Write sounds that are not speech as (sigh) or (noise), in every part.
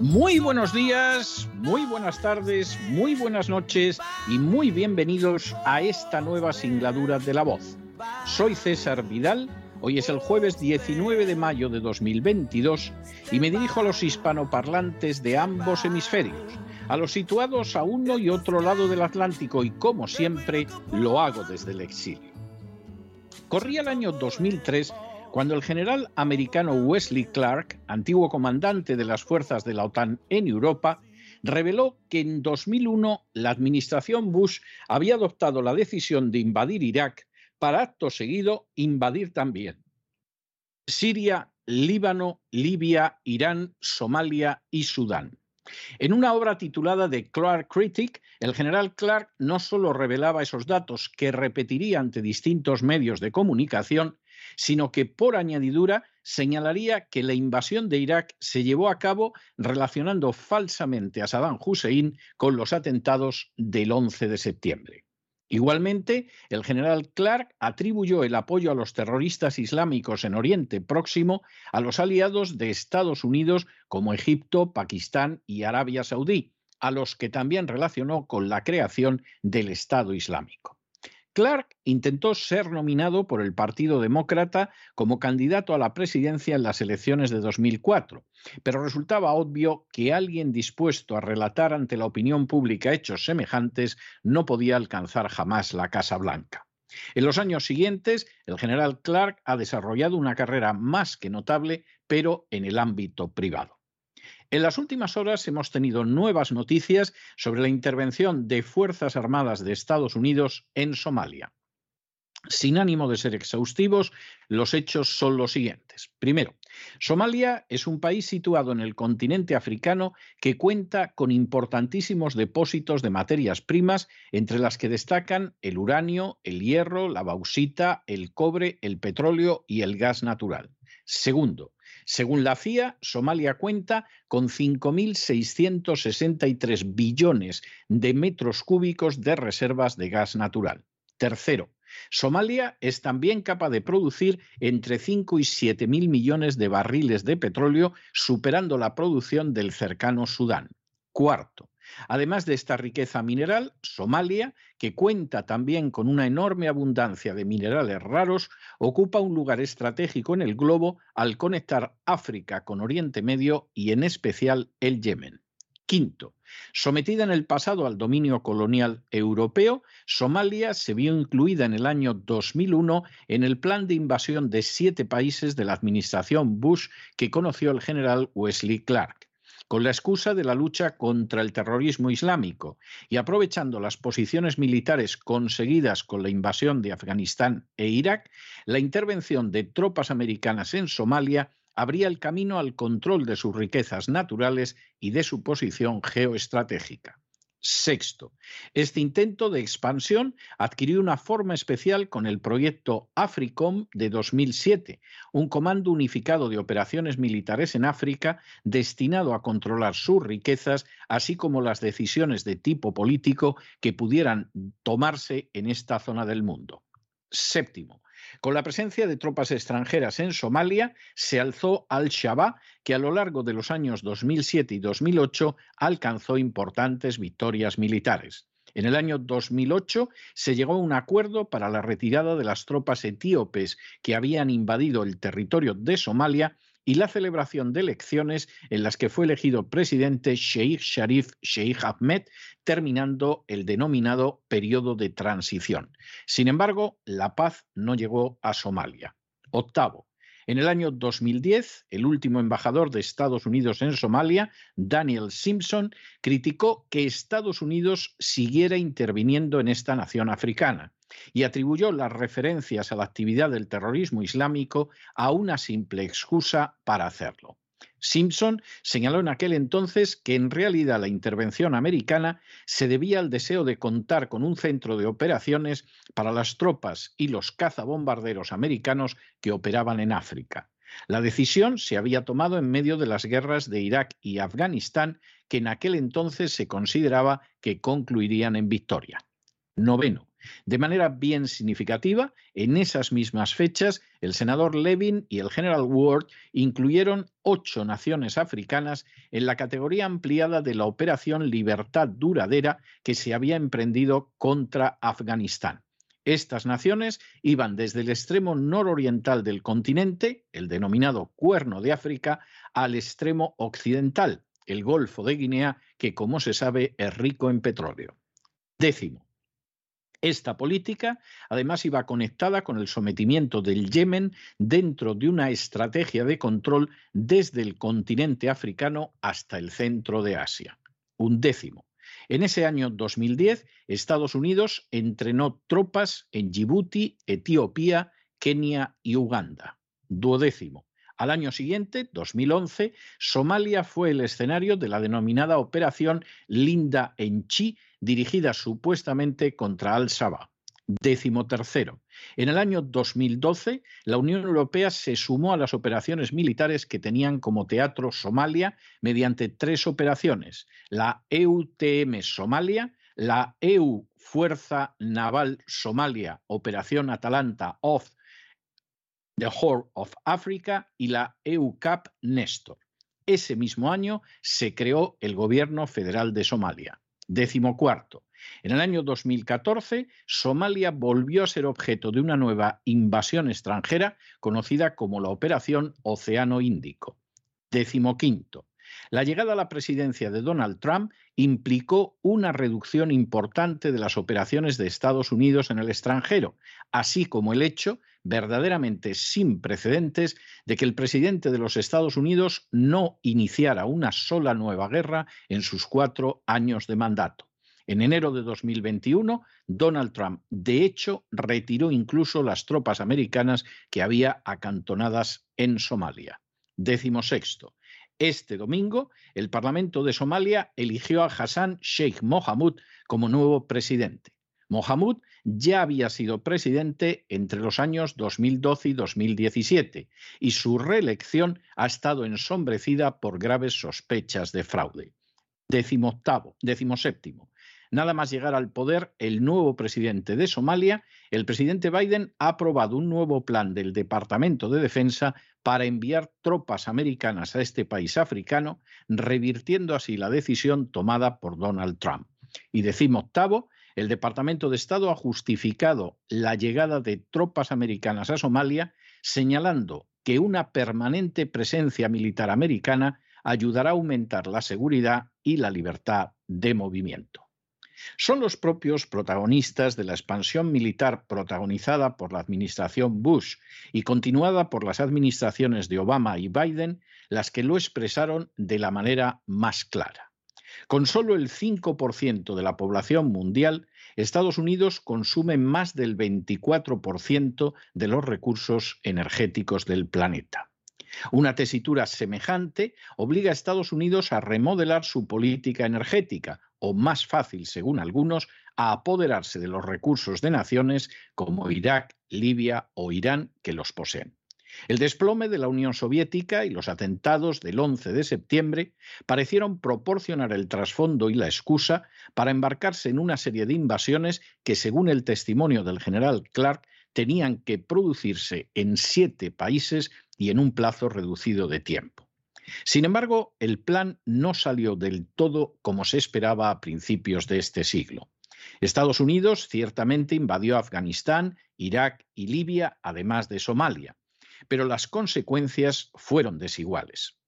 muy buenos días, muy buenas tardes, muy buenas noches y muy bienvenidos a esta nueva singladura de la voz. Soy César Vidal, hoy es el jueves 19 de mayo de 2022 y me dirijo a los hispanoparlantes de ambos hemisferios, a los situados a uno y otro lado del Atlántico y como siempre lo hago desde el exilio. Corría el año 2003 cuando el general americano Wesley Clark, antiguo comandante de las fuerzas de la OTAN en Europa, reveló que en 2001 la administración Bush había adoptado la decisión de invadir Irak para acto seguido invadir también Siria, Líbano, Libia, Irán, Somalia y Sudán. En una obra titulada The Clark Critic, el general Clark no solo revelaba esos datos que repetiría ante distintos medios de comunicación, sino que por añadidura señalaría que la invasión de Irak se llevó a cabo relacionando falsamente a Saddam Hussein con los atentados del 11 de septiembre. Igualmente, el general Clark atribuyó el apoyo a los terroristas islámicos en Oriente Próximo a los aliados de Estados Unidos como Egipto, Pakistán y Arabia Saudí, a los que también relacionó con la creación del Estado Islámico. Clark intentó ser nominado por el Partido Demócrata como candidato a la presidencia en las elecciones de 2004, pero resultaba obvio que alguien dispuesto a relatar ante la opinión pública hechos semejantes no podía alcanzar jamás la Casa Blanca. En los años siguientes, el general Clark ha desarrollado una carrera más que notable, pero en el ámbito privado. En las últimas horas hemos tenido nuevas noticias sobre la intervención de Fuerzas Armadas de Estados Unidos en Somalia. Sin ánimo de ser exhaustivos, los hechos son los siguientes. Primero, Somalia es un país situado en el continente africano que cuenta con importantísimos depósitos de materias primas, entre las que destacan el uranio, el hierro, la bauxita, el cobre, el petróleo y el gas natural. Segundo, según la CIA, Somalia cuenta con 5.663 billones de metros cúbicos de reservas de gas natural. Tercero, Somalia es también capaz de producir entre 5 y 7 mil millones de barriles de petróleo, superando la producción del cercano Sudán. Cuarto, Además de esta riqueza mineral, Somalia, que cuenta también con una enorme abundancia de minerales raros, ocupa un lugar estratégico en el globo al conectar África con Oriente Medio y en especial el Yemen. Quinto, sometida en el pasado al dominio colonial europeo, Somalia se vio incluida en el año 2001 en el plan de invasión de siete países de la administración Bush que conoció el general Wesley Clark con la excusa de la lucha contra el terrorismo islámico y aprovechando las posiciones militares conseguidas con la invasión de Afganistán e Irak, la intervención de tropas americanas en Somalia abría el camino al control de sus riquezas naturales y de su posición geoestratégica. Sexto, este intento de expansión adquirió una forma especial con el proyecto AFRICOM de 2007, un comando unificado de operaciones militares en África destinado a controlar sus riquezas, así como las decisiones de tipo político que pudieran tomarse en esta zona del mundo. Séptimo, con la presencia de tropas extranjeras en Somalia, se alzó Al-Shabaab, que a lo largo de los años 2007 y 2008 alcanzó importantes victorias militares. En el año 2008 se llegó a un acuerdo para la retirada de las tropas etíopes que habían invadido el territorio de Somalia y la celebración de elecciones en las que fue elegido presidente Sheikh Sharif Sheikh Ahmed, terminando el denominado periodo de transición. Sin embargo, la paz no llegó a Somalia. Octavo. En el año 2010, el último embajador de Estados Unidos en Somalia, Daniel Simpson, criticó que Estados Unidos siguiera interviniendo en esta nación africana y atribuyó las referencias a la actividad del terrorismo islámico a una simple excusa para hacerlo. Simpson señaló en aquel entonces que en realidad la intervención americana se debía al deseo de contar con un centro de operaciones para las tropas y los cazabombarderos americanos que operaban en África. La decisión se había tomado en medio de las guerras de Irak y Afganistán, que en aquel entonces se consideraba que concluirían en victoria. Noveno. De manera bien significativa, en esas mismas fechas, el senador Levin y el general Ward incluyeron ocho naciones africanas en la categoría ampliada de la Operación Libertad Duradera que se había emprendido contra Afganistán. Estas naciones iban desde el extremo nororiental del continente, el denominado Cuerno de África, al extremo occidental, el Golfo de Guinea, que como se sabe es rico en petróleo. Décimo, esta política, además, iba conectada con el sometimiento del Yemen dentro de una estrategia de control desde el continente africano hasta el centro de Asia. Un décimo. En ese año 2010, Estados Unidos entrenó tropas en Djibouti, Etiopía, Kenia y Uganda. Duodécimo. Al año siguiente, 2011, Somalia fue el escenario de la denominada Operación Linda en Chi, dirigida supuestamente contra Al-Shabaab. Décimo tercero. En el año 2012, la Unión Europea se sumó a las operaciones militares que tenían como teatro Somalia mediante tres operaciones: la EUTM Somalia, la EU Fuerza Naval Somalia, Operación Atalanta of the Horn of Africa y la EUCAP Nestor. Ese mismo año se creó el Gobierno Federal de Somalia. Décimo cuarto. En el año 2014, Somalia volvió a ser objeto de una nueva invasión extranjera conocida como la Operación Océano Índico. Décimo quinto. La llegada a la presidencia de Donald Trump implicó una reducción importante de las operaciones de Estados Unidos en el extranjero, así como el hecho verdaderamente sin precedentes de que el presidente de los Estados Unidos no iniciara una sola nueva guerra en sus cuatro años de mandato. En enero de 2021, Donald Trump, de hecho, retiró incluso las tropas americanas que había acantonadas en Somalia. Décimo sexto. Este domingo, el Parlamento de Somalia eligió a Hassan Sheikh Mohamud como nuevo presidente. Mohamud ya había sido presidente entre los años 2012 y 2017 y su reelección ha estado ensombrecida por graves sospechas de fraude. Décimo octavo, décimo séptimo. Nada más llegar al poder el nuevo presidente de Somalia, el presidente Biden ha aprobado un nuevo plan del Departamento de Defensa para enviar tropas americanas a este país africano, revirtiendo así la decisión tomada por Donald Trump. Y decimo octavo, el Departamento de Estado ha justificado la llegada de tropas americanas a Somalia, señalando que una permanente presencia militar americana ayudará a aumentar la seguridad y la libertad de movimiento. Son los propios protagonistas de la expansión militar protagonizada por la administración Bush y continuada por las administraciones de Obama y Biden las que lo expresaron de la manera más clara. Con solo el 5% de la población mundial, Estados Unidos consume más del 24% de los recursos energéticos del planeta. Una tesitura semejante obliga a Estados Unidos a remodelar su política energética, o más fácil, según algunos, a apoderarse de los recursos de naciones como Irak, Libia o Irán que los poseen. El desplome de la Unión Soviética y los atentados del 11 de septiembre parecieron proporcionar el trasfondo y la excusa para embarcarse en una serie de invasiones que, según el testimonio del general Clark, tenían que producirse en siete países y en un plazo reducido de tiempo. Sin embargo, el plan no salió del todo como se esperaba a principios de este siglo. Estados Unidos ciertamente invadió Afganistán, Irak y Libia, además de Somalia pero las consecuencias fueron desiguales.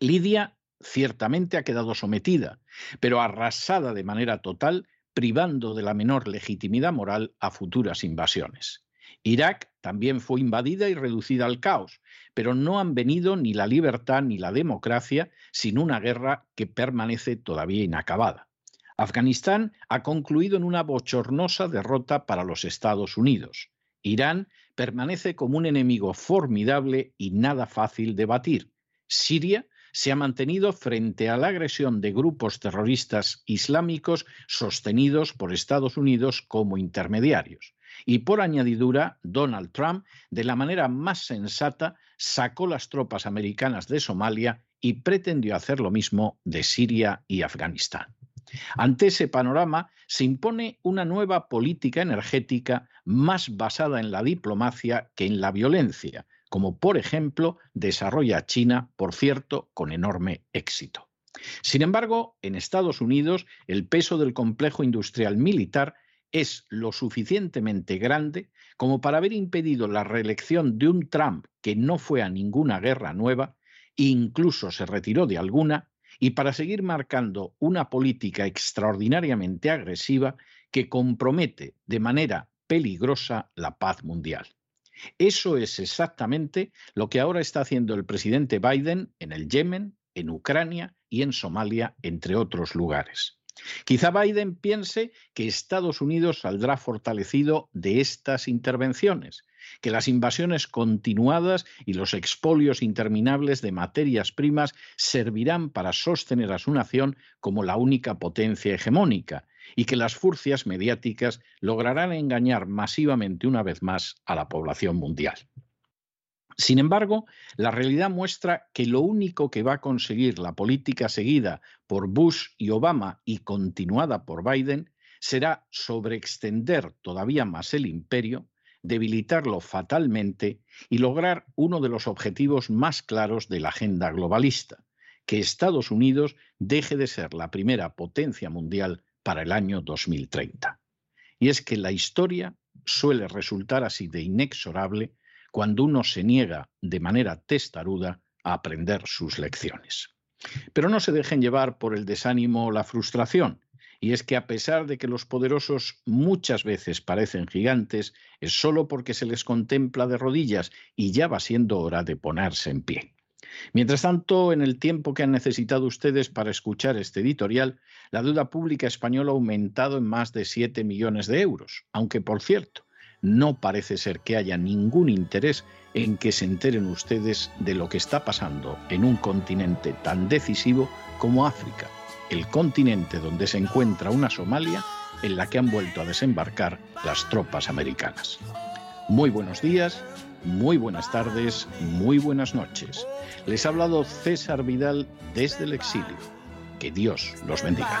Lidia ciertamente ha quedado sometida, pero arrasada de manera total, privando de la menor legitimidad moral a futuras invasiones. Irak también fue invadida y reducida al caos, pero no han venido ni la libertad ni la democracia sin una guerra que permanece todavía inacabada. Afganistán ha concluido en una bochornosa derrota para los Estados Unidos. Irán permanece como un enemigo formidable y nada fácil de batir. Siria se ha mantenido frente a la agresión de grupos terroristas islámicos sostenidos por Estados Unidos como intermediarios. Y por añadidura, Donald Trump, de la manera más sensata, sacó las tropas americanas de Somalia y pretendió hacer lo mismo de Siria y Afganistán. Ante ese panorama se impone una nueva política energética más basada en la diplomacia que en la violencia, como por ejemplo desarrolla China, por cierto, con enorme éxito. Sin embargo, en Estados Unidos el peso del complejo industrial militar es lo suficientemente grande como para haber impedido la reelección de un Trump que no fue a ninguna guerra nueva, incluso se retiró de alguna, y para seguir marcando una política extraordinariamente agresiva que compromete de manera peligrosa la paz mundial. Eso es exactamente lo que ahora está haciendo el presidente Biden en el Yemen, en Ucrania y en Somalia, entre otros lugares. Quizá Biden piense que Estados Unidos saldrá fortalecido de estas intervenciones, que las invasiones continuadas y los expolios interminables de materias primas servirán para sostener a su nación como la única potencia hegemónica y que las furcias mediáticas lograrán engañar masivamente una vez más a la población mundial. Sin embargo, la realidad muestra que lo único que va a conseguir la política seguida por Bush y Obama y continuada por Biden será sobreextender todavía más el imperio, debilitarlo fatalmente y lograr uno de los objetivos más claros de la agenda globalista, que Estados Unidos deje de ser la primera potencia mundial para el año 2030. Y es que la historia suele resultar así de inexorable cuando uno se niega de manera testaruda a aprender sus lecciones. Pero no se dejen llevar por el desánimo o la frustración, y es que a pesar de que los poderosos muchas veces parecen gigantes, es solo porque se les contempla de rodillas y ya va siendo hora de ponerse en pie. Mientras tanto, en el tiempo que han necesitado ustedes para escuchar este editorial, la deuda pública española ha aumentado en más de 7 millones de euros, aunque por cierto, no parece ser que haya ningún interés en que se enteren ustedes de lo que está pasando en un continente tan decisivo como África, el continente donde se encuentra una Somalia en la que han vuelto a desembarcar las tropas americanas. Muy buenos días, muy buenas tardes, muy buenas noches. Les ha hablado César Vidal desde el exilio. Que Dios los bendiga.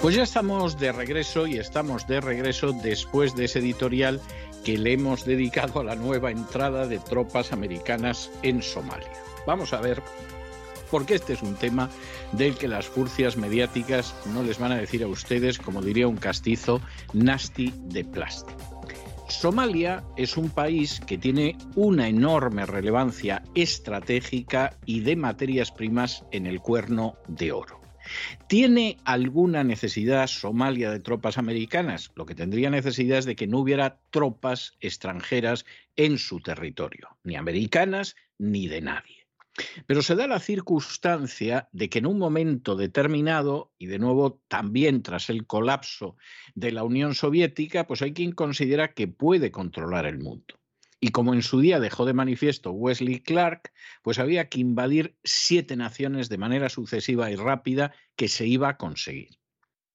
Pues ya estamos de regreso y estamos de regreso después de ese editorial que le hemos dedicado a la nueva entrada de tropas americanas en Somalia. Vamos a ver, porque este es un tema del que las furcias mediáticas no les van a decir a ustedes, como diría un castizo, nasty de plástico. Somalia es un país que tiene una enorme relevancia estratégica y de materias primas en el cuerno de oro. ¿Tiene alguna necesidad Somalia de tropas americanas? Lo que tendría necesidad es de que no hubiera tropas extranjeras en su territorio, ni americanas ni de nadie. Pero se da la circunstancia de que en un momento determinado, y de nuevo también tras el colapso de la Unión Soviética, pues hay quien considera que puede controlar el mundo. Y como en su día dejó de manifiesto Wesley Clark, pues había que invadir siete naciones de manera sucesiva y rápida que se iba a conseguir.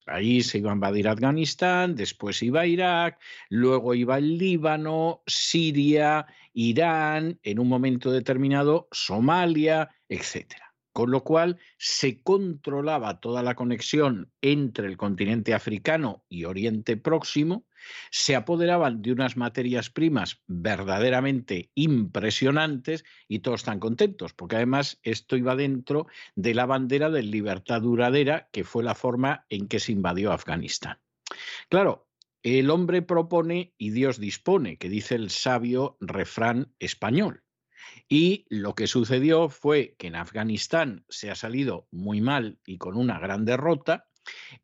Ahí se iba a invadir Afganistán, después iba Irak, luego iba el Líbano, Siria, Irán, en un momento determinado Somalia, etcétera con lo cual se controlaba toda la conexión entre el continente africano y Oriente Próximo, se apoderaban de unas materias primas verdaderamente impresionantes y todos están contentos, porque además esto iba dentro de la bandera de libertad duradera, que fue la forma en que se invadió Afganistán. Claro, el hombre propone y Dios dispone, que dice el sabio refrán español. Y lo que sucedió fue que en Afganistán se ha salido muy mal y con una gran derrota.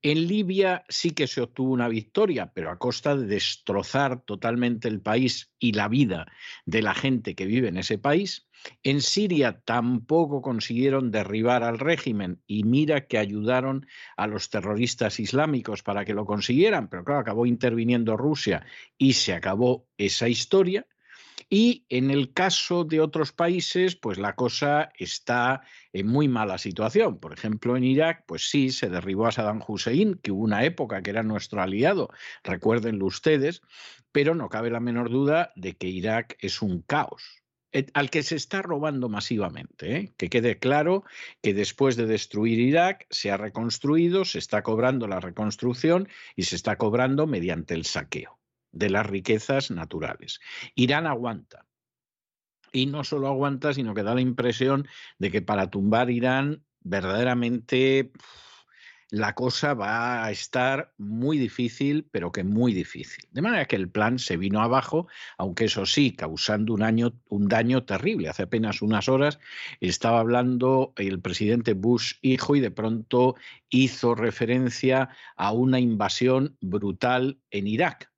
En Libia sí que se obtuvo una victoria, pero a costa de destrozar totalmente el país y la vida de la gente que vive en ese país. En Siria tampoco consiguieron derribar al régimen y mira que ayudaron a los terroristas islámicos para que lo consiguieran, pero claro, acabó interviniendo Rusia y se acabó esa historia. Y en el caso de otros países, pues la cosa está en muy mala situación. Por ejemplo, en Irak, pues sí, se derribó a Saddam Hussein, que hubo una época que era nuestro aliado, recuérdenlo ustedes, pero no cabe la menor duda de que Irak es un caos eh, al que se está robando masivamente. ¿eh? Que quede claro que después de destruir Irak se ha reconstruido, se está cobrando la reconstrucción y se está cobrando mediante el saqueo de las riquezas naturales. Irán aguanta. Y no solo aguanta, sino que da la impresión de que para tumbar Irán verdaderamente la cosa va a estar muy difícil, pero que muy difícil. De manera que el plan se vino abajo, aunque eso sí, causando un, año, un daño terrible. Hace apenas unas horas estaba hablando el presidente Bush hijo y de pronto hizo referencia a una invasión brutal en Irak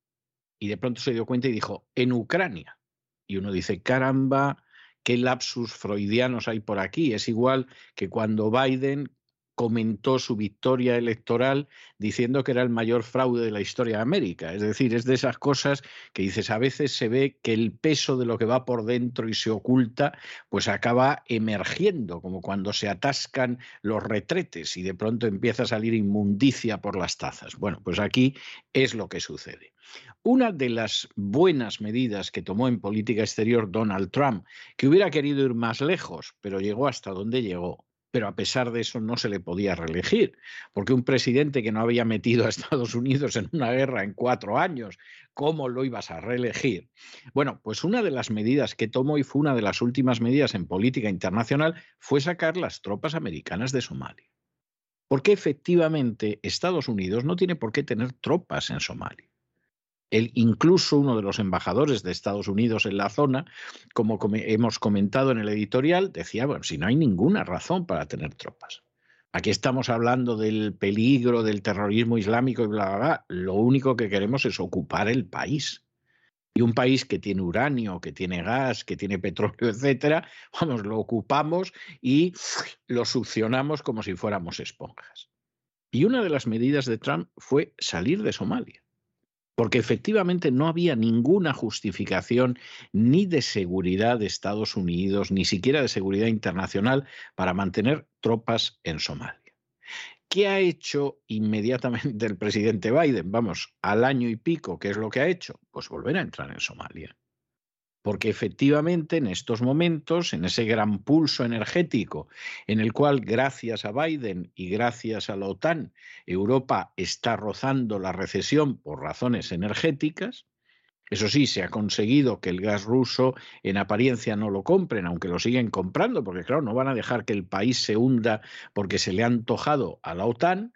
y de pronto se dio cuenta y dijo, en Ucrania. Y uno dice, caramba, qué lapsus freudianos hay por aquí. Es igual que cuando Biden comentó su victoria electoral diciendo que era el mayor fraude de la historia de América. Es decir, es de esas cosas que dices, a veces se ve que el peso de lo que va por dentro y se oculta, pues acaba emergiendo, como cuando se atascan los retretes y de pronto empieza a salir inmundicia por las tazas. Bueno, pues aquí es lo que sucede. Una de las buenas medidas que tomó en política exterior Donald Trump, que hubiera querido ir más lejos, pero llegó hasta donde llegó, pero a pesar de eso no se le podía reelegir, porque un presidente que no había metido a Estados Unidos en una guerra en cuatro años, ¿cómo lo ibas a reelegir? Bueno, pues una de las medidas que tomó y fue una de las últimas medidas en política internacional fue sacar las tropas americanas de Somalia. Porque efectivamente Estados Unidos no tiene por qué tener tropas en Somalia incluso uno de los embajadores de Estados Unidos en la zona, como hemos comentado en el editorial, decía, bueno, si no hay ninguna razón para tener tropas. Aquí estamos hablando del peligro del terrorismo islámico y bla, bla, bla. Lo único que queremos es ocupar el país. Y un país que tiene uranio, que tiene gas, que tiene petróleo, etcétera, vamos, lo ocupamos y lo succionamos como si fuéramos esponjas. Y una de las medidas de Trump fue salir de Somalia porque efectivamente no había ninguna justificación ni de seguridad de Estados Unidos, ni siquiera de seguridad internacional para mantener tropas en Somalia. ¿Qué ha hecho inmediatamente el presidente Biden? Vamos, al año y pico, ¿qué es lo que ha hecho? Pues volver a entrar en Somalia porque efectivamente en estos momentos, en ese gran pulso energético en el cual gracias a Biden y gracias a la OTAN, Europa está rozando la recesión por razones energéticas, eso sí, se ha conseguido que el gas ruso en apariencia no lo compren, aunque lo siguen comprando, porque claro, no van a dejar que el país se hunda porque se le ha antojado a la OTAN,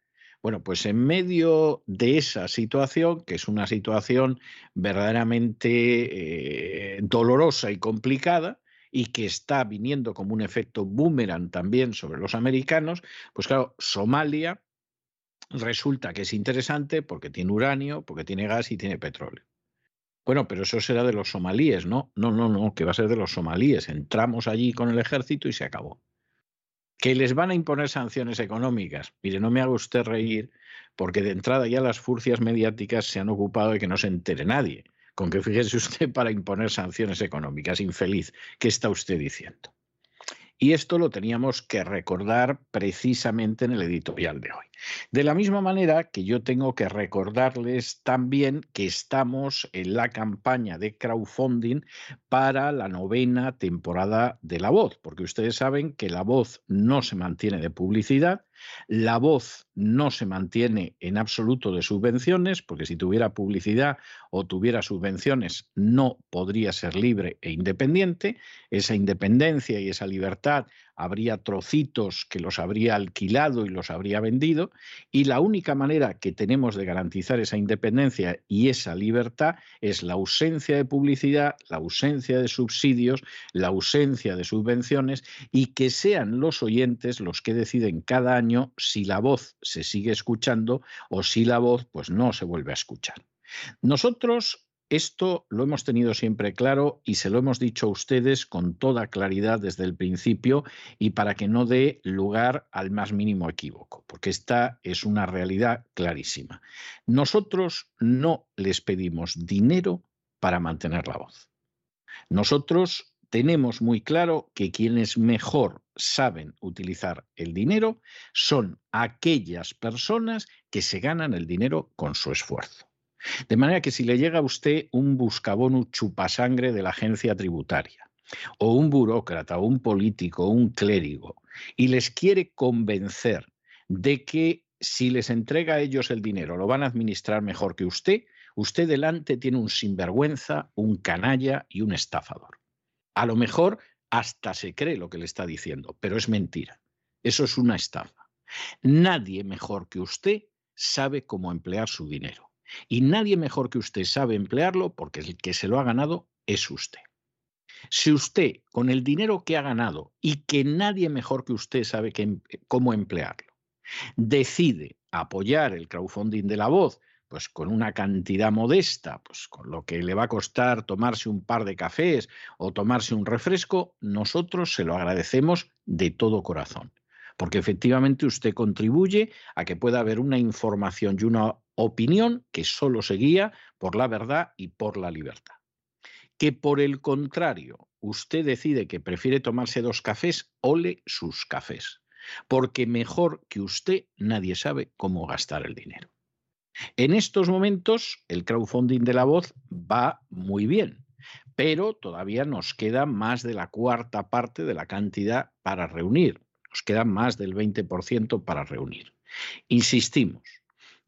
bueno, pues en medio de esa situación, que es una situación verdaderamente eh, dolorosa y complicada, y que está viniendo como un efecto boomerang también sobre los americanos, pues claro, Somalia resulta que es interesante porque tiene uranio, porque tiene gas y tiene petróleo. Bueno, pero eso será de los somalíes, ¿no? No, no, no, que va a ser de los somalíes. Entramos allí con el ejército y se acabó que les van a imponer sanciones económicas. Mire, no me haga usted reír, porque de entrada ya las furcias mediáticas se han ocupado de que no se entere nadie. Con que fíjese (laughs) usted para imponer sanciones económicas, infeliz, ¿qué está usted diciendo? Y esto lo teníamos que recordar precisamente en el editorial de hoy. De la misma manera que yo tengo que recordarles también que estamos en la campaña de crowdfunding para la novena temporada de La Voz, porque ustedes saben que La Voz no se mantiene de publicidad, la voz no se mantiene en absoluto de subvenciones, porque si tuviera publicidad o tuviera subvenciones no podría ser libre e independiente. Esa independencia y esa libertad habría trocitos que los habría alquilado y los habría vendido, y la única manera que tenemos de garantizar esa independencia y esa libertad es la ausencia de publicidad, la ausencia de subsidios, la ausencia de subvenciones y que sean los oyentes los que deciden cada año si la voz se sigue escuchando o si la voz pues no se vuelve a escuchar. Nosotros esto lo hemos tenido siempre claro y se lo hemos dicho a ustedes con toda claridad desde el principio y para que no dé lugar al más mínimo equívoco, porque esta es una realidad clarísima. Nosotros no les pedimos dinero para mantener la voz. Nosotros tenemos muy claro que quienes mejor saben utilizar el dinero son aquellas personas que se ganan el dinero con su esfuerzo. De manera que si le llega a usted un buscabonu chupasangre de la agencia tributaria, o un burócrata, o un político, o un clérigo, y les quiere convencer de que si les entrega a ellos el dinero lo van a administrar mejor que usted, usted delante tiene un sinvergüenza, un canalla y un estafador. A lo mejor hasta se cree lo que le está diciendo, pero es mentira. Eso es una estafa. Nadie mejor que usted sabe cómo emplear su dinero. Y nadie mejor que usted sabe emplearlo porque el que se lo ha ganado es usted. Si usted, con el dinero que ha ganado y que nadie mejor que usted sabe cómo emplearlo, decide apoyar el crowdfunding de la voz, pues con una cantidad modesta, pues con lo que le va a costar tomarse un par de cafés o tomarse un refresco, nosotros se lo agradecemos de todo corazón porque efectivamente usted contribuye a que pueda haber una información y una opinión que solo se guía por la verdad y por la libertad. Que por el contrario, usted decide que prefiere tomarse dos cafés, ole sus cafés, porque mejor que usted nadie sabe cómo gastar el dinero. En estos momentos, el crowdfunding de la voz va muy bien, pero todavía nos queda más de la cuarta parte de la cantidad para reunir. Nos queda más del 20% para reunir. Insistimos,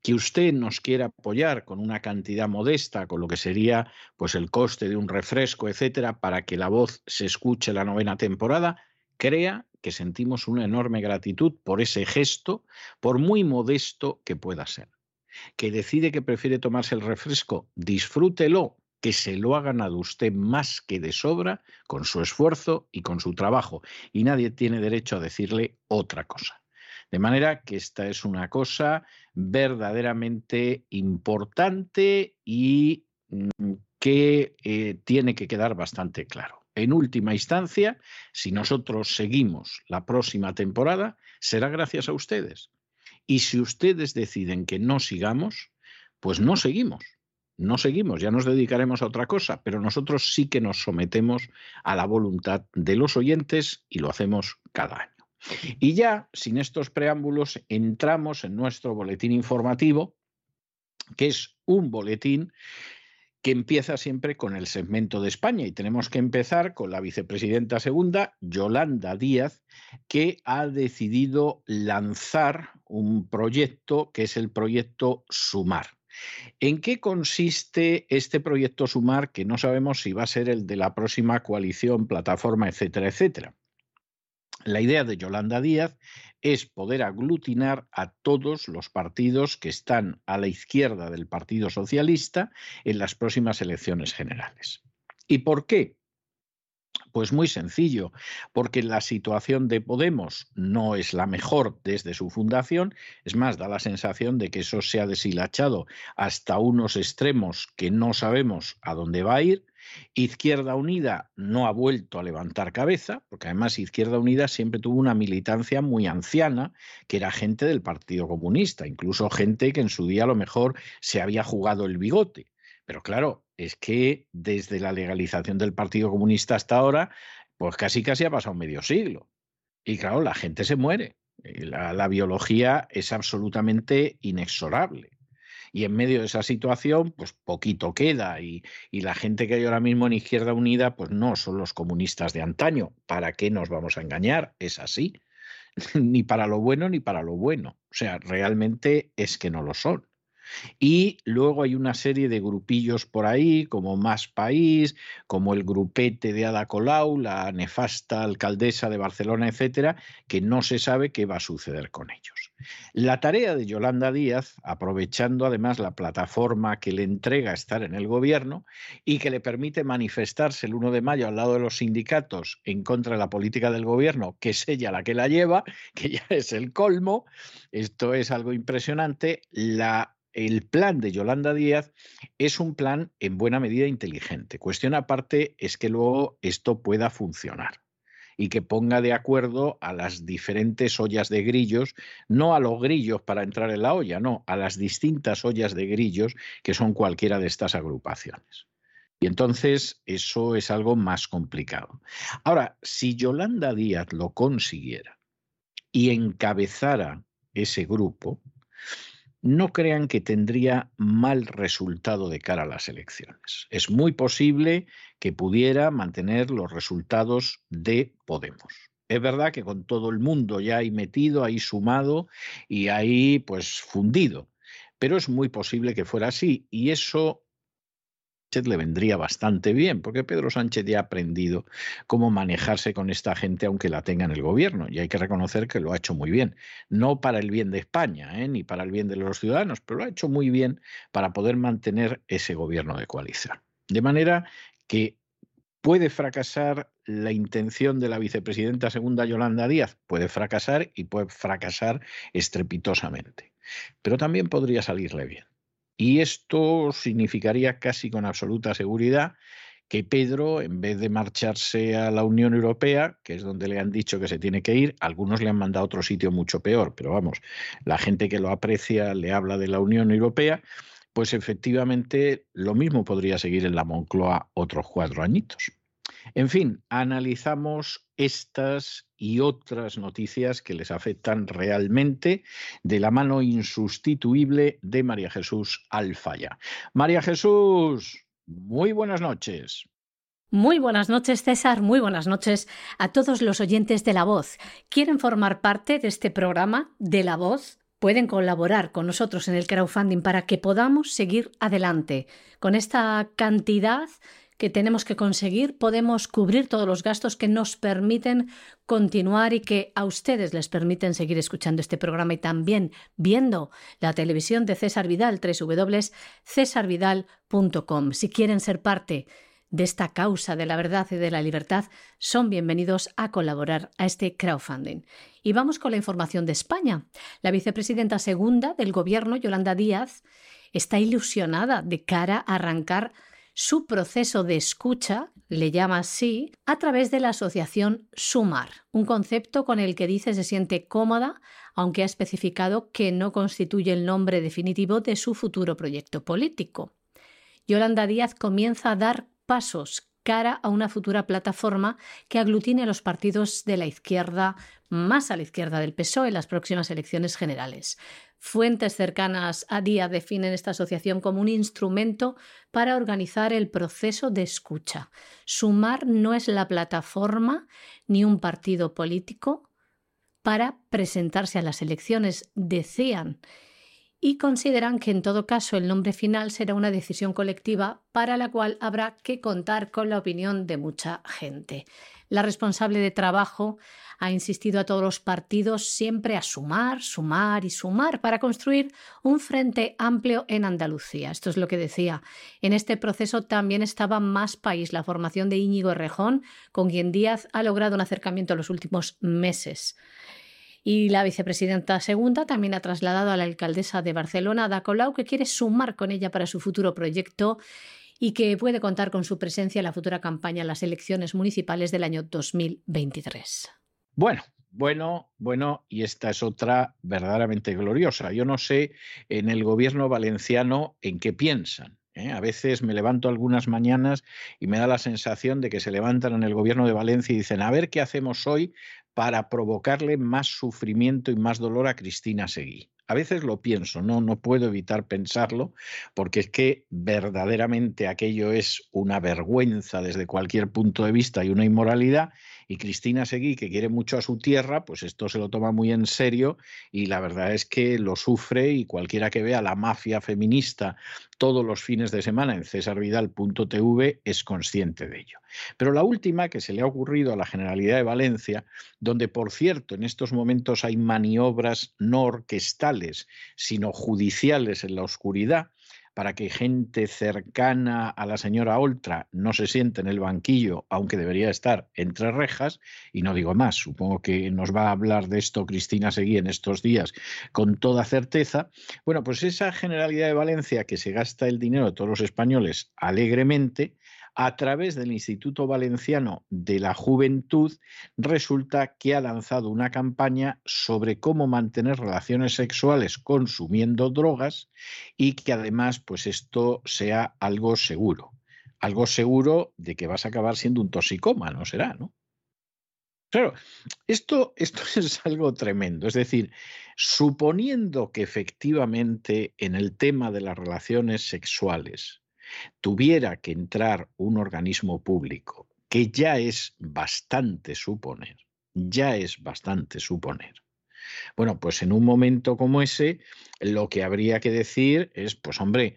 que usted nos quiera apoyar con una cantidad modesta, con lo que sería pues el coste de un refresco, etcétera, para que la voz se escuche la novena temporada, crea que sentimos una enorme gratitud por ese gesto, por muy modesto que pueda ser que decide que prefiere tomarse el refresco, disfrútelo, que se lo ha ganado usted más que de sobra con su esfuerzo y con su trabajo. Y nadie tiene derecho a decirle otra cosa. De manera que esta es una cosa verdaderamente importante y mm, que eh, tiene que quedar bastante claro. En última instancia, si nosotros seguimos la próxima temporada, será gracias a ustedes. Y si ustedes deciden que no sigamos, pues no seguimos. No seguimos, ya nos dedicaremos a otra cosa, pero nosotros sí que nos sometemos a la voluntad de los oyentes y lo hacemos cada año. Y ya, sin estos preámbulos, entramos en nuestro boletín informativo, que es un boletín que empieza siempre con el segmento de España y tenemos que empezar con la vicepresidenta segunda, Yolanda Díaz, que ha decidido lanzar un proyecto que es el proyecto Sumar. ¿En qué consiste este proyecto Sumar que no sabemos si va a ser el de la próxima coalición, plataforma, etcétera, etcétera? La idea de Yolanda Díaz es poder aglutinar a todos los partidos que están a la izquierda del Partido Socialista en las próximas elecciones generales. ¿Y por qué? Pues muy sencillo, porque la situación de Podemos no es la mejor desde su fundación, es más, da la sensación de que eso se ha deshilachado hasta unos extremos que no sabemos a dónde va a ir, Izquierda Unida no ha vuelto a levantar cabeza, porque además Izquierda Unida siempre tuvo una militancia muy anciana, que era gente del Partido Comunista, incluso gente que en su día a lo mejor se había jugado el bigote. Pero claro, es que desde la legalización del Partido Comunista hasta ahora, pues casi casi ha pasado medio siglo. Y claro, la gente se muere. La, la biología es absolutamente inexorable. Y en medio de esa situación, pues poquito queda. Y, y, la gente que hay ahora mismo en Izquierda Unida, pues no son los comunistas de antaño. ¿Para qué nos vamos a engañar? Es así. (laughs) ni para lo bueno ni para lo bueno. O sea, realmente es que no lo son. Y luego hay una serie de grupillos por ahí, como Más País, como el grupete de Ada Colau, la nefasta alcaldesa de Barcelona, etcétera, que no se sabe qué va a suceder con ellos. La tarea de Yolanda Díaz, aprovechando además la plataforma que le entrega estar en el gobierno y que le permite manifestarse el 1 de mayo al lado de los sindicatos en contra de la política del gobierno, que es ella la que la lleva, que ya es el colmo, esto es algo impresionante, la el plan de Yolanda Díaz es un plan en buena medida inteligente. Cuestión aparte es que luego esto pueda funcionar y que ponga de acuerdo a las diferentes ollas de grillos, no a los grillos para entrar en la olla, no, a las distintas ollas de grillos que son cualquiera de estas agrupaciones. Y entonces eso es algo más complicado. Ahora, si Yolanda Díaz lo consiguiera y encabezara ese grupo, no crean que tendría mal resultado de cara a las elecciones. Es muy posible que pudiera mantener los resultados de Podemos. Es verdad que con todo el mundo ya ahí metido, ahí sumado y ahí pues fundido, pero es muy posible que fuera así y eso le vendría bastante bien, porque Pedro Sánchez ya ha aprendido cómo manejarse con esta gente aunque la tenga en el gobierno, y hay que reconocer que lo ha hecho muy bien, no para el bien de España, ¿eh? ni para el bien de los ciudadanos, pero lo ha hecho muy bien para poder mantener ese gobierno de coalición. De manera que puede fracasar la intención de la vicepresidenta segunda Yolanda Díaz, puede fracasar y puede fracasar estrepitosamente, pero también podría salirle bien. Y esto significaría casi con absoluta seguridad que Pedro, en vez de marcharse a la Unión Europea, que es donde le han dicho que se tiene que ir, algunos le han mandado a otro sitio mucho peor, pero vamos, la gente que lo aprecia le habla de la Unión Europea, pues efectivamente lo mismo podría seguir en la Moncloa otros cuatro añitos. En fin, analizamos estas y otras noticias que les afectan realmente de la mano insustituible de María Jesús Alfaya. María Jesús, muy buenas noches. Muy buenas noches, César. Muy buenas noches a todos los oyentes de La Voz. ¿Quieren formar parte de este programa de La Voz? Pueden colaborar con nosotros en el crowdfunding para que podamos seguir adelante con esta cantidad que tenemos que conseguir, podemos cubrir todos los gastos que nos permiten continuar y que a ustedes les permiten seguir escuchando este programa y también viendo la televisión de César Vidal, www.cesarvidal.com. Si quieren ser parte de esta causa de la verdad y de la libertad, son bienvenidos a colaborar a este crowdfunding. Y vamos con la información de España. La vicepresidenta segunda del gobierno, Yolanda Díaz, está ilusionada de cara a arrancar su proceso de escucha, le llama así, a través de la asociación Sumar, un concepto con el que dice se siente cómoda, aunque ha especificado que no constituye el nombre definitivo de su futuro proyecto político. Yolanda Díaz comienza a dar pasos cara a una futura plataforma que aglutine a los partidos de la izquierda más a la izquierda del PSOE en las próximas elecciones generales. Fuentes cercanas a Día definen esta asociación como un instrumento para organizar el proceso de escucha. Sumar no es la plataforma ni un partido político para presentarse a las elecciones, decían, y consideran que en todo caso el nombre final será una decisión colectiva para la cual habrá que contar con la opinión de mucha gente. La responsable de trabajo ha insistido a todos los partidos siempre a sumar, sumar y sumar para construir un frente amplio en Andalucía. Esto es lo que decía. En este proceso también estaba Más País, la formación de Íñigo Rejón, con quien Díaz ha logrado un acercamiento en los últimos meses. Y la vicepresidenta segunda también ha trasladado a la alcaldesa de Barcelona, Ada Colau, que quiere sumar con ella para su futuro proyecto y que puede contar con su presencia en la futura campaña en las elecciones municipales del año 2023. Bueno, bueno, bueno, y esta es otra verdaderamente gloriosa. Yo no sé en el gobierno valenciano en qué piensan. ¿eh? A veces me levanto algunas mañanas y me da la sensación de que se levantan en el gobierno de Valencia y dicen, a ver qué hacemos hoy para provocarle más sufrimiento y más dolor a Cristina Seguí. A veces lo pienso, no, no puedo evitar pensarlo, porque es que verdaderamente aquello es una vergüenza desde cualquier punto de vista y una inmoralidad, y Cristina Seguí, que quiere mucho a su tierra, pues esto se lo toma muy en serio y la verdad es que lo sufre y cualquiera que vea la mafia feminista todos los fines de semana en cesarvidal.tv es consciente de ello. Pero la última que se le ha ocurrido a la Generalidad de Valencia, donde por cierto en estos momentos hay maniobras no orquestales, sino judiciales en la oscuridad, para que gente cercana a la señora Oltra no se siente en el banquillo, aunque debería estar entre rejas, y no digo más, supongo que nos va a hablar de esto Cristina Seguí en estos días con toda certeza. Bueno, pues esa Generalidad de Valencia que se gasta el dinero de todos los españoles alegremente, a través del Instituto Valenciano de la Juventud, resulta que ha lanzado una campaña sobre cómo mantener relaciones sexuales consumiendo drogas y que además pues esto sea algo seguro. Algo seguro de que vas a acabar siendo un toxicómano, será, ¿no? Claro, esto, esto (laughs) es algo tremendo. Es decir, suponiendo que efectivamente en el tema de las relaciones sexuales tuviera que entrar un organismo público, que ya es bastante suponer, ya es bastante suponer. Bueno, pues en un momento como ese, lo que habría que decir es, pues hombre,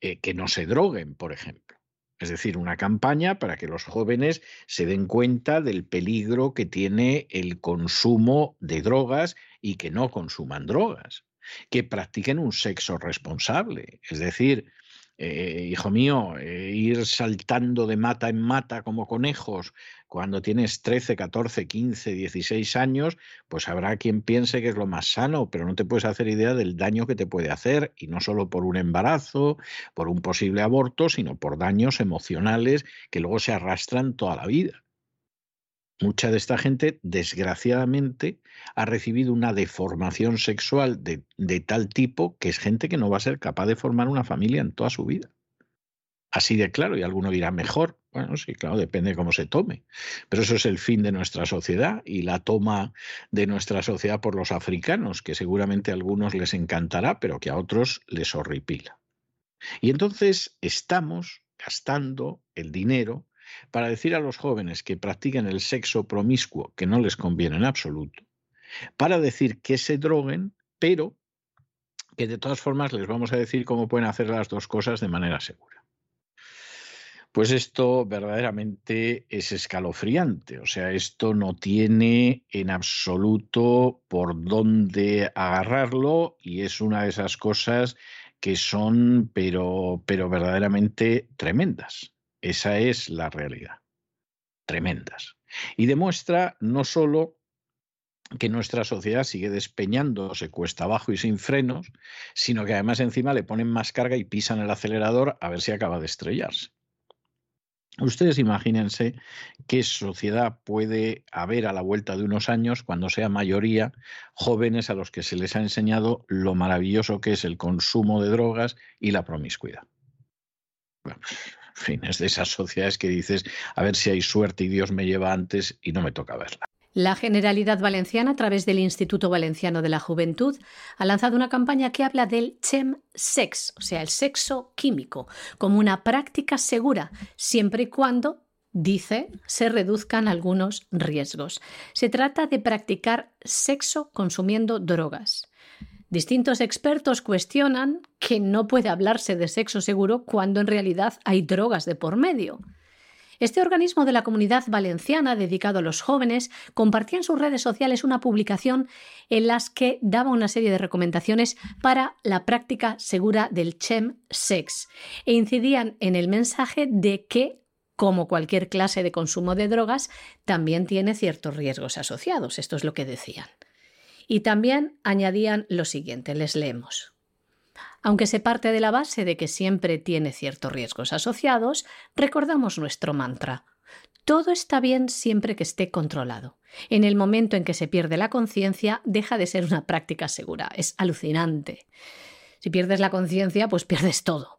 eh, que no se droguen, por ejemplo. Es decir, una campaña para que los jóvenes se den cuenta del peligro que tiene el consumo de drogas y que no consuman drogas, que practiquen un sexo responsable. Es decir, eh, hijo mío, eh, ir saltando de mata en mata como conejos cuando tienes 13, 14, 15, 16 años, pues habrá quien piense que es lo más sano, pero no te puedes hacer idea del daño que te puede hacer, y no solo por un embarazo, por un posible aborto, sino por daños emocionales que luego se arrastran toda la vida. Mucha de esta gente, desgraciadamente, ha recibido una deformación sexual de, tal tipo que es gente que no va a ser capaz de formar una familia en toda su vida. Así de claro, y alguno dirá mejor. Bueno, sí, claro, depende de cómo se tome. Pero eso es el fin de nuestra sociedad y la toma de nuestra sociedad por los africanos, que seguramente a algunos les encantará, pero que a otros les horripila. Y entonces estamos gastando el dinero para decir a los jóvenes que practiquen el sexo promiscuo, que no les conviene en absoluto, para decir que se droguen, pero que de todas formas les vamos a decir cómo pueden hacer las dos cosas de manera segura. Pues esto verdaderamente es escalofriante, o sea, esto no tiene en absoluto por dónde agarrarlo y es una de esas cosas que son, pero, pero verdaderamente tremendas. Esa es la realidad. Tremendas. Y demuestra no solo que nuestra sociedad sigue despeñándose cuesta abajo y sin frenos, sino que además encima le ponen más carga y pisan el acelerador a ver si acaba de estrellarse. Ustedes imagínense qué sociedad puede haber a la vuelta de unos años cuando sea mayoría jóvenes a los que se les ha enseñado lo maravilloso que es el consumo de drogas y la promiscuidad. Bueno, en fin, es de esas sociedades que dices, a ver si hay suerte y Dios me lleva antes y no me toca verla. La Generalidad Valenciana, a través del Instituto Valenciano de la Juventud, ha lanzado una campaña que habla del sex, o sea, el sexo químico, como una práctica segura, siempre y cuando, dice, se reduzcan algunos riesgos. Se trata de practicar sexo consumiendo drogas. Distintos expertos cuestionan que no puede hablarse de sexo seguro cuando en realidad hay drogas de por medio. Este organismo de la comunidad valenciana dedicado a los jóvenes compartía en sus redes sociales una publicación en las que daba una serie de recomendaciones para la práctica segura del chem sex e incidían en el mensaje de que como cualquier clase de consumo de drogas, también tiene ciertos riesgos asociados. Esto es lo que decían. Y también añadían lo siguiente, les leemos. Aunque se parte de la base de que siempre tiene ciertos riesgos asociados, recordamos nuestro mantra. Todo está bien siempre que esté controlado. En el momento en que se pierde la conciencia, deja de ser una práctica segura. Es alucinante. Si pierdes la conciencia, pues pierdes todo.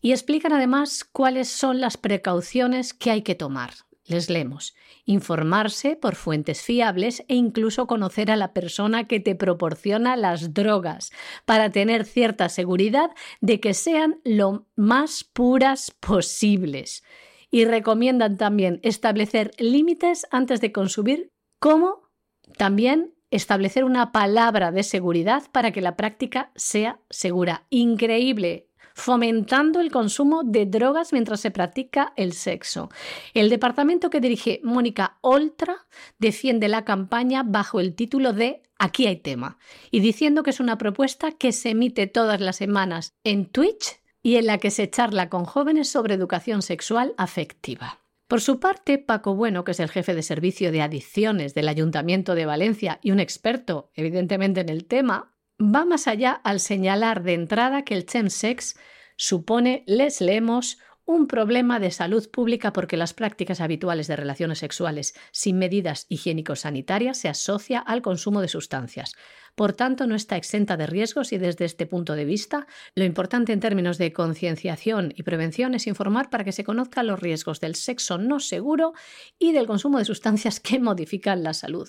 Y explican además cuáles son las precauciones que hay que tomar. Les leemos. Informarse por fuentes fiables e incluso conocer a la persona que te proporciona las drogas para tener cierta seguridad de que sean lo más puras posibles. Y recomiendan también establecer límites antes de consumir, como también establecer una palabra de seguridad para que la práctica sea segura. Increíble fomentando el consumo de drogas mientras se practica el sexo. El departamento que dirige Mónica Oltra defiende la campaña bajo el título de Aquí hay tema y diciendo que es una propuesta que se emite todas las semanas en Twitch y en la que se charla con jóvenes sobre educación sexual afectiva. Por su parte, Paco Bueno, que es el jefe de servicio de adicciones del Ayuntamiento de Valencia y un experto, evidentemente, en el tema, va más allá al señalar de entrada que el chemsex supone, les leemos, un problema de salud pública porque las prácticas habituales de relaciones sexuales sin medidas higiénico-sanitarias se asocia al consumo de sustancias. Por tanto, no está exenta de riesgos y desde este punto de vista, lo importante en términos de concienciación y prevención es informar para que se conozcan los riesgos del sexo no seguro y del consumo de sustancias que modifican la salud.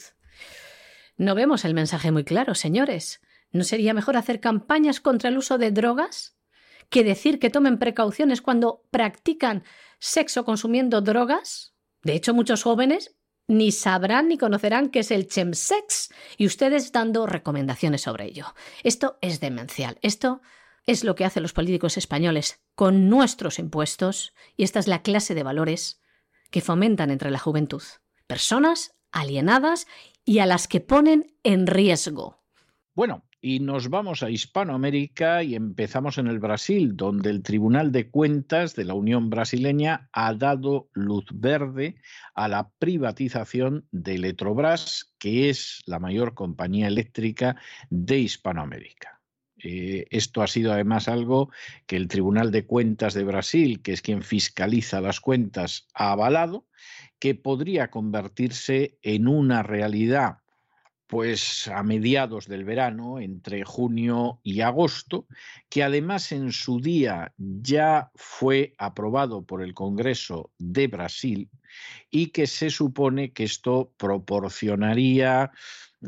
No vemos el mensaje muy claro, señores. ¿No sería mejor hacer campañas contra el uso de drogas que decir que tomen precauciones cuando practican sexo consumiendo drogas? De hecho, muchos jóvenes ni sabrán ni conocerán qué es el chemsex y ustedes dando recomendaciones sobre ello. Esto es demencial. Esto es lo que hacen los políticos españoles con nuestros impuestos y esta es la clase de valores que fomentan entre la juventud. Personas alienadas y a las que ponen en riesgo. Bueno, Y nos vamos a Hispanoamérica y empezamos en el Brasil, donde el Tribunal de Cuentas de la Unión Brasileña ha dado luz verde a la privatización de Electrobras, que es la mayor compañía eléctrica de Hispanoamérica. Eh, esto ha sido además algo que el Tribunal de Cuentas de Brasil, que es quien fiscaliza las cuentas, ha avalado, que podría convertirse en una realidad pues a mediados del verano, entre junio y agosto, que además en su día ya fue aprobado por el Congreso de Brasil y que se supone que esto proporcionaría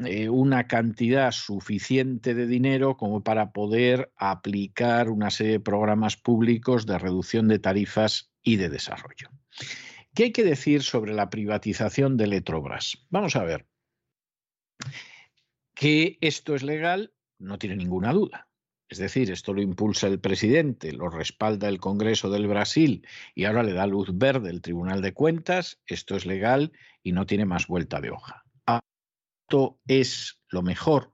eh, una cantidad suficiente de dinero como para poder aplicar una serie de programas públicos de reducción de tarifas y de desarrollo. ¿Qué hay que decir sobre la privatización de Electrobras? Vamos a ver. Que esto es legal, no tiene ninguna duda. Es decir, esto lo impulsa el presidente, lo respalda el Congreso del Brasil y ahora le da luz verde el Tribunal de Cuentas. Esto es legal y no tiene más vuelta de hoja. Esto es lo mejor.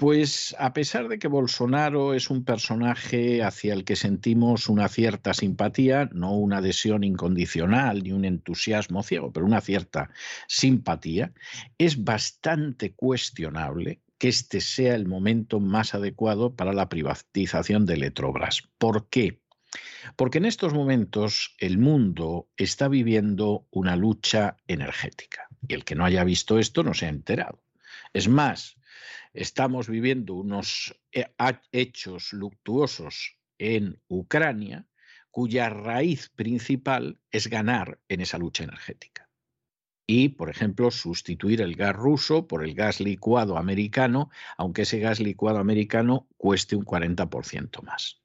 Pues a pesar de que Bolsonaro es un personaje hacia el que sentimos una cierta simpatía, no una adhesión incondicional ni un entusiasmo ciego, pero una cierta simpatía, es bastante cuestionable que este sea el momento más adecuado para la privatización de Electrobras. ¿Por qué? Porque en estos momentos el mundo está viviendo una lucha energética y el que no haya visto esto no se ha enterado. Es más, estamos viviendo unos eh, hechos luctuosos en Ucrania cuya raíz principal es ganar en esa lucha energética. Y, por ejemplo, sustituir el gas ruso por el gas licuado americano, aunque ese gas licuado americano cueste un 40% más.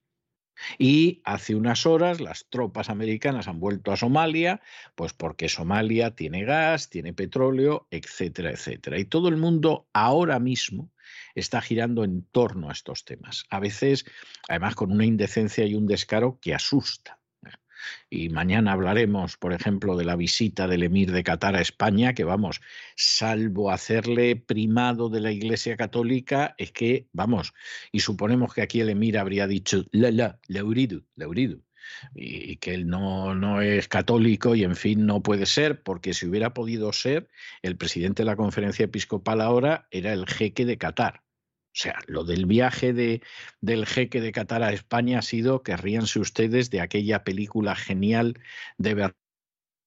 Y hace unas horas las tropas americanas han vuelto a Somalia, pues porque Somalia tiene gas, tiene petróleo, etcétera, etcétera. Y todo el mundo ahora mismo está girando en torno a estos temas. A veces, además, con una indecencia y un descaro que asusta. Y mañana hablaremos, por ejemplo, de la visita del emir de Qatar a España, que vamos, salvo hacerle primado de la Iglesia Católica, es que, vamos, y suponemos que aquí el emir habría dicho, la, la, lauridu, lauridu y que él no, no, es católico y en fin no puede ser, porque si hubiera podido ser, el presidente de la conferencia episcopal ahora era el jeque de Qatar. O sea, lo del viaje de, del jeque de Qatar a España ha sido, que ríanse ustedes, de aquella película genial de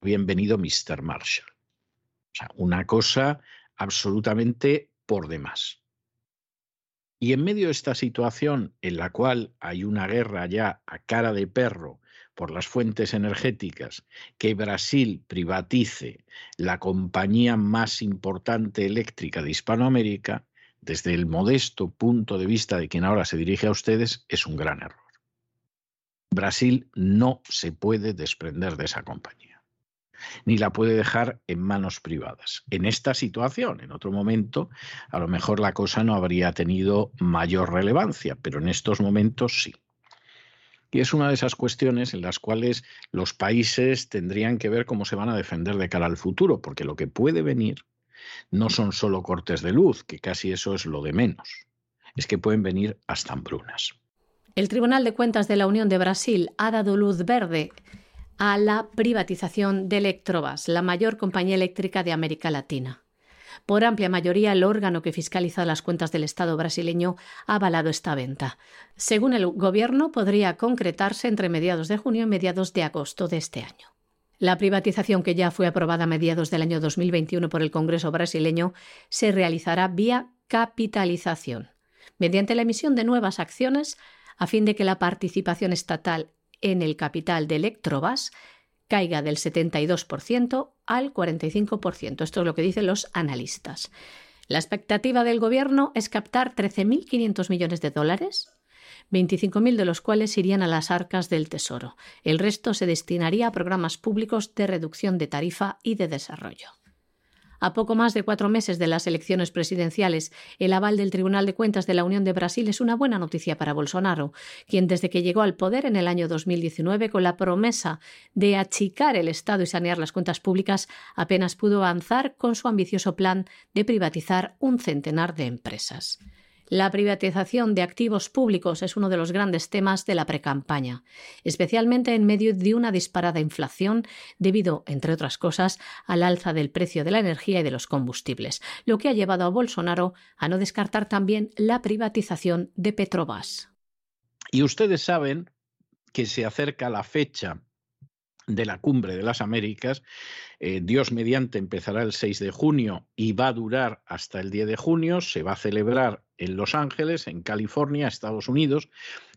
Bienvenido Mr. Marshall. O sea, una cosa absolutamente por demás. Y en medio de esta situación en la cual hay una guerra ya a cara de perro por las fuentes energéticas, que Brasil privatice la compañía más importante eléctrica de Hispanoamérica, desde el modesto punto de vista de quien ahora se dirige a ustedes, es un gran error. Brasil no se puede desprender de esa compañía, ni la puede dejar en manos privadas. En esta situación, en otro momento, a lo mejor la cosa no habría tenido mayor relevancia, pero en estos momentos sí. Y es una de esas cuestiones en las cuales los países tendrían que ver cómo se van a defender de cara al futuro, porque lo que puede venir no son solo cortes de luz, que casi eso es lo de menos. Es que pueden venir hasta hambrunas. El Tribunal de Cuentas de la Unión de Brasil ha dado luz verde a la privatización de Electrobas, la mayor compañía eléctrica de América Latina. Por amplia mayoría, el órgano que fiscaliza las cuentas del Estado brasileño ha avalado esta venta. Según el Gobierno, podría concretarse entre mediados de junio y mediados de agosto de este año. La privatización, que ya fue aprobada a mediados del año 2021 por el Congreso brasileño, se realizará vía capitalización, mediante la emisión de nuevas acciones a fin de que la participación estatal en el capital de Electrobas caiga del 72% al 45%. Esto es lo que dicen los analistas. La expectativa del Gobierno es captar 13.500 millones de dólares 25.000 de los cuales irían a las arcas del Tesoro. El resto se destinaría a programas públicos de reducción de tarifa y de desarrollo. A poco más de cuatro meses de las elecciones presidenciales, el aval del Tribunal de Cuentas de la Unión de Brasil es una buena noticia para Bolsonaro, quien desde que llegó al poder en el año 2019 con la promesa de achicar el Estado y sanear las cuentas públicas, apenas pudo avanzar con su ambicioso plan de privatizar un centenar de empresas. La privatización de activos públicos es uno de los grandes temas de la precampaña, especialmente en medio de una disparada inflación debido, entre otras cosas, al alza del precio de la energía y de los combustibles, lo que ha llevado a Bolsonaro a no descartar también la privatización de Petrobras. Y ustedes saben que se acerca la fecha de la Cumbre de las Américas. Eh, Dios mediante empezará el 6 de junio y va a durar hasta el 10 de junio. Se va a celebrar en Los Ángeles, en California, Estados Unidos.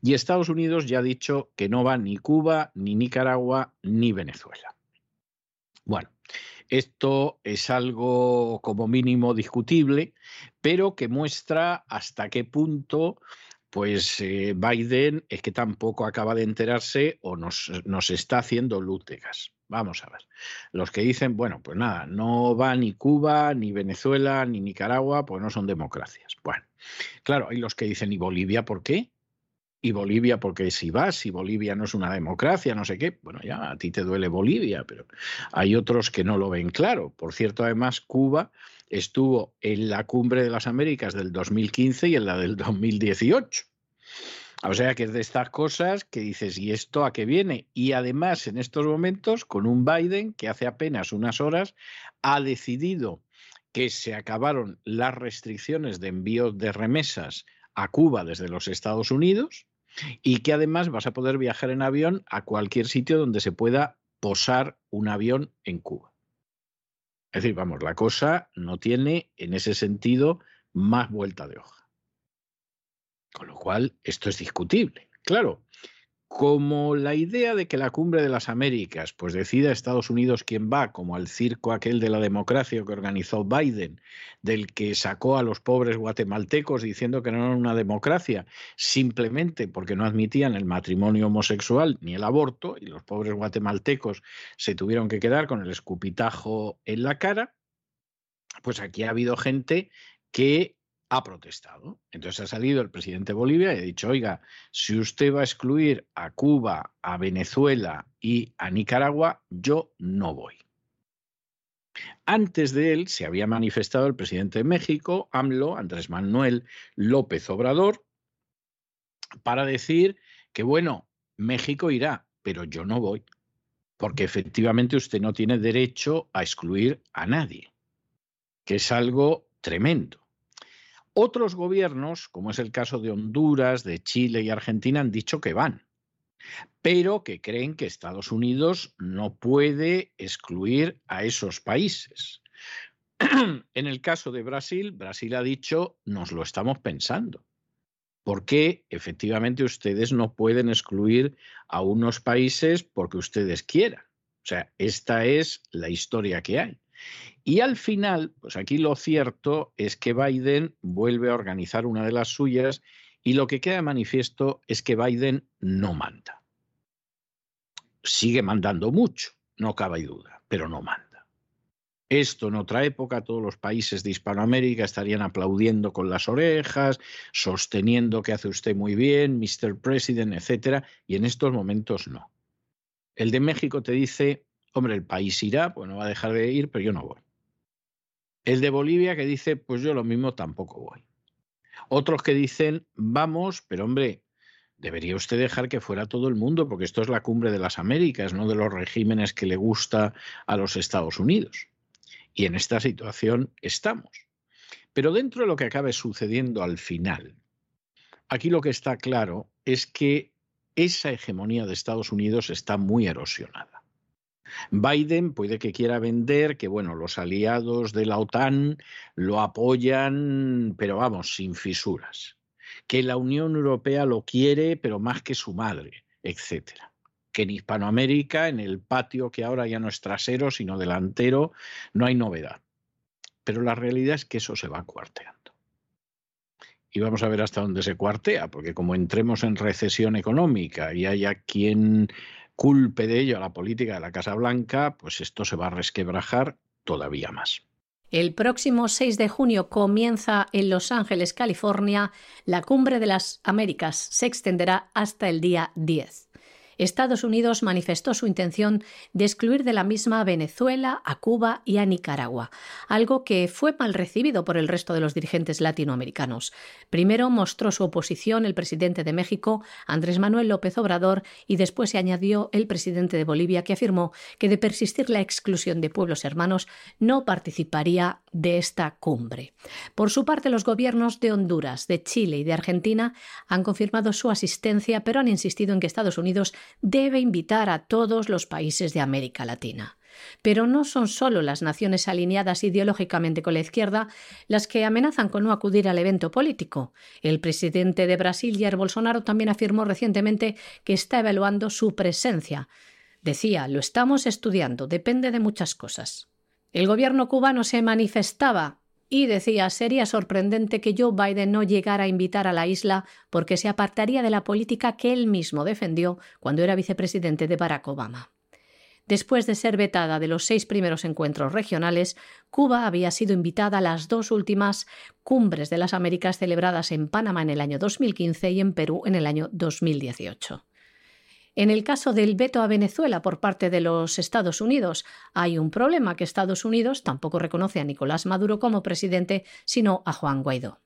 Y Estados Unidos ya ha dicho que no va ni Cuba, ni Nicaragua, ni Venezuela. Bueno, esto es algo como mínimo discutible, pero que muestra hasta qué punto pues eh, Biden es que tampoco acaba de enterarse o nos, nos está haciendo lútegas. Vamos a ver. Los que dicen, bueno, pues nada, no va ni Cuba, ni Venezuela, ni Nicaragua, pues no son democracias. Bueno, claro, hay los que dicen, ¿y Bolivia por qué? ¿Y Bolivia porque si vas? Si Bolivia no es una democracia, no sé qué. Bueno, ya a ti te duele Bolivia, pero hay otros que no lo ven claro. Por cierto, además, Cuba estuvo en la cumbre de las Américas del 2015 y en la del 2018. O sea que es de estas cosas que dices, ¿y esto a qué viene? Y además en estos momentos con un Biden que hace apenas unas horas ha decidido que se acabaron las restricciones de envío de remesas a Cuba desde los Estados Unidos y que además vas a poder viajar en avión a cualquier sitio donde se pueda posar un avión en Cuba. Es decir, vamos, la cosa no tiene en ese sentido más vuelta de hoja. Con lo cual, esto es discutible. Claro, como la idea de que la cumbre de las Américas pues decida Estados Unidos quién va, como al circo aquel de la democracia que organizó Biden, del que sacó a los pobres guatemaltecos diciendo que no eran una democracia, simplemente porque no admitían el matrimonio homosexual ni el aborto, y los pobres guatemaltecos se tuvieron que quedar con el escupitajo en la cara, pues aquí ha habido gente que ha protestado. Entonces ha salido el presidente de Bolivia y ha dicho, oiga, si usted va a excluir a Cuba, a Venezuela y a Nicaragua, yo no voy. Antes de él se había manifestado el presidente de México, AMLO, Andrés Manuel López Obrador, para decir que, bueno, México irá, pero yo no voy, porque efectivamente usted no tiene derecho a excluir a nadie, que es algo tremendo. Otros gobiernos, como es el caso de Honduras, de Chile y Argentina, han dicho que van, pero que creen que Estados Unidos no puede excluir a esos países. (clears throat) en el caso de Brasil, Brasil ha dicho, nos lo estamos pensando, porque efectivamente ustedes no pueden excluir a unos países porque ustedes quieran. O sea, esta es la historia que hay. Y al final, pues aquí lo cierto es que Biden vuelve a organizar una de las suyas y lo que queda manifiesto es que Biden no manda. Sigue mandando mucho, no cabe duda, pero no manda. Esto en otra época todos los países de Hispanoamérica estarían aplaudiendo con las orejas, sosteniendo que hace usted muy bien, Mr. President, etcétera, y en estos momentos no. El de México te dice, hombre, el país irá, pues no va a dejar de ir, pero yo no voy. El de Bolivia que dice, pues yo lo mismo tampoco voy. Otros que dicen, vamos, pero hombre, debería usted dejar que fuera todo el mundo, porque esto es la cumbre de las Américas, no de los regímenes que le gusta a los Estados Unidos. Y en esta situación estamos. Pero dentro de lo que acabe sucediendo al final, aquí lo que está claro es que esa hegemonía de Estados Unidos está muy erosionada. Biden puede que quiera vender que, bueno, los aliados de la OTAN lo apoyan, pero vamos, sin fisuras. Que la Unión Europea lo quiere, pero más que su madre, etcétera. Que en Hispanoamérica, en el patio que ahora ya no es trasero, sino delantero, no hay novedad. Pero la realidad es que eso se va cuarteando y vamos a ver hasta dónde se cuartea, porque como entremos en recesión económica y haya quien culpe de ello a la política de la Casa Blanca, pues esto se va a resquebrajar todavía más. El próximo 6 de junio comienza en Los Ángeles, California, la Cumbre de las Américas. Se extenderá hasta el día 10. Estados Unidos manifestó su intención de excluir de la misma a Venezuela, a Cuba y a Nicaragua, algo que fue mal recibido por el resto de los dirigentes latinoamericanos. Primero mostró su oposición el presidente de México, Andrés Manuel López Obrador, y después se añadió el presidente de Bolivia, que afirmó que de persistir la exclusión de pueblos hermanos no participaría de esta cumbre. Por su parte, los gobiernos de Honduras, de Chile y de Argentina han confirmado su asistencia, pero han insistido en que Estados Unidos debe invitar a todos los países de América Latina. Pero no son solo las naciones alineadas ideológicamente con la izquierda las que amenazan con no acudir al evento político. El presidente de Brasil, Jair Bolsonaro, también afirmó recientemente que está evaluando su presencia. Decía, lo estamos estudiando, depende de muchas cosas. El gobierno cubano se manifestaba y decía sería sorprendente que Joe Biden no llegara a invitar a la isla porque se apartaría de la política que él mismo defendió cuando era vicepresidente de Barack Obama. Después de ser vetada de los seis primeros encuentros regionales, Cuba había sido invitada a las dos últimas cumbres de las Américas celebradas en Panamá en el año 2015 y en Perú en el año 2018. En el caso del veto a Venezuela por parte de los Estados Unidos, hay un problema que Estados Unidos tampoco reconoce a Nicolás Maduro como presidente, sino a Juan Guaidó.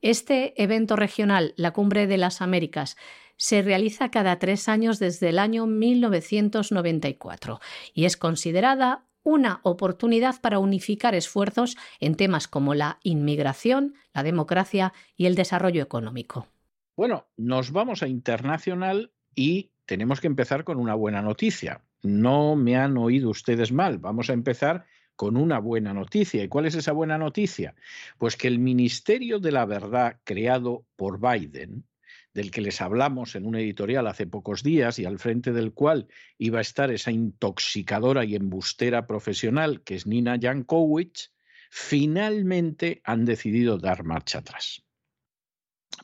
Este evento regional, la Cumbre de las Américas, se realiza cada tres años desde el año 1994 y es considerada una oportunidad para unificar esfuerzos en temas como la inmigración, la democracia y el desarrollo económico. Bueno, nos vamos a internacional y tenemos que empezar con una buena noticia. No me han oído ustedes mal. Vamos a empezar con una buena noticia. ¿Y cuál es esa buena noticia? Pues que el Ministerio de la Verdad creado por Biden, del que les hablamos en un editorial hace pocos días y al frente del cual iba a estar esa intoxicadora y embustera profesional que es Nina Jankowicz, finalmente han decidido dar marcha atrás.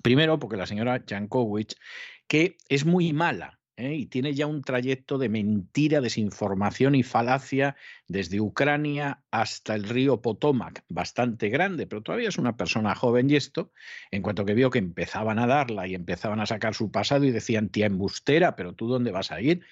Primero, porque la señora Jankowicz, que es muy mala ¿eh? y tiene ya un trayecto de mentira, desinformación y falacia desde Ucrania hasta el río Potomac, bastante grande, pero todavía es una persona joven y esto, en cuanto que vio que empezaban a darla y empezaban a sacar su pasado y decían, tía embustera, pero tú dónde vas a ir,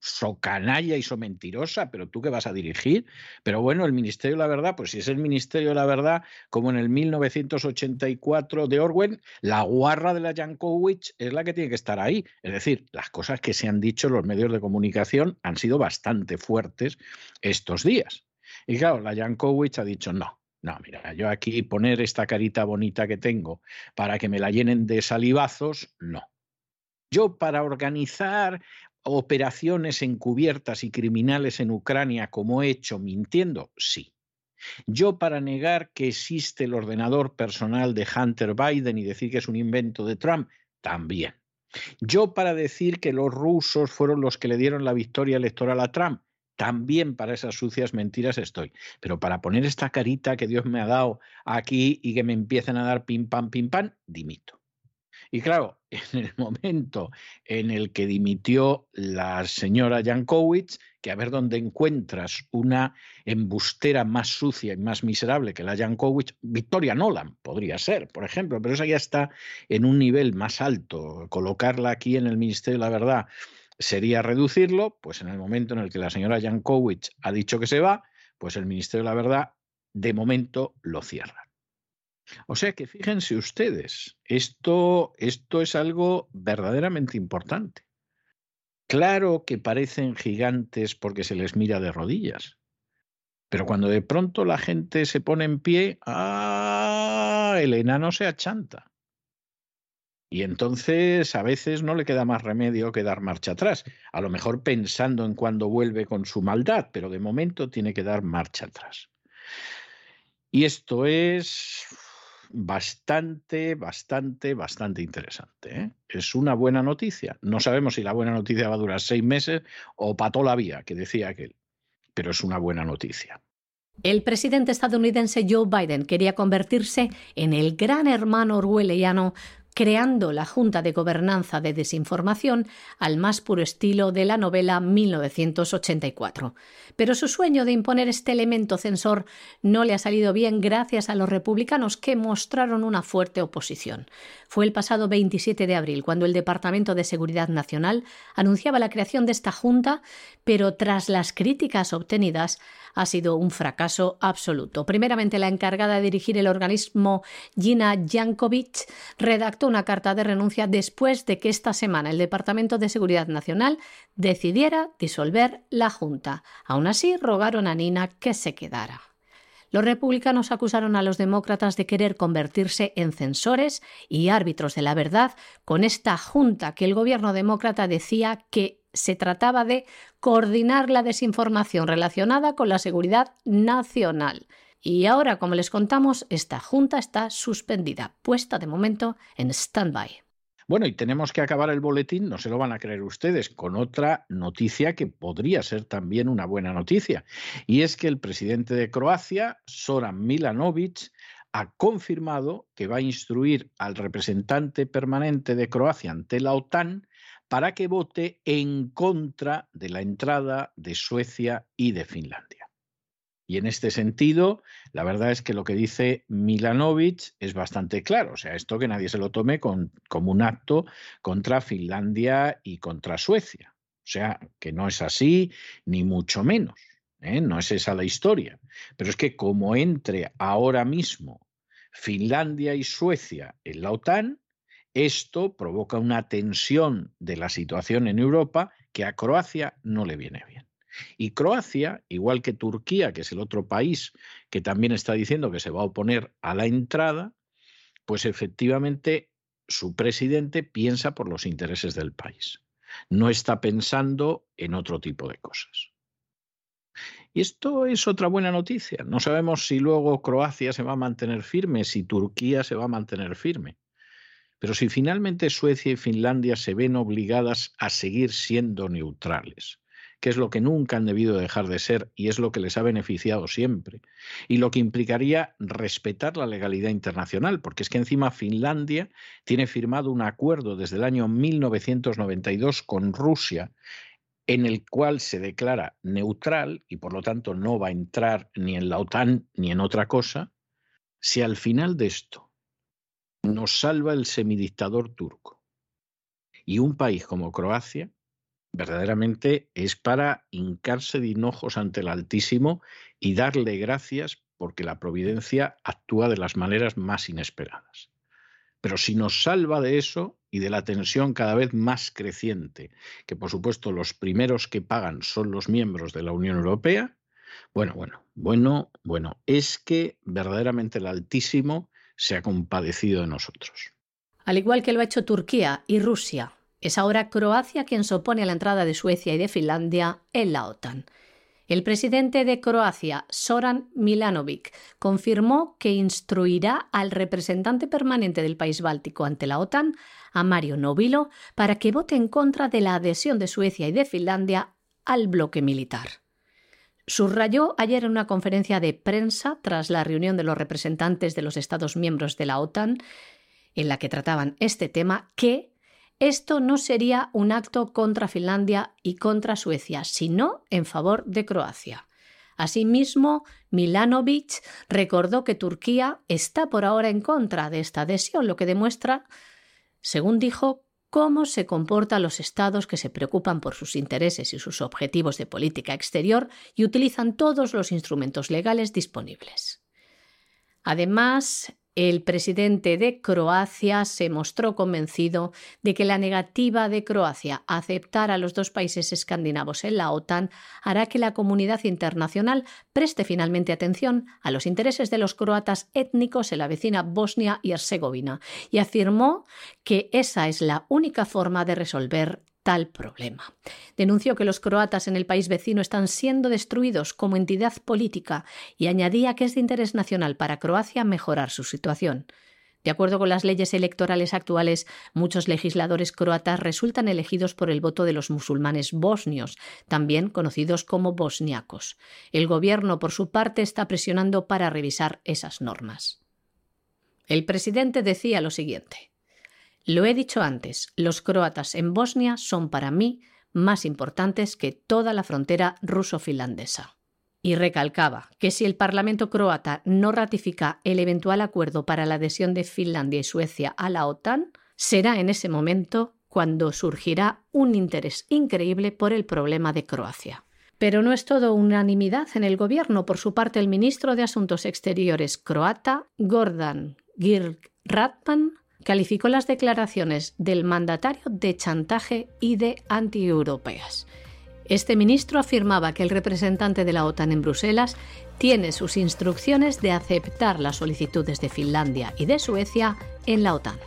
so canalla y so mentirosa, pero tú qué vas a dirigir. Pero bueno, el Ministerio de la Verdad, pues si es el Ministerio de la Verdad, como en el 1984 de Orwell, la guarra de la Jankowicz es la que tiene que estar ahí. Es decir, las cosas que se han dicho los medios de comunicación han sido bastante fuertes estos días. Y claro, la Jankowicz ha dicho no. No, mira, yo aquí poner esta carita bonita que tengo para que me la llenen de salivazos, no. Yo para organizar operaciones encubiertas y criminales en Ucrania como he hecho mintiendo? Sí. Yo para negar que existe el ordenador personal de Hunter Biden y decir que es un invento de Trump, también. Yo para decir que los rusos fueron los que le dieron la victoria electoral a Trump, también para esas sucias mentiras estoy. Pero para poner esta carita que Dios me ha dado aquí y que me empiecen a dar pim pam, pim pam, dimito. Y claro, (laughs) en el momento en el que dimitió la señora Jankowicz, que a ver dónde encuentras una embustera más sucia y más miserable que la Jankowicz, Victoria Nolan podría ser, por ejemplo, pero esa ya está en un nivel más alto. Colocarla aquí en el Ministerio de la Verdad sería reducirlo, pues en el momento en el que la señora Jankowicz ha dicho que se va, pues el Ministerio de la Verdad de momento lo cierra. O sea que fíjense ustedes, esto, esto es algo verdaderamente importante. Claro que parecen gigantes porque se les mira de rodillas, pero cuando de pronto la gente se pone en pie, ¡ah! El enano se achanta. Y entonces a veces no le queda más remedio que dar marcha atrás, a lo mejor pensando en cuando vuelve con su maldad, pero de momento tiene que dar marcha atrás. Y esto es bastante, bastante, bastante interesante. ¿eh? Es una buena noticia. No sabemos si la buena noticia va a durar seis meses o pató la vía, que decía aquel, pero es una buena noticia. El presidente estadounidense Joe Biden quería convertirse en el gran hermano orwelliano creando la Junta de Gobernanza de Desinformación al más puro estilo de la novela 1984. Pero su sueño de imponer este elemento censor no le ha salido bien gracias a los republicanos que mostraron una fuerte oposición. Fue el pasado 27 de abril cuando el Departamento de Seguridad Nacional anunciaba la creación de esta Junta, pero tras las críticas obtenidas ha sido un fracaso absoluto. Primeramente, la encargada de dirigir el organismo, Gina Jankovic, redactó una carta de renuncia después de que esta semana el Departamento de Seguridad Nacional decidiera disolver la Junta. Aún así, rogaron a Nina que se quedara. Los republicanos acusaron a los demócratas de querer convertirse en censores y árbitros de la verdad con esta junta que el gobierno demócrata decía que se trataba de coordinar la desinformación relacionada con la seguridad nacional. Y ahora, como les contamos, esta junta está suspendida, puesta de momento en stand-by. Bueno, y tenemos que acabar el boletín, no se lo van a creer ustedes, con otra noticia que podría ser también una buena noticia. Y es que el presidente de Croacia, Soran Milanovic, ha confirmado que va a instruir al representante permanente de Croacia ante la OTAN para que vote en contra de la entrada de Suecia y de Finlandia. Y en este sentido, la verdad es que lo que dice Milanovic es bastante claro. O sea, esto que nadie se lo tome como un acto contra Finlandia y contra Suecia. O sea, que no es así, ni mucho menos. ¿eh? No es esa la historia. Pero es que como entre ahora mismo Finlandia y Suecia en la OTAN, esto provoca una tensión de la situación en Europa que a Croacia no le viene bien. Y Croacia, igual que Turquía, que es el otro país que también está diciendo que se va a oponer a la entrada, pues efectivamente su presidente piensa por los intereses del país. No está pensando en otro tipo de cosas. Y esto es otra buena noticia. No sabemos si luego Croacia se va a mantener firme, si Turquía se va a mantener firme. Pero si finalmente Suecia y Finlandia se ven obligadas a seguir siendo neutrales, que es lo que nunca han debido dejar de ser y es lo que les ha beneficiado siempre, y lo que implicaría respetar la legalidad internacional, porque es que encima Finlandia tiene firmado un acuerdo desde el año 1992 con Rusia en el cual se declara neutral y por lo tanto no va a entrar ni en la OTAN ni en otra cosa, si al final de esto nos salva el semidictador turco y un país como Croacia verdaderamente es para hincarse de hinojos ante el Altísimo y darle gracias porque la providencia actúa de las maneras más inesperadas. Pero si nos salva de eso y de la tensión cada vez más creciente, que por supuesto los primeros que pagan son los miembros de la Unión Europea, bueno, bueno, bueno, bueno, es que verdaderamente el Altísimo se ha compadecido de nosotros. Al igual que lo ha hecho Turquía y Rusia, es ahora Croacia quien se opone a la entrada de Suecia y de Finlandia en la OTAN. El presidente de Croacia, Soran Milanovic, confirmó que instruirá al representante permanente del país báltico ante la OTAN, a Mario Novilo, para que vote en contra de la adhesión de Suecia y de Finlandia al bloque militar. Subrayó ayer en una conferencia de prensa tras la reunión de los representantes de los Estados miembros de la OTAN, en la que trataban este tema, que esto no sería un acto contra Finlandia y contra Suecia, sino en favor de Croacia. Asimismo, Milanovic recordó que Turquía está por ahora en contra de esta adhesión, lo que demuestra, según dijo, cómo se comportan los estados que se preocupan por sus intereses y sus objetivos de política exterior y utilizan todos los instrumentos legales disponibles. Además, el presidente de Croacia se mostró convencido de que la negativa de Croacia a aceptar a los dos países escandinavos en la OTAN hará que la comunidad internacional preste finalmente atención a los intereses de los croatas étnicos en la vecina Bosnia y Herzegovina y afirmó que esa es la única forma de resolver tal problema. Denunció que los croatas en el país vecino están siendo destruidos como entidad política y añadía que es de interés nacional para Croacia mejorar su situación. De acuerdo con las leyes electorales actuales, muchos legisladores croatas resultan elegidos por el voto de los musulmanes bosnios, también conocidos como bosniacos. El gobierno, por su parte, está presionando para revisar esas normas. El presidente decía lo siguiente. Lo he dicho antes, los croatas en Bosnia son para mí más importantes que toda la frontera ruso-finlandesa. Y recalcaba que si el Parlamento croata no ratifica el eventual acuerdo para la adhesión de Finlandia y Suecia a la OTAN, será en ese momento cuando surgirá un interés increíble por el problema de Croacia. Pero no es todo unanimidad en el gobierno. Por su parte, el ministro de Asuntos Exteriores croata, Gordan Girk Ratman, calificó las declaraciones del mandatario de chantaje y de antieuropeas. Este ministro afirmaba que el representante de la OTAN en Bruselas tiene sus instrucciones de aceptar las solicitudes de Finlandia y de Suecia en la OTAN.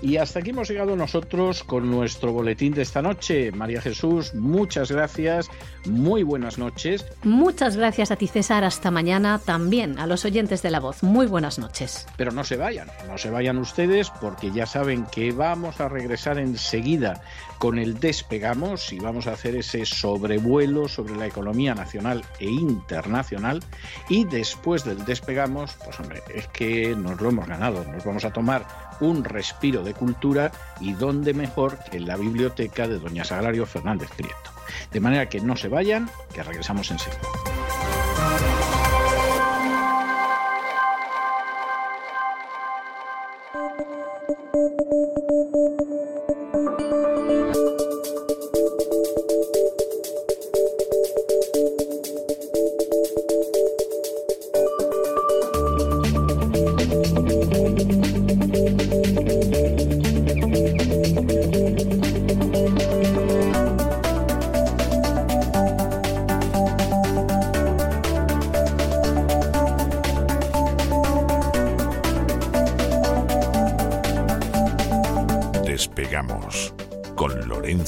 Y hasta aquí hemos llegado nosotros con nuestro boletín de esta noche. María Jesús, muchas gracias, muy buenas noches. Muchas gracias a ti César, hasta mañana también a los oyentes de la voz. Muy buenas noches. Pero no se vayan, no se vayan ustedes porque ya saben que vamos a regresar enseguida con el despegamos y vamos a hacer ese sobrevuelo sobre la economía nacional e internacional y después del despegamos, pues hombre, es que nos lo hemos ganado, nos vamos a tomar un respiro de cultura y dónde mejor que en la biblioteca de doña Sagrario Fernández Prieto. De manera que no se vayan, que regresamos enseguida.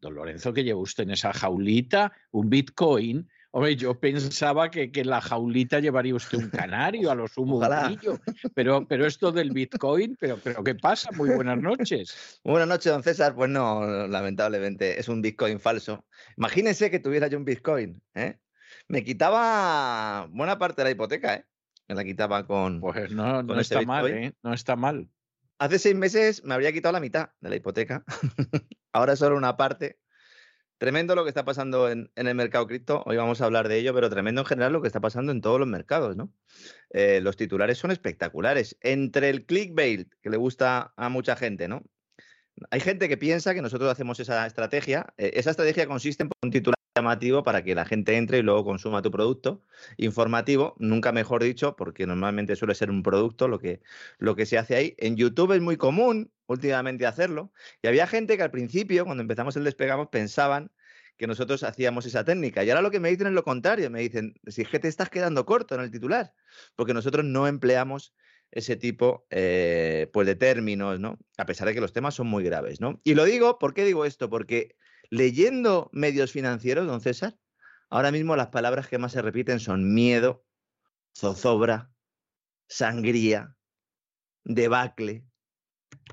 Don Lorenzo, que lleva usted en esa jaulita un Bitcoin. Hombre, yo pensaba que, que en la jaulita llevaría usted un canario, a lo (laughs) sumo un pero, pero esto del Bitcoin, pero, pero ¿qué pasa? Muy buenas noches. Buenas noches, don César. Pues no, lamentablemente, es un Bitcoin falso. Imagínense que tuviera yo un Bitcoin, ¿eh? Me quitaba buena parte de la hipoteca, ¿eh? Me la quitaba con. Pues no, no está mal, ¿eh? No está mal. Hace seis meses me habría quitado la mitad de la hipoteca. (laughs) Ahora solo una parte. Tremendo lo que está pasando en, el mercado cripto. Hoy vamos a hablar de ello, pero tremendo en general lo que está pasando en todos los mercados, ¿no? Eh, los titulares son espectaculares. Entre el clickbait, que le gusta a mucha gente, ¿no? Hay gente que piensa que nosotros hacemos esa estrategia. Eh, esa estrategia consiste en un titular llamativo para que la gente entre y luego consuma tu producto. Informativo, nunca mejor dicho, porque normalmente suele ser un producto lo que, lo que se hace ahí. En YouTube es muy común últimamente hacerlo. Y había gente que al principio, cuando empezamos el despegamos, pensaban que nosotros hacíamos esa técnica. Y ahora lo que me dicen es lo contrario. Me dicen, si es que te estás quedando corto en el titular, porque nosotros no empleamos ese tipo eh, pues de términos, ¿no? A pesar de que los temas son muy graves, ¿no? Y lo digo, ¿por qué digo esto? Porque Leyendo medios financieros, don César, ahora mismo las palabras que más se repiten son miedo, zozobra, sangría, debacle.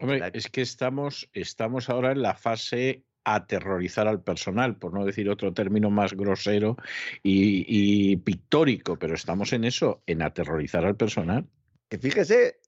Hombre, es que estamos, estamos ahora en la fase aterrorizar al personal, por no decir otro término más grosero y, y, pictórico, pero estamos en eso, en aterrorizar al personal. Que fíjese,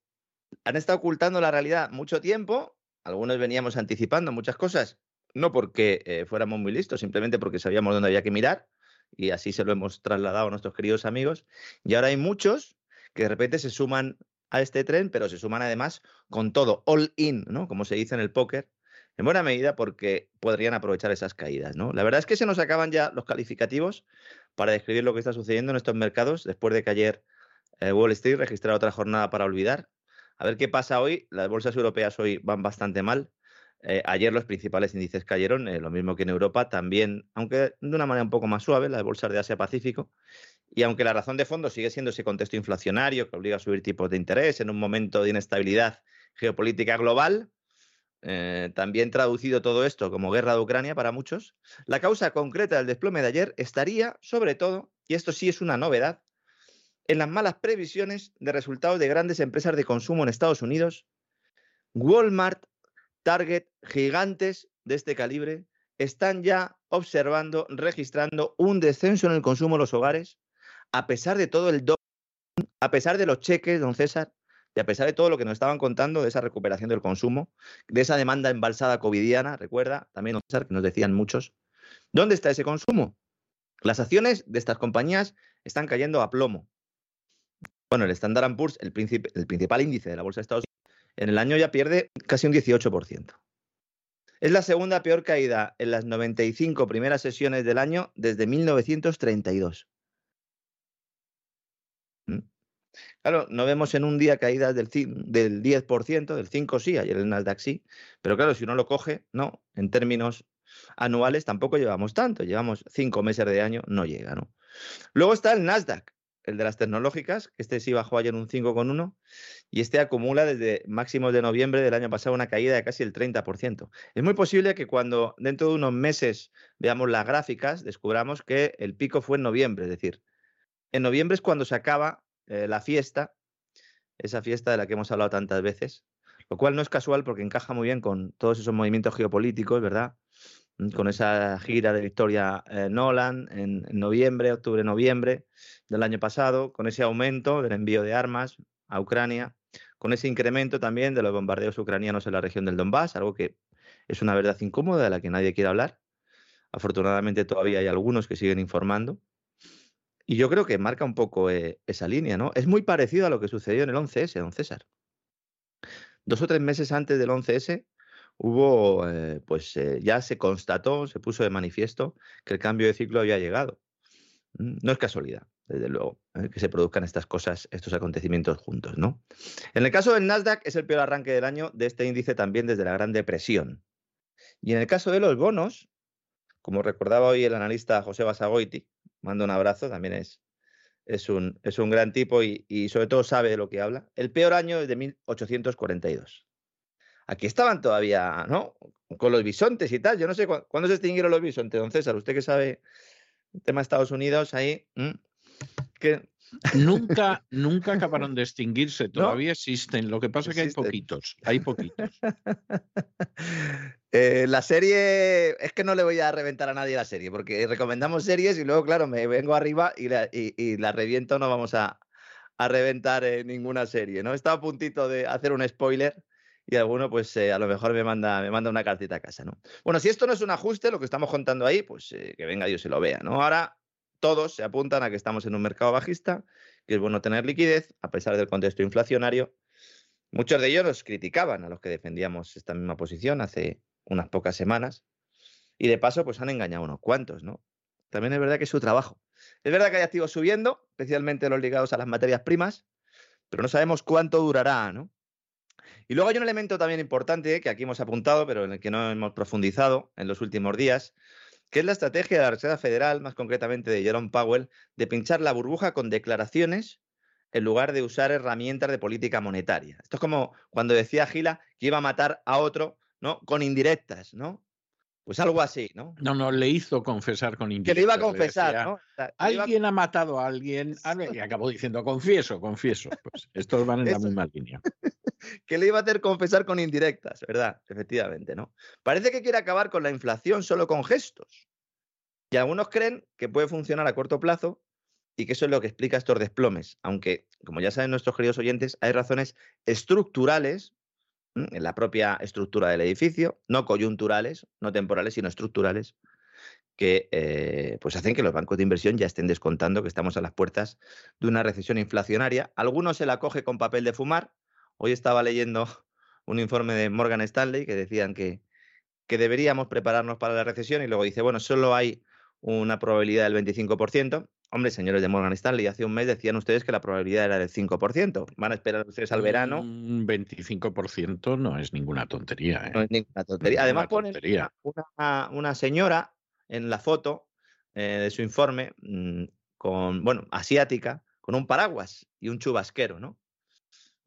han estado ocultando la realidad mucho tiempo, algunos veníamos anticipando muchas cosas no porque eh, fuéramos muy listos, simplemente porque sabíamos dónde había que mirar y así se lo hemos trasladado a nuestros queridos amigos. Y ahora hay muchos que de repente se suman a este tren, pero se suman además con todo, all in, ¿no? Como se dice en el póker, en buena medida porque podrían aprovechar esas caídas, ¿no? La verdad es que se nos acaban ya los calificativos para describir lo que está sucediendo en estos mercados después de que ayer eh, Wall Street registrara otra jornada para olvidar. A ver qué pasa hoy. Las bolsas europeas hoy van bastante mal. Eh, ayer los principales índices cayeron, eh, lo mismo que en Europa, también, aunque de una manera un poco más suave, las bolsas de Asia-Pacífico. Y aunque la razón de fondo sigue siendo ese contexto inflacionario que obliga a subir tipos de interés en un momento de inestabilidad geopolítica global, eh, también traducido todo esto como guerra de Ucrania para muchos, la causa concreta del desplome de ayer estaría, sobre todo, y esto sí es una novedad, en las malas previsiones de resultados de grandes empresas de consumo en Estados Unidos, Walmart, Target, gigantes de este calibre, están ya observando, registrando un descenso en el consumo de los hogares, a pesar de todo el a pesar de los cheques, don César, y a pesar de todo lo que nos estaban contando de esa recuperación del consumo, de esa demanda embalsada covidiana, recuerda, también don César, que nos decían muchos, ¿dónde está ese consumo? Las acciones de estas compañías están cayendo a plomo. Bueno, el Standard Poor's, el, el principal índice de la bolsa de Estados Unidos, en el año ya pierde casi un 18%. Es la segunda peor caída en las 95 primeras sesiones del año desde 1932. ¿Mm? Claro, no vemos en un día caídas del, del 10%, del 5 sí, ayer el Nasdaq sí, pero claro, si uno lo coge, no, en términos anuales tampoco llevamos tanto, llevamos cinco meses de año, no llega, ¿no? Luego está el Nasdaq, el de las tecnológicas, que este sí bajó ayer un 5,1 y este acumula desde máximos de noviembre del año pasado una caída de casi el 30%. Es muy posible que cuando dentro de unos meses veamos las gráficas, descubramos que el pico fue en noviembre, es decir, en noviembre es cuando se acaba eh, la fiesta, esa fiesta de la que hemos hablado tantas veces, lo cual no es casual porque encaja muy bien con todos esos movimientos geopolíticos, ¿verdad? Mm, con esa gira de Victoria eh, Nolan en, noviembre, octubre, noviembre del año pasado, con ese aumento del envío de armas a Ucrania, con ese incremento también de los bombardeos ucranianos en la región del Donbass, algo que es una verdad incómoda de la que nadie quiere hablar. Afortunadamente todavía hay algunos que siguen informando. Y yo creo que marca un poco eh, esa línea, ¿no? Es muy parecido a lo que sucedió en el 11S, don César. Dos o tres meses antes del 11S, hubo, eh, pues eh, ya se constató, se puso de manifiesto que el cambio de ciclo había llegado. Mm, no es casualidad, desde luego, eh, que se produzcan estas cosas, estos acontecimientos juntos, ¿no? En el caso del Nasdaq es el peor arranque del año de este índice también desde la Gran Depresión. Y en el caso de los bonos, como recordaba hoy el analista José Basagoiti, mando un abrazo, también es, es, un, es un gran tipo y, y sobre todo sabe de lo que habla, el peor año es de 1842 aquí estaban todavía, ¿no? Con los bisontes y tal. Yo no sé cuándo se extinguieron los bisontes, don César. Usted que sabe el tema de Estados Unidos ahí, que Nunca, (laughs) nunca acabaron de extinguirse, todavía existen. Lo que pasa es que hay poquitos, hay poquitos. (laughs) Eh, la serie, es que no le voy a reventar a nadie la serie, porque recomendamos series y luego, claro, me vengo arriba y la, reviento, no vamos a, reventar ninguna serie, ¿no? Estaba a puntito de hacer un spoiler y alguno pues eh, a lo mejor me manda, me manda una cartita a casa, ¿no? Bueno, si esto no es un ajuste, lo que estamos contando ahí, pues eh, que venga Dios y lo vea, ¿no? Ahora todos se apuntan a que estamos en un mercado bajista, que es bueno tener liquidez, a pesar del contexto inflacionario. Muchos de ellos nos criticaban a los que defendíamos esta misma posición hace unas pocas semanas. Y de paso, pues han engañado unos cuantos, ¿no? También es verdad que es su trabajo. Es verdad que hay activos subiendo, especialmente los ligados a las materias primas, pero no sabemos cuánto durará, ¿no? Y luego hay un elemento también importante que aquí hemos apuntado, pero en el que no hemos profundizado en los últimos días, que es la estrategia de la Reserva Federal, más concretamente de Jerome Powell, de pinchar la burbuja con declaraciones en lugar de usar herramientas de política monetaria. Esto es como cuando decía Gila que iba a matar a otro, ¿no? Con indirectas, ¿no? Pues algo así, ¿no? No, no, le hizo confesar con indirectas. Que le iba a confesar, ¿no? alguien ha matado a alguien y (laughs) acabó diciendo, confieso, confieso. Pues estos van en la misma línea. (laughs) que le iba a hacer confesar con indirectas, ¿verdad? Efectivamente, ¿no? Parece que quiere acabar con la inflación solo con gestos. Y algunos creen que puede funcionar a corto plazo y que eso es lo que explica estos desplomes. Aunque, como ya saben nuestros queridos oyentes, hay razones estructurales en la propia estructura del edificio, no coyunturales, no temporales, sino estructurales, que eh, pues hacen que los bancos de inversión ya estén descontando que estamos a las puertas de una recesión inflacionaria. Algunos se la coge con papel de fumar, Hoy estaba leyendo (laughs) un informe de Morgan Stanley que decían que, que deberíamos prepararnos para la recesión y luego dice, bueno, solo hay una probabilidad del 25%. Hombre, señores de Morgan Stanley, hace un mes decían ustedes que la probabilidad era del 5%. ¿Van a esperar ustedes al verano? Un 25% no es ninguna tontería. ¿eh? No es ninguna tontería. Además, pone una, una, señora en la foto eh, de su informe, mm, con, bueno, asiática, con un paraguas y un chubasquero, ¿no?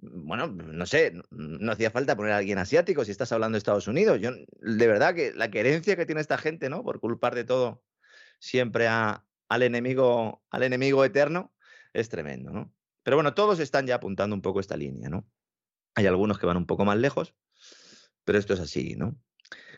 bueno, no sé, no hacía falta poner a alguien asiático si estás hablando de Estados Unidos. Yo, de verdad que la querencia que tiene esta gente, ¿no? Por culpar de todo siempre a, al, enemigo, al enemigo eterno, es tremendo, ¿no? Pero bueno, todos están ya apuntando un poco esta línea, ¿no? Hay algunos que van un poco más lejos, pero esto es así, ¿no?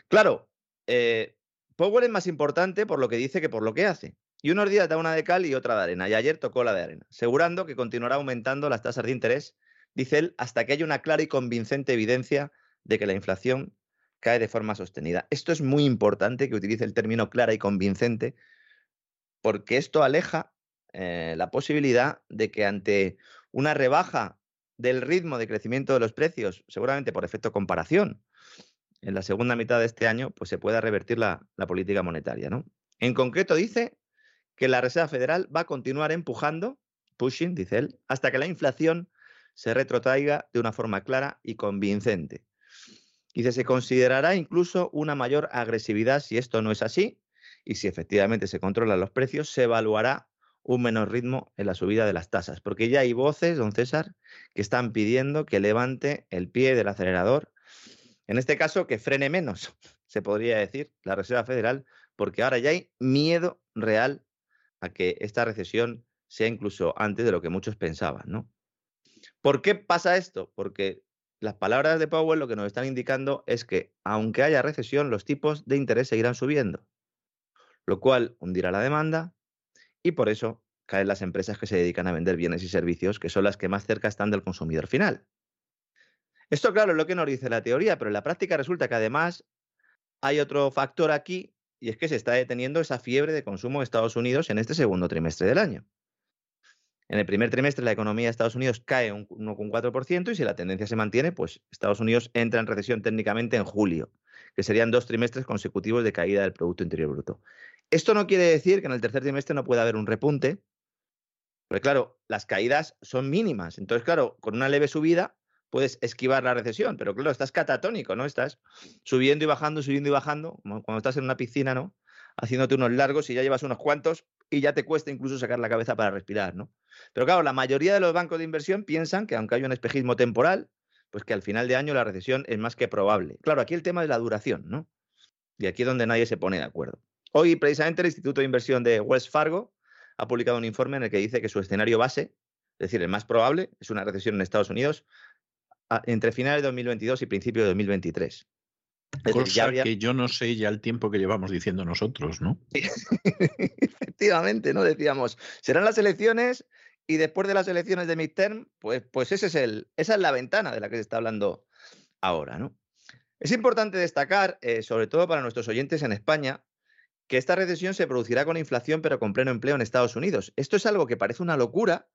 Claro, eh, Powell es más importante por lo que dice que por lo que hace. Y unos días da una de cal y otra de arena. Y ayer tocó la de arena, asegurando que continuará aumentando las tasas de interés, dice él, hasta que haya una clara y convincente evidencia de que la inflación cae de forma sostenida. Esto es muy importante que utilice el término clara y convincente, porque esto aleja eh, la posibilidad de que ante una rebaja del ritmo de crecimiento de los precios, seguramente por efecto comparación, en la segunda mitad de este año, pues se pueda revertir la, la política monetaria. ¿no? En concreto dice que la Reserva Federal va a continuar empujando, pushing, dice él, hasta que la inflación se retrotraiga de una forma clara y convincente. Dice, se considerará incluso una mayor agresividad si esto no es así y si efectivamente se controlan los precios, se evaluará un menor ritmo en la subida de las tasas, porque ya hay voces, don César, que están pidiendo que levante el pie del acelerador, en este caso que frene menos, (laughs) se podría decir, la Reserva Federal, porque ahora ya hay miedo real a que esta recesión sea incluso antes de lo que muchos pensaban, ¿no? ¿Por qué pasa esto? Porque las palabras de Powell lo que nos están indicando es que aunque haya recesión, los tipos de interés seguirán subiendo, lo cual hundirá la demanda y por eso caen las empresas que se dedican a vender bienes y servicios, que son las que más cerca están del consumidor final. Esto, claro, es lo que nos dice la teoría, pero en la práctica resulta que además hay otro factor aquí y es que se está deteniendo esa fiebre de consumo de Estados Unidos en este segundo trimestre del año. En el primer trimestre la economía de Estados Unidos cae un 1,4% y si la tendencia se mantiene, pues Estados Unidos entra en recesión técnicamente en julio, que serían dos trimestres consecutivos de caída del Producto Interior Bruto. Esto no quiere decir que en el tercer trimestre no pueda haber un repunte, porque claro, las caídas son mínimas. Entonces, claro, con una leve subida puedes esquivar la recesión, pero claro, estás catatónico, ¿no? Estás subiendo y bajando, subiendo y bajando, como cuando estás en una piscina, ¿no? Haciéndote unos largos y ya llevas unos cuantos y ya te cuesta incluso sacar la cabeza para respirar, ¿no? Pero claro, la mayoría de los bancos de inversión piensan que aunque hay un espejismo temporal, pues que al final de año la recesión es más que probable. Claro, aquí el tema es la duración, ¿no? Y aquí es donde nadie se pone de acuerdo. Hoy, precisamente, el Instituto de Inversión de Wells Fargo ha publicado un informe en el que dice que su escenario base, es decir, el más probable, es una recesión en Estados Unidos entre finales de 2022 y principios de 2023. Cosa que yo no sé ya el tiempo que llevamos diciendo nosotros, ¿no? (laughs) Efectivamente, ¿no? Decíamos, serán las elecciones y después de las elecciones de midterm, pues, pues ese es el, esa es la ventana de la que se está hablando ahora, ¿no? Es importante destacar, eh, sobre todo para nuestros oyentes en España, que esta recesión se producirá con inflación pero con pleno empleo en Estados Unidos. Esto es algo que parece una locura,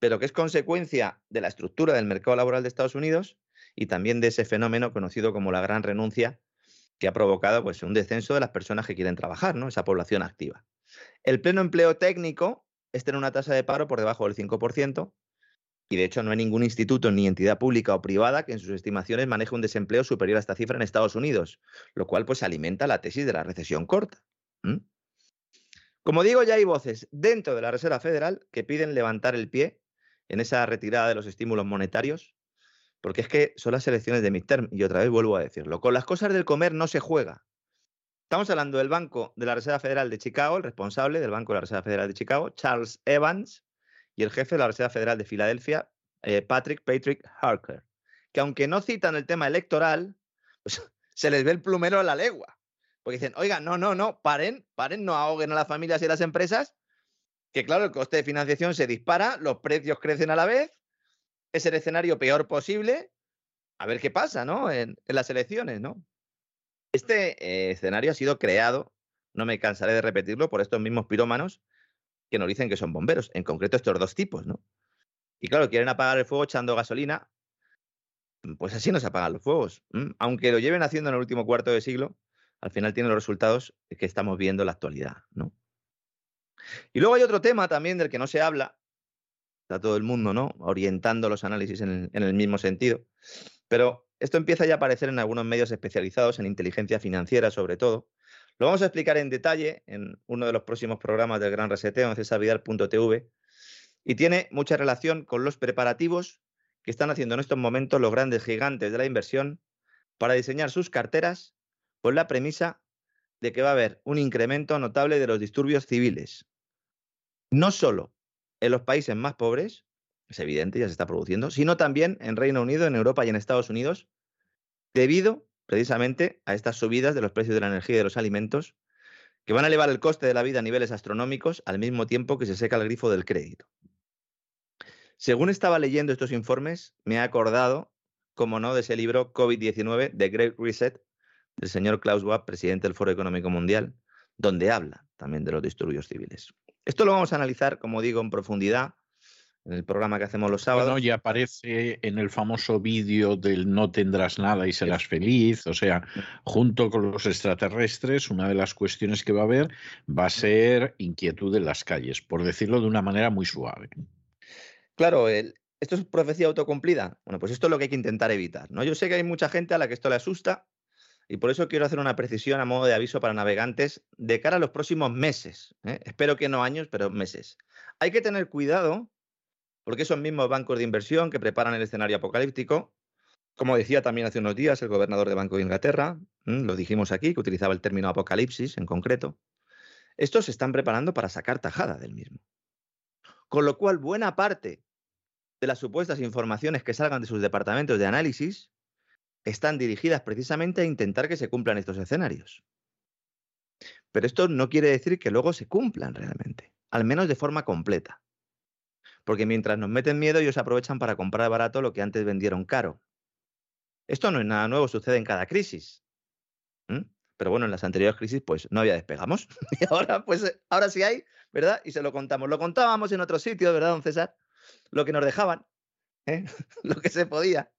pero que es consecuencia de la estructura del mercado laboral de Estados Unidos y también de ese fenómeno conocido como la gran renuncia que ha provocado pues, un descenso de las personas que quieren trabajar, ¿no? esa población activa. El pleno empleo técnico es tener una tasa de paro por debajo del 5%, y de hecho no hay ningún instituto ni entidad pública o privada que en sus estimaciones maneje un desempleo superior a esta cifra en Estados Unidos, lo cual pues alimenta la tesis de la recesión corta. Como digo, ya hay voces dentro de la Reserva Federal que piden levantar el pie en esa retirada de los estímulos monetarios, porque es que son las elecciones de midterm, y otra vez vuelvo a decirlo, con las cosas del comer no se juega. Estamos hablando del Banco de la Reserva Federal de Chicago, el responsable del Banco de la Reserva Federal de Chicago, Charles Evans, y el jefe de la Reserva Federal de Filadelfia, eh, Patrick Patrick Harker, que aunque no citan el tema electoral, pues, (laughs) se les ve el plumero a la legua. Porque dicen, oiga, no, no, no, paren, paren, no ahoguen a las familias y a las empresas, que claro, el coste de financiación se dispara, los precios crecen a la vez, es el escenario peor posible, a ver qué pasa, ¿no? En, las elecciones, ¿no? Este eh, escenario ha sido creado, no me cansaré de repetirlo, por estos mismos pirómanos que nos dicen que son bomberos, en concreto estos dos tipos, ¿no? Y claro, quieren apagar el fuego echando gasolina, pues así no se apagan los fuegos. Aunque lo lleven haciendo en el último cuarto de siglo, al final tienen los resultados que estamos viendo en la actualidad, ¿no? Y luego hay otro tema también del que no se habla, está todo el mundo, ¿no? Orientando los análisis en el, mismo sentido, pero esto empieza ya a aparecer en algunos medios especializados en inteligencia financiera, sobre todo. Lo vamos a explicar en detalle en uno de los próximos programas del Gran Reseteo en cesavidal.tv y tiene mucha relación con los preparativos que están haciendo en estos momentos los grandes gigantes de la inversión para diseñar sus carteras con la premisa de que va a haber un incremento notable de los disturbios civiles. No solo en los países más pobres, es evidente, ya se está produciendo, sino también en Reino Unido, en Europa y en Estados Unidos, debido precisamente a estas subidas de los precios de la energía y de los alimentos, que van a elevar el coste de la vida a niveles astronómicos al mismo tiempo que se seca el grifo del crédito. Según estaba leyendo estos informes, me he acordado, como no, de ese libro COVID-19, The Great Reset, del señor Klaus Schwab, presidente del Foro Económico Mundial, donde habla también de los disturbios civiles. Esto lo vamos a analizar, como digo, en profundidad en el programa que hacemos los sábados. Bueno, y aparece en el famoso vídeo del no tendrás nada y serás feliz. O sea, junto con los extraterrestres, una de las cuestiones que va a haber va a ser inquietud en las calles, por decirlo de una manera muy suave. Claro, el, ¿esto es profecía autocumplida? Bueno, pues esto es lo que hay que intentar evitar. ¿no? Yo sé que hay mucha gente a la que esto le asusta y por eso quiero hacer una precisión a modo de aviso para navegantes de cara a los próximos meses. ¿eh? Espero que no años, pero meses. Hay que tener cuidado porque esos mismos bancos de inversión que preparan el escenario apocalíptico, como decía también hace unos días el gobernador de Banco de Inglaterra, lo dijimos aquí, que utilizaba el término apocalipsis en concreto, estos se están preparando para sacar tajada del mismo. Con lo cual, buena parte de las supuestas informaciones que salgan de sus departamentos de análisis están dirigidas precisamente a intentar que se cumplan estos escenarios. Pero esto no quiere decir que luego se cumplan realmente, al menos de forma completa. Porque mientras nos meten miedo, ellos aprovechan para comprar barato lo que antes vendieron caro. Esto no es nada nuevo, sucede en cada crisis. Pero bueno, en las anteriores crisis, pues no había despegamos. (laughs) y ahora, pues, ahora sí hay, ¿verdad? Y se lo contamos. Lo contábamos en otro sitio, ¿verdad, don César? Lo que nos dejaban, ¿eh? (laughs) lo que se podía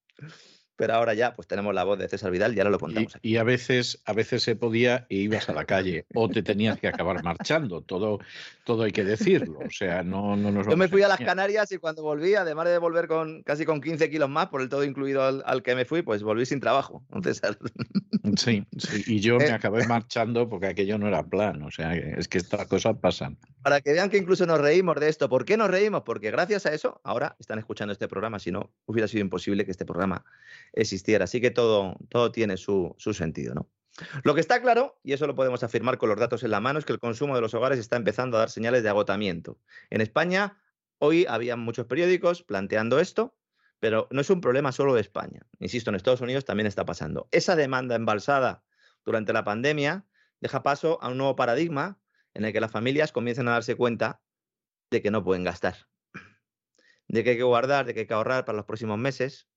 pero ahora ya pues tenemos la voz de César Vidal y ahora lo contamos. Y, a veces, a veces se podía e ibas a la calle o te tenías que acabar (laughs) marchando, todo, todo hay que decirlo. O sea, no, no nos Yo me fui a, las Canarias y cuando volví, además de volver con casi con 15 kilos más, por el todo incluido al, que me fui, pues volví sin trabajo. César. (laughs) Sí, sí, y yo me eh. acabé marchando porque aquello no era plan. O sea, es que estas cosas pasan. Para que vean que incluso nos reímos de esto. ¿Por qué nos reímos? Porque gracias a eso, ahora están escuchando este programa, si no, hubiera sido imposible que este programa existiera. Así que todo, todo tiene su, sentido, ¿no? Lo que está claro, y eso lo podemos afirmar con los datos en la mano, es que el consumo de los hogares está empezando a dar señales de agotamiento. En España, hoy había muchos periódicos planteando esto, pero no es un problema solo de España. Insisto, en Estados Unidos también está pasando. Esa demanda embalsada durante la pandemia deja paso a un nuevo paradigma en el que las familias comienzan a darse cuenta de que no pueden gastar, de que hay que guardar, de que hay que ahorrar para los próximos meses,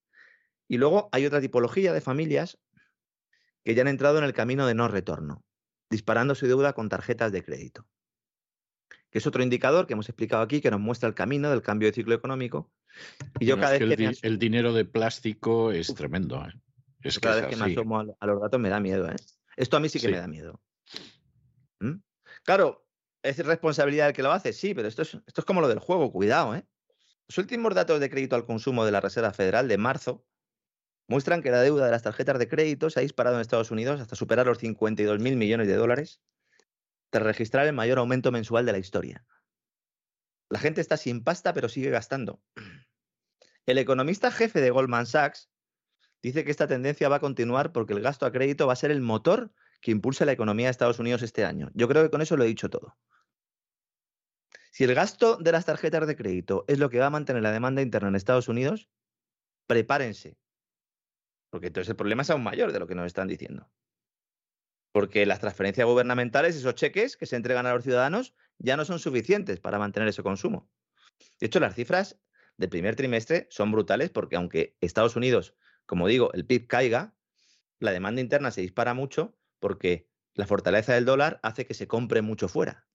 y luego hay otra tipología de familias que ya han entrado en el camino de no retorno, disparando su deuda con tarjetas de crédito. Que es otro indicador que hemos explicado aquí que nos muestra el camino del cambio de ciclo económico. Y yo cada vez que, el, dinero de plástico es tremendo. ¿eh? Es cada vez que me asomo a, los datos me da miedo. ¿eh? Esto a mí sí que me da miedo. ¿Mm? Claro, es responsabilidad del que lo hace, sí, pero esto es, esto es como lo del juego, cuidado. ¿eh? Los últimos datos de crédito al consumo de la Reserva Federal de marzo muestran que la deuda de las tarjetas de crédito se ha disparado en Estados Unidos hasta superar los 52 mil millones de dólares, tras registrar el mayor aumento mensual de la historia. La gente está sin pasta, pero sigue gastando. (clears throat) El economista jefe de Goldman Sachs dice que esta tendencia va a continuar porque el gasto a crédito va a ser el motor que impulse la economía de Estados Unidos este año. Yo creo que con eso lo he dicho todo. Si el gasto de las tarjetas de crédito es lo que va a mantener la demanda interna en Estados Unidos, prepárense, porque entonces el problema es aún mayor de lo que nos están diciendo. Porque las transferencias gubernamentales, esos cheques que se entregan a los ciudadanos, ya no son suficientes para mantener ese consumo. De hecho, las cifras del primer trimestre son brutales porque aunque Estados Unidos, como digo, el PIB caiga, la demanda interna se dispara mucho porque la fortaleza del dólar hace que se compre mucho fuera.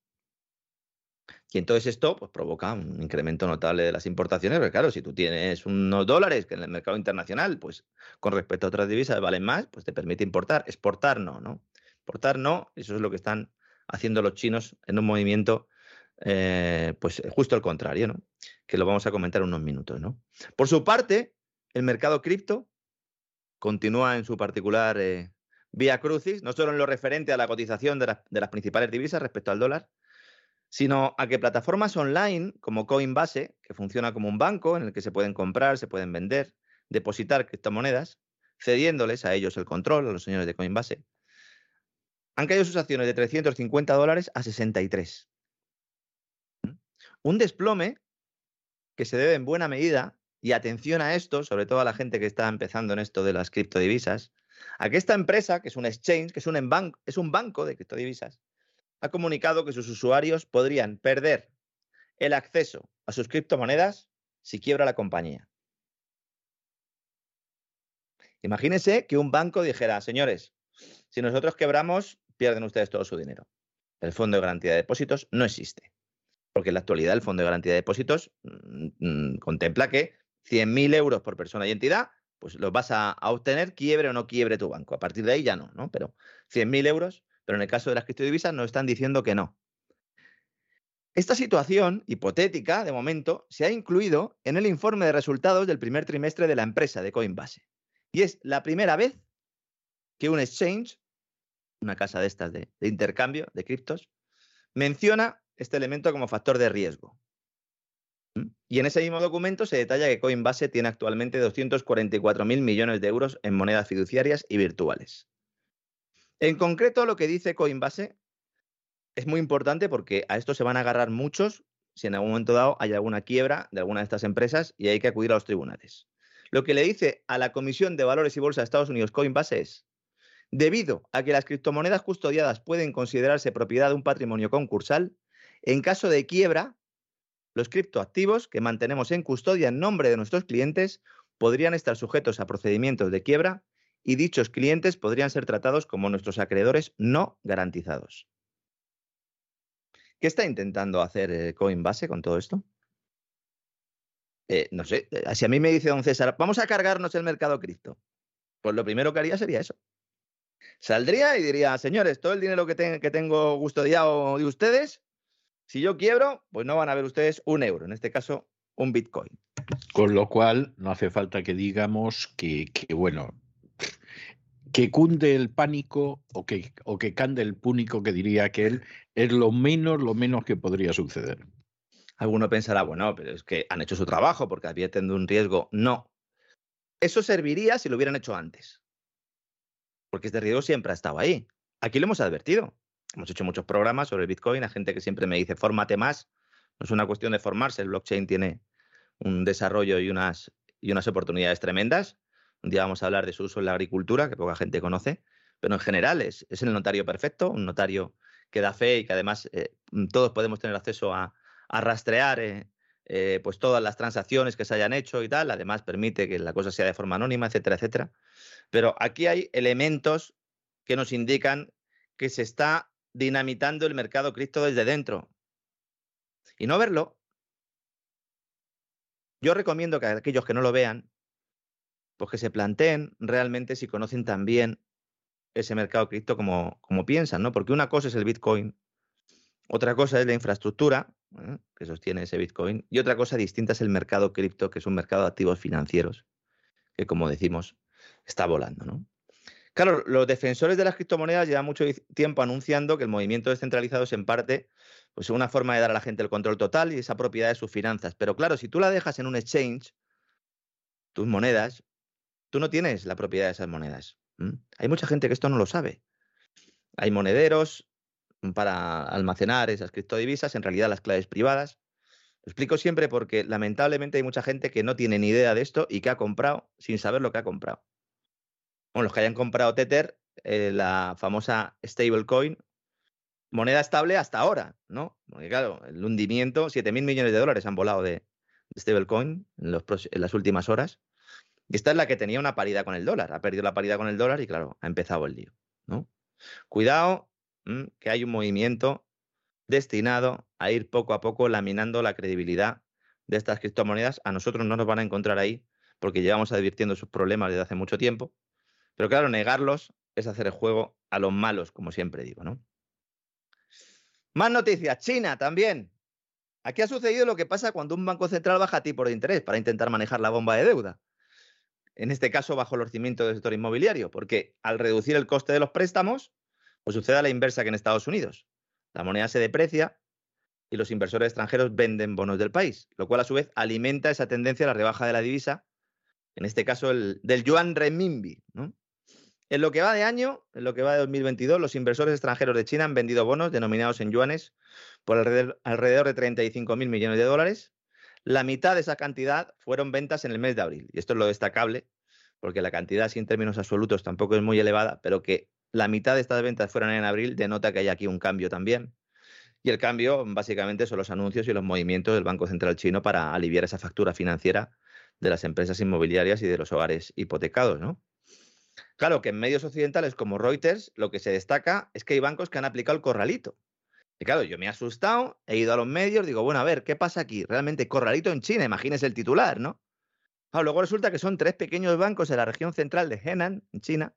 Y entonces esto pues, provoca un incremento notable de las importaciones, porque claro, si tú tienes unos dólares que en el mercado internacional, pues con respecto a otras divisas valen más, pues te permite importar. Exportar no, ¿no? Exportar no, eso es lo que están haciendo los chinos en un movimiento, eh, pues justo al contrario, ¿no? Que lo vamos a comentar en unos minutos, ¿no? Por su parte, el mercado cripto continúa en su particular eh, vía crucis, no solo en lo referente a la cotización de las principales divisas respecto al dólar, sino a que plataformas online como Coinbase, que funciona como un banco en el que se pueden comprar, se pueden vender, depositar criptomonedas, cediéndoles a ellos el control, a los señores de Coinbase, han caído sus acciones de 350 dólares a 63. ¿Mm? Un desplome que se debe en buena medida, y atención a esto, sobre todo a la gente que está empezando en esto de las criptodivisas, a que esta empresa, que es un exchange, que es un, es un banco de criptodivisas, ha comunicado que sus usuarios podrían perder el acceso a sus criptomonedas si quiebra la compañía. Imagínense que un banco dijera, señores, si nosotros quebramos, pierden ustedes todo su dinero. El Fondo de Garantía de Depósitos no existe. Porque en la actualidad el Fondo de Garantía de Depósitos mm, mm, contempla que 100.000 euros por persona y entidad, pues los vas a, a, obtener, quiebre o no quiebre tu banco. A partir de ahí ya no, ¿no? Pero 100.000 euros pero en el caso de las criptodivisas nos están diciendo que no. Esta situación hipotética, de momento, se ha incluido en el informe de resultados del primer trimestre de la empresa de Coinbase. Y es la primera vez que un exchange, una casa de estas de, de intercambio de criptos, menciona este elemento como factor de riesgo. ¿Mm? Y en ese mismo documento se detalla que Coinbase tiene actualmente 244.000 millones de euros en monedas fiduciarias y virtuales. En concreto, lo que dice Coinbase es muy importante porque a esto se van a agarrar muchos si en algún momento dado hay alguna quiebra de alguna de estas empresas y hay que acudir a los tribunales. Lo que le dice a la Comisión de Valores y Bolsa de Estados Unidos Coinbase es, debido a que las criptomonedas custodiadas pueden considerarse propiedad de un patrimonio concursal, en caso de quiebra, los criptoactivos que mantenemos en custodia en nombre de nuestros clientes podrían estar sujetos a procedimientos de quiebra y dichos clientes podrían ser tratados como nuestros acreedores no garantizados. ¿Qué está intentando hacer eh, Coinbase con todo esto? Eh, no sé, eh, si a mí me dice don César, vamos a cargarnos el mercado cripto, pues lo primero que haría sería eso. Saldría y diría, señores, todo el dinero que, que tengo custodiado de ustedes, si yo quiebro, pues no van a ver ustedes un euro, en este caso un Bitcoin. Con lo cual, no hace falta que digamos que bueno, que cunde el pánico o que, o que cande el púnico que diría aquel es lo menos, lo menos que podría suceder. Alguno pensará, bueno, pero es que han hecho su trabajo porque advierten de un riesgo. No. Eso serviría si lo hubieran hecho antes. Porque este riesgo siempre ha estado ahí. Aquí lo hemos advertido. Hemos hecho muchos programas sobre Bitcoin. Hay gente que siempre me dice, fórmate más. No es una cuestión de formarse. El blockchain tiene un desarrollo y unas, y unas oportunidades tremendas. Un día vamos a hablar de su uso en la agricultura, que poca gente conoce, pero en general es, el notario perfecto, un notario que da fe y que además eh, todos podemos tener acceso a, rastrear eh, eh, pues todas las transacciones que se hayan hecho y tal. Además permite que la cosa sea de forma anónima, etcétera, etcétera. Pero aquí hay elementos que nos indican que se está dinamitando el mercado cripto desde dentro. Y no verlo, yo recomiendo que aquellos que no lo vean pues que se planteen realmente si conocen también ese mercado cripto como, como piensan, ¿no? Porque una cosa es el Bitcoin, otra cosa es la infraestructura ¿eh? que sostiene ese Bitcoin y otra cosa distinta es el mercado cripto, que es un mercado de activos financieros, que como decimos, está volando, ¿no? Claro, los defensores de las criptomonedas llevan mucho tiempo anunciando que el movimiento descentralizado es en parte pues, una forma de dar a la gente el control total y esa propiedad de sus finanzas. Pero claro, si tú la dejas en un exchange, tus monedas, tú no tienes la propiedad de esas monedas. Hay mucha gente que esto no lo sabe. Hay monederos para almacenar esas criptodivisas, en realidad las claves privadas. Lo explico siempre porque lamentablemente hay mucha gente que no tiene ni idea de esto y que ha comprado sin saber lo que ha comprado. Bueno, los que hayan comprado Tether, eh, la famosa stablecoin, moneda estable hasta ahora, ¿no? Porque claro, el hundimiento, 7.000 millones de dólares han volado de, stablecoin en, en las últimas horas. Y esta es la que tenía una paridad con el dólar. Ha perdido la paridad con el dólar y claro, ha empezado el lío. ¿no? Cuidado, que hay un movimiento destinado a ir poco a poco laminando la credibilidad de estas criptomonedas. A nosotros no nos van a encontrar ahí porque llevamos advirtiendo sus problemas desde hace mucho tiempo. Pero claro, negarlos es hacer el juego a los malos, como siempre digo, ¿no? Más noticias. China también. Aquí ha sucedido lo que pasa cuando un banco central baja tipo de interés para intentar manejar la bomba de deuda en este caso bajo el cimientos del sector inmobiliario, porque al reducir el coste de los préstamos, pues sucede la inversa que en Estados Unidos. La moneda se deprecia y los inversores extranjeros venden bonos del país, lo cual a su vez alimenta esa tendencia a la rebaja de la divisa, en este caso el, del yuan renminbi. En lo que va de año, en lo que va de 2022, los inversores extranjeros de China han vendido bonos denominados en yuanes por alrededor, alrededor de 35.000 millones de dólares. La mitad de esa cantidad fueron ventas en el mes de abril. Y esto es lo destacable, porque la cantidad, sin términos absolutos, tampoco es muy elevada, pero que la mitad de estas ventas fueron en abril denota que hay aquí un cambio también. Y el cambio básicamente son los anuncios y los movimientos del Banco Central chino para aliviar esa factura financiera de las empresas inmobiliarias y de los hogares hipotecados, ¿no? Claro que en medios occidentales como Reuters lo que se destaca es que hay bancos que han aplicado el corralito. Y claro, yo me he asustado, he ido a los medios, digo, bueno, a ver, ¿qué pasa aquí? Realmente corralito en China, imagínese el titular, ¿no? luego resulta que son tres pequeños bancos en la región central de Henan, en China,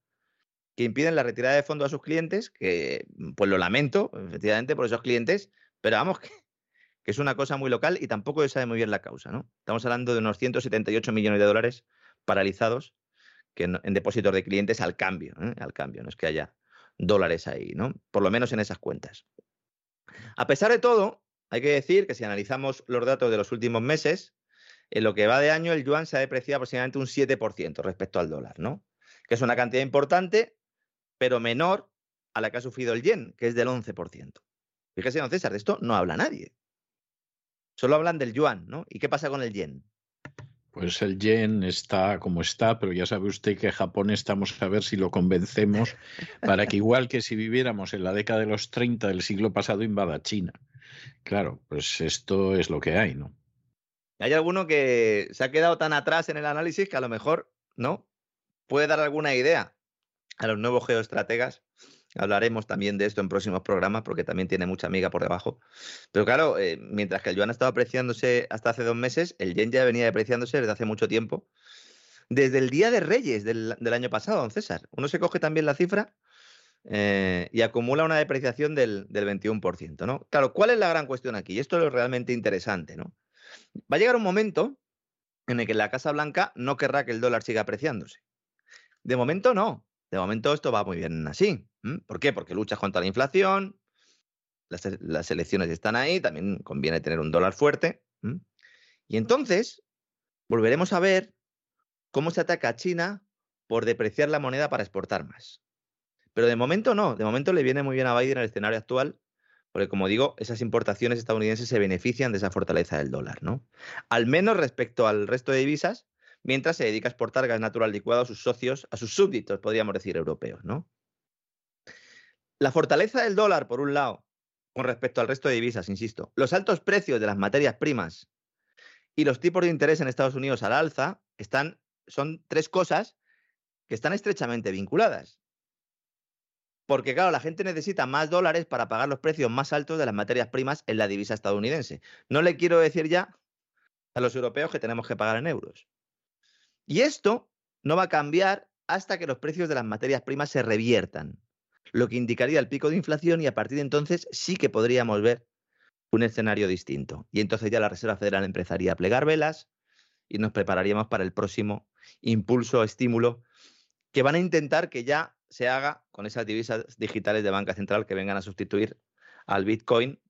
que impiden la retirada de fondos a sus clientes, que pues lo lamento, efectivamente, por esos clientes, pero vamos, (laughs) que, es una cosa muy local y tampoco se sabe muy bien la causa, ¿no? Estamos hablando de unos 178 millones de dólares paralizados que en, depósitos de clientes al cambio, ¿eh? al cambio, no es que haya dólares ahí, ¿no? Por lo menos en esas cuentas. A pesar de todo, hay que decir que si analizamos los datos de los últimos meses, en lo que va de año el yuan se ha depreciado aproximadamente un 7% respecto al dólar, ¿no? Que es una cantidad importante, pero menor a la que ha sufrido el yen, que es del 11%. Fíjese, don César, de esto no habla nadie. Solo hablan del yuan, ¿no? ¿Y qué pasa con el yen? Pues el yen está como está, pero ya sabe usted que Japón estamos a ver si lo convencemos para que igual que si viviéramos en la década de los 30 del siglo pasado invada China. Claro, pues esto es lo que hay, ¿no? Hay alguno que se ha quedado tan atrás en el análisis que a lo mejor, ¿no? Puede dar alguna idea a los nuevos geoestrategas. Hablaremos también de esto en próximos programas porque también tiene mucha amiga por debajo. Pero claro, eh, mientras que el yuan ha estado apreciándose hasta hace dos meses, el yen ya venía depreciándose desde hace mucho tiempo. Desde el Día de Reyes del, año pasado, don César. Uno se coge también la cifra eh, y acumula una depreciación del, del 21%. ¿no? Claro, ¿cuál es la gran cuestión aquí? Y esto es lo realmente interesante. ¿no? Va a llegar un momento en el que la Casa Blanca no querrá que el dólar siga apreciándose. De momento no. De momento esto va muy bien así. ¿Por qué? Porque luchas contra la inflación, las, elecciones están ahí, también conviene tener un dólar fuerte. Y entonces volveremos a ver cómo se ataca a China por depreciar la moneda para exportar más. Pero de momento no, de momento le viene muy bien a Biden el escenario actual, porque como digo, esas importaciones estadounidenses se benefician de esa fortaleza del dólar, ¿no? Al menos respecto al resto de divisas, mientras se dedica a exportar gas natural licuado a sus socios, a sus súbditos, podríamos decir, europeos, ¿no? La fortaleza del dólar, por un lado, con respecto al resto de divisas, insisto, los altos precios de las materias primas y los tipos de interés en Estados Unidos al alza están, son tres cosas que están estrechamente vinculadas. Porque, claro, la gente necesita más dólares para pagar los precios más altos de las materias primas en la divisa estadounidense. No le quiero decir ya a los europeos que tenemos que pagar en euros. Y esto no va a cambiar hasta que los precios de las materias primas se reviertan, lo que indicaría el pico de inflación y a partir de entonces sí que podríamos ver un escenario distinto. Y entonces ya la Reserva Federal empezaría a plegar velas y nos prepararíamos para el próximo impulso, estímulo, que van a intentar que ya se haga con esas divisas digitales de banca central que vengan a sustituir al Bitcoin,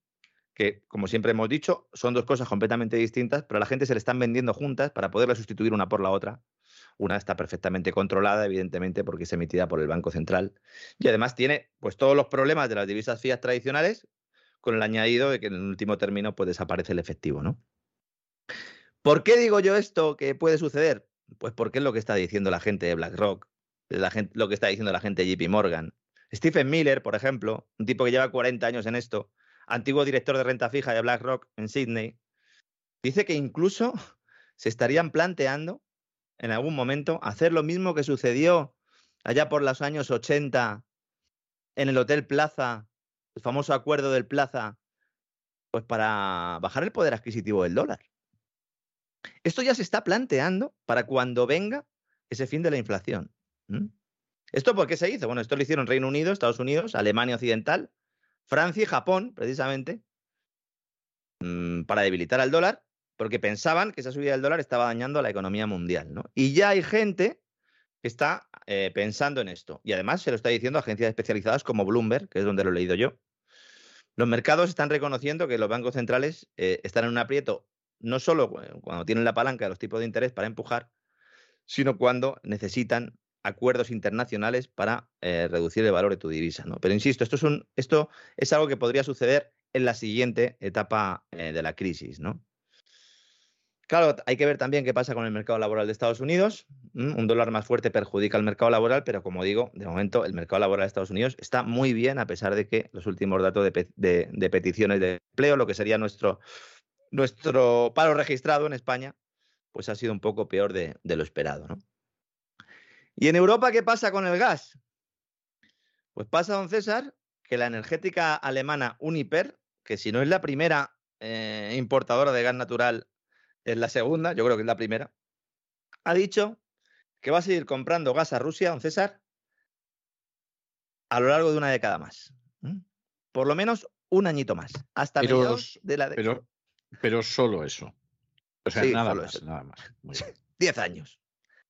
que como siempre hemos dicho, son dos cosas completamente distintas, pero a la gente se le están vendiendo juntas para poderla sustituir una por la otra. Una está perfectamente controlada, evidentemente, porque es emitida por el Banco Central. Y además tiene pues todos los problemas de las divisas fiat tradicionales, con el añadido de que en el último término pues, desaparece el efectivo, ¿no? ¿Por qué digo yo esto que puede suceder? Pues porque es lo que está diciendo la gente de BlackRock, la gente, lo que está diciendo la gente de JP Morgan. Stephen Miller, por ejemplo, un tipo que lleva 40 años en esto, antiguo director de renta fija de BlackRock en Sydney, dice que incluso se estarían planteando en algún momento hacer lo mismo que sucedió allá por los años 80 en el Hotel Plaza, el famoso acuerdo del Plaza, pues para bajar el poder adquisitivo del dólar. Esto ya se está planteando para cuando venga ese fin de la inflación. ¿Esto por qué se hizo? Bueno, esto lo hicieron Reino Unido, Estados Unidos, Alemania Occidental, Francia y Japón, precisamente, mm, para debilitar al dólar, porque pensaban que esa subida del dólar estaba dañando a la economía mundial. ¿no? Y ya hay gente que está eh, pensando en esto. Y además se lo está diciendo a agencias especializadas como Bloomberg, que es donde lo he leído yo, Los mercados están reconociendo que los bancos centrales eh, están en un aprieto no solo cuando tienen la palanca de los tipos de interés para empujar, sino cuando necesitan acuerdos internacionales para eh, reducir el valor de tu divisa. ¿no? Pero insisto, esto es, un, esto es algo que podría suceder en la siguiente etapa de la crisis. ¿no? Claro, hay que ver también qué pasa con el mercado laboral de Estados Unidos. Un dólar más fuerte perjudica al mercado laboral, pero como digo, de momento el mercado laboral de Estados Unidos está muy bien, a pesar de que los últimos datos de, peticiones de empleo, lo que sería nuestro, nuestro paro registrado en España, pues ha sido un poco peor de, lo esperado. ¿no? ¿Y en Europa qué pasa con el gas? Pues pasa, don César, que la energética alemana Uniper, que si no es la primera eh, importadora de gas natural, es la segunda, yo creo que es la primera, ha dicho que va a seguir comprando gas a Rusia, don César, a lo largo de una década más. Por lo menos un añito más, hasta pero, de la década. Pero, pero solo eso. O sea, nada, más, nada más. Diez años.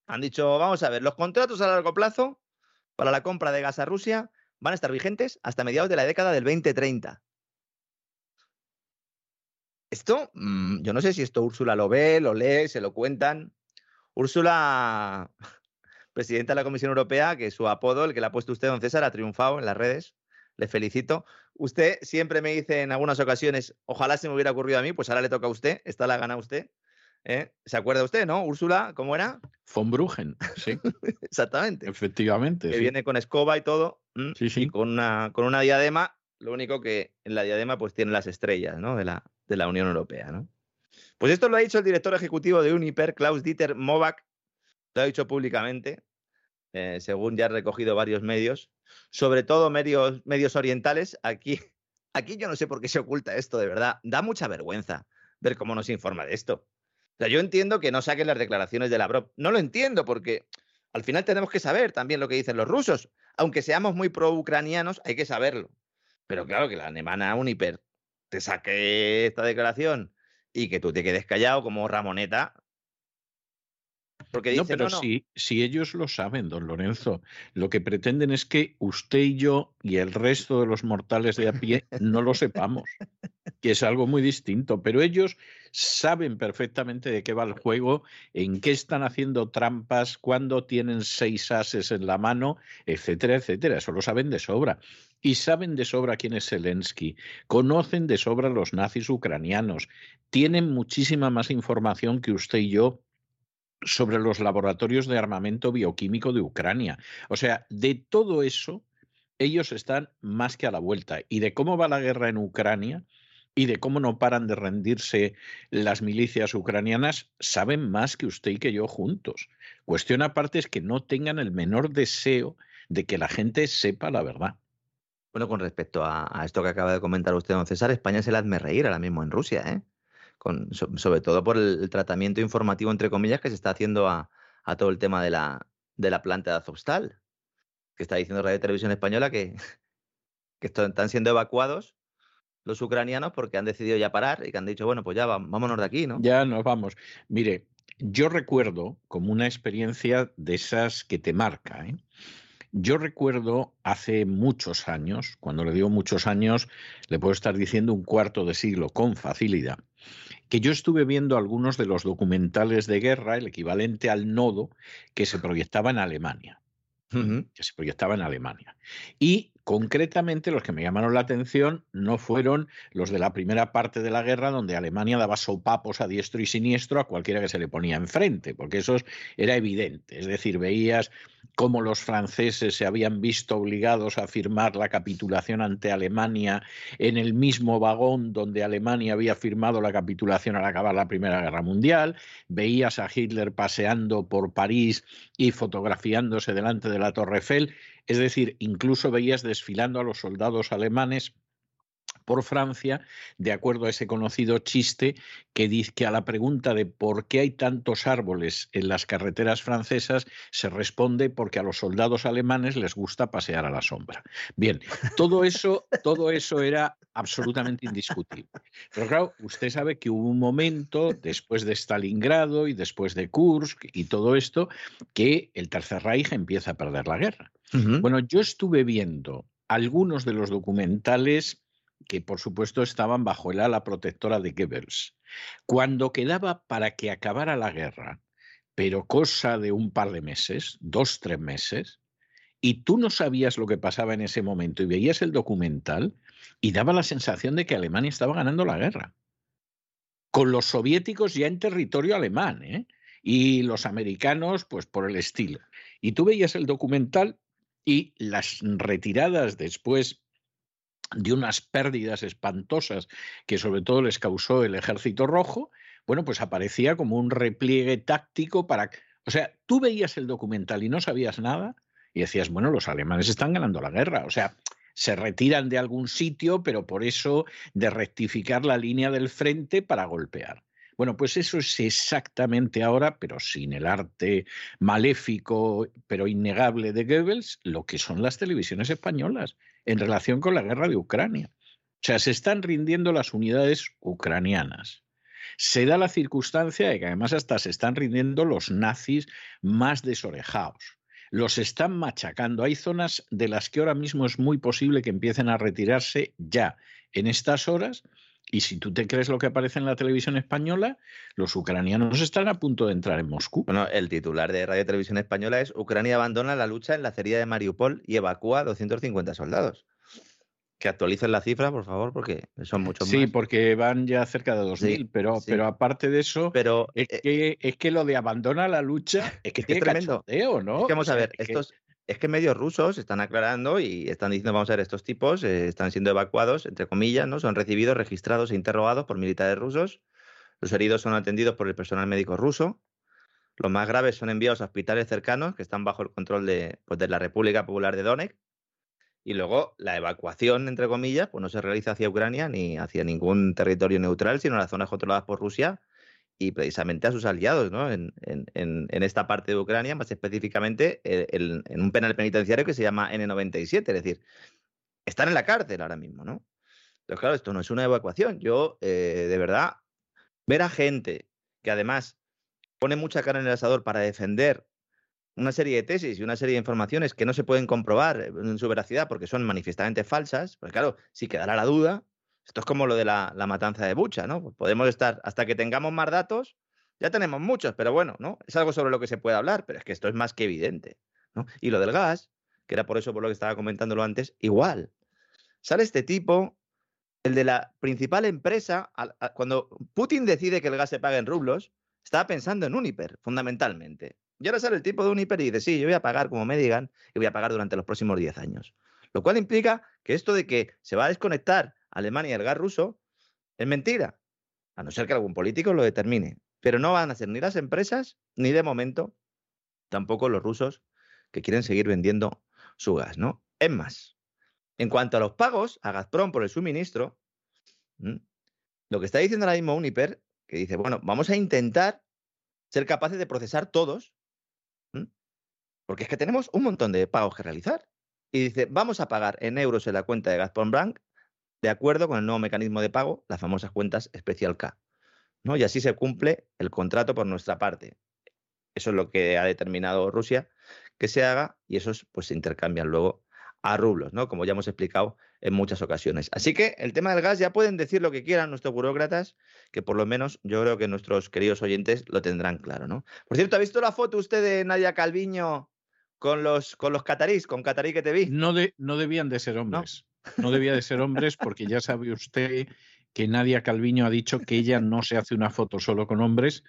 Han dicho, vamos a ver, los contratos a largo plazo para la compra de gas a Rusia van a estar vigentes hasta mediados de la década del 2030. Esto, mm, yo no sé si esto Úrsula lo ve, lo lee, se lo cuentan. Úrsula, (laughs) presidenta de la Comisión Europea, que su apodo, el que le ha puesto usted, don César, ha triunfado en las redes. Le felicito. Usted siempre me dice en algunas ocasiones, ojalá se me hubiera ocurrido a mí, pues ahora le toca a usted, esta la gana usted. ¿eh? ¿Se acuerda usted, no? Úrsula, ¿cómo era? Von Bruggen, sí. (laughs) Exactamente. Efectivamente. Que viene con escoba y todo. Sí, sí. Y con una, con una diadema, lo único que en la diadema pues tiene las estrellas, ¿no? De la, de la Unión Europea, ¿no? Pues esto lo ha dicho el director ejecutivo de Uniper, Klaus Dieter Movac, lo ha dicho públicamente, eh, según ya han recogido varios medios, sobre todo medios, medios orientales. Aquí, aquí yo no sé por qué se oculta esto, de verdad. Da mucha vergüenza ver cómo nos informa de esto. O sea, yo entiendo que no saquen las declaraciones de Lavrov. No lo entiendo porque al final tenemos que saber también lo que dicen los rusos. Aunque seamos muy pro-ucranianos, hay que saberlo. Pero claro que la alemana Uniper te saque esta declaración y que tú te quedes callado como Ramoneta, porque no, pero Si, si ellos lo saben, don Lorenzo, lo que pretenden es que usted y yo y el resto de los mortales de a pie no lo sepamos, que es algo muy distinto, pero ellos saben perfectamente de qué va el juego, en qué están haciendo trampas, cuándo tienen seis ases en la mano, etcétera, etcétera. Eso lo saben de sobra. Y saben de sobra quién es Zelensky, conocen de sobra los nazis ucranianos, tienen muchísima más información que usted y yo sobre los laboratorios de armamento bioquímico de Ucrania. O sea, de todo eso, ellos están más que a la vuelta. Y de cómo va la guerra en Ucrania y de cómo no paran de rendirse las milicias ucranianas, saben más que usted y que yo juntos. Cuestión aparte es que no tengan el menor deseo de que la gente sepa la verdad. Bueno, con respecto a, esto que acaba de comentar usted, don César, España se la hazme reír ahora mismo en Rusia, ¿eh? Sobre todo por el, tratamiento informativo, entre comillas, que se está haciendo a, todo el tema de la, de la planta de Azovstal, que está diciendo Radio Televisión Española que, (laughs) que están siendo evacuados los ucranianos porque han decidido ya parar y que han dicho, bueno, pues ya vámonos de aquí, ¿no? Ya nos vamos. Mire, yo recuerdo como una experiencia de esas que te marca, ¿eh? Yo recuerdo hace muchos años, cuando le digo muchos años, le puedo estar diciendo un cuarto de siglo con facilidad, que yo estuve viendo algunos de los documentales de guerra, el equivalente al nodo, que se proyectaba en Alemania. que se proyectaba en Alemania. Y Concretamente, los que me llamaron la atención no fueron los de la primera parte de la guerra, donde Alemania daba sopapos a diestro y siniestro a cualquiera que se le ponía enfrente, porque eso era evidente. Es decir, veías cómo los franceses se habían visto obligados a firmar la capitulación ante Alemania en el mismo vagón donde Alemania había firmado la capitulación al acabar la Primera Guerra Mundial. Veías a Hitler paseando por París y fotografiándose delante de la Torre Eiffel es decir, incluso veías desfilando a los soldados alemanes por Francia, de acuerdo a ese conocido chiste que dice que a la pregunta de por qué hay tantos árboles en las carreteras francesas se responde porque a los soldados alemanes les gusta pasear a la sombra. Bien, todo eso, todo eso era absolutamente indiscutible. Pero claro, usted sabe que hubo un momento después de Stalingrado y después de Kursk y todo esto que el Tercer Reich empieza a perder la guerra. Bueno, yo estuve viendo algunos de los documentales que por supuesto estaban bajo el ala protectora de Goebbels. Cuando quedaba para que acabara la guerra, pero cosa de un par de meses, dos, tres meses, y tú no sabías lo que pasaba en ese momento y veías el documental y daba la sensación de que Alemania estaba ganando la guerra. Con los soviéticos ya en territorio alemán, ¿eh? y los americanos, pues por el estilo. Y tú veías el documental y las retiradas después de unas pérdidas espantosas que sobre todo les causó el ejército rojo, bueno, pues aparecía como un repliegue táctico para... O sea, tú veías el documental y no sabías nada y decías, bueno, los alemanes están ganando la guerra. O sea, se retiran de algún sitio, pero por eso de rectificar la línea del frente para golpear. Bueno, pues eso es exactamente ahora, pero sin el arte maléfico, pero innegable de Goebbels, lo que son las televisiones españolas en relación con la guerra de Ucrania. O sea, se están rindiendo las unidades ucranianas. Se da la circunstancia de que además hasta se están rindiendo los nazis más desorejados. Los están machacando. Hay zonas de las que ahora mismo es muy posible que empiecen a retirarse ya en estas horas y si tú te crees lo que aparece en la televisión española, los ucranianos están a punto de entrar en Moscú. Bueno, el titular de Radio Televisión Española es Ucrania abandona la lucha en la acería de Mariupol y evacúa a 250 soldados. Que actualicen la cifra, por favor, porque son muchos sí, porque van ya cerca de 2.000, pero, pero aparte de eso, pero, es, eh, que, es que lo de abandona la lucha es que es tremendo. ¿no? Es que vamos a ver, estos, es que medios rusos están aclarando y están diciendo, vamos a ver, estos tipos eh, están siendo evacuados, entre comillas, ¿no? Son recibidos, registrados e interrogados por militares rusos. Los heridos son atendidos por el personal médico ruso. Los más graves son enviados a hospitales cercanos que están bajo el control de, pues, de la República Popular de Donetsk. Y luego la evacuación, entre comillas, pues no se realiza hacia Ucrania ni hacia ningún territorio neutral, sino las zonas controladas por Rusia y precisamente a sus aliados ¿no? en, esta parte de Ucrania, más específicamente eh, en un penal penitenciario que se llama N97, es decir, están en la cárcel ahora mismo, ¿no? Pero claro, esto no es una evacuación. Yo, eh, de verdad, ver a gente que además pone mucha cara en el asador para defender una serie de tesis y una serie de informaciones que no se pueden comprobar en su veracidad porque son manifiestamente falsas, pues claro, si quedara la duda, esto es como lo de la, matanza de Bucha, ¿no? Pues podemos estar, hasta que tengamos más datos, ya tenemos muchos, pero bueno, ¿no? Es algo sobre lo que se puede hablar, pero es que esto es más que evidente, ¿no? Y lo del gas, que era por eso por lo que estaba comentándolo antes, igual. Sale este tipo, el de la principal empresa, cuando Putin decide que el gas se pague en rublos, estaba pensando en Uniper, fundamentalmente. Y ahora sale el tipo de Uniper y dice, sí, yo voy a pagar como me digan y voy a pagar durante los próximos 10 años. Lo cual implica que esto de que se va a desconectar Alemania el gas ruso, es mentira, a no ser que algún político lo determine. Pero no van a ser ni las empresas, ni de momento, tampoco los rusos que quieren seguir vendiendo su gas, ¿no? Es más, en cuanto a los pagos a Gazprom por el suministro, lo que está diciendo ahora mismo Uniper, que dice, bueno, vamos a intentar ser capaces de procesar todos, porque es que tenemos un montón de pagos que realizar. Y dice, vamos a pagar en euros en la cuenta de Gazprom Bank de acuerdo con el nuevo mecanismo de pago, las famosas cuentas especial K. ¿no? Y así se cumple el contrato por nuestra parte. Eso es lo que ha determinado Rusia que se haga y esos pues se intercambian luego a rublos, ¿no? Como ya hemos explicado en muchas ocasiones. Así que el tema del gas ya pueden decir lo que quieran nuestros burócratas, que por lo menos yo creo que nuestros queridos oyentes lo tendrán claro, ¿no? Por cierto, ¿ha visto la foto usted de Nadia Calviño con los, con los catarís, con catarí que te vi? No, de, no debían de ser hombres. No debía de ser hombres porque ya sabe usted que Nadia Calviño ha dicho que ella no se hace una foto solo con hombres.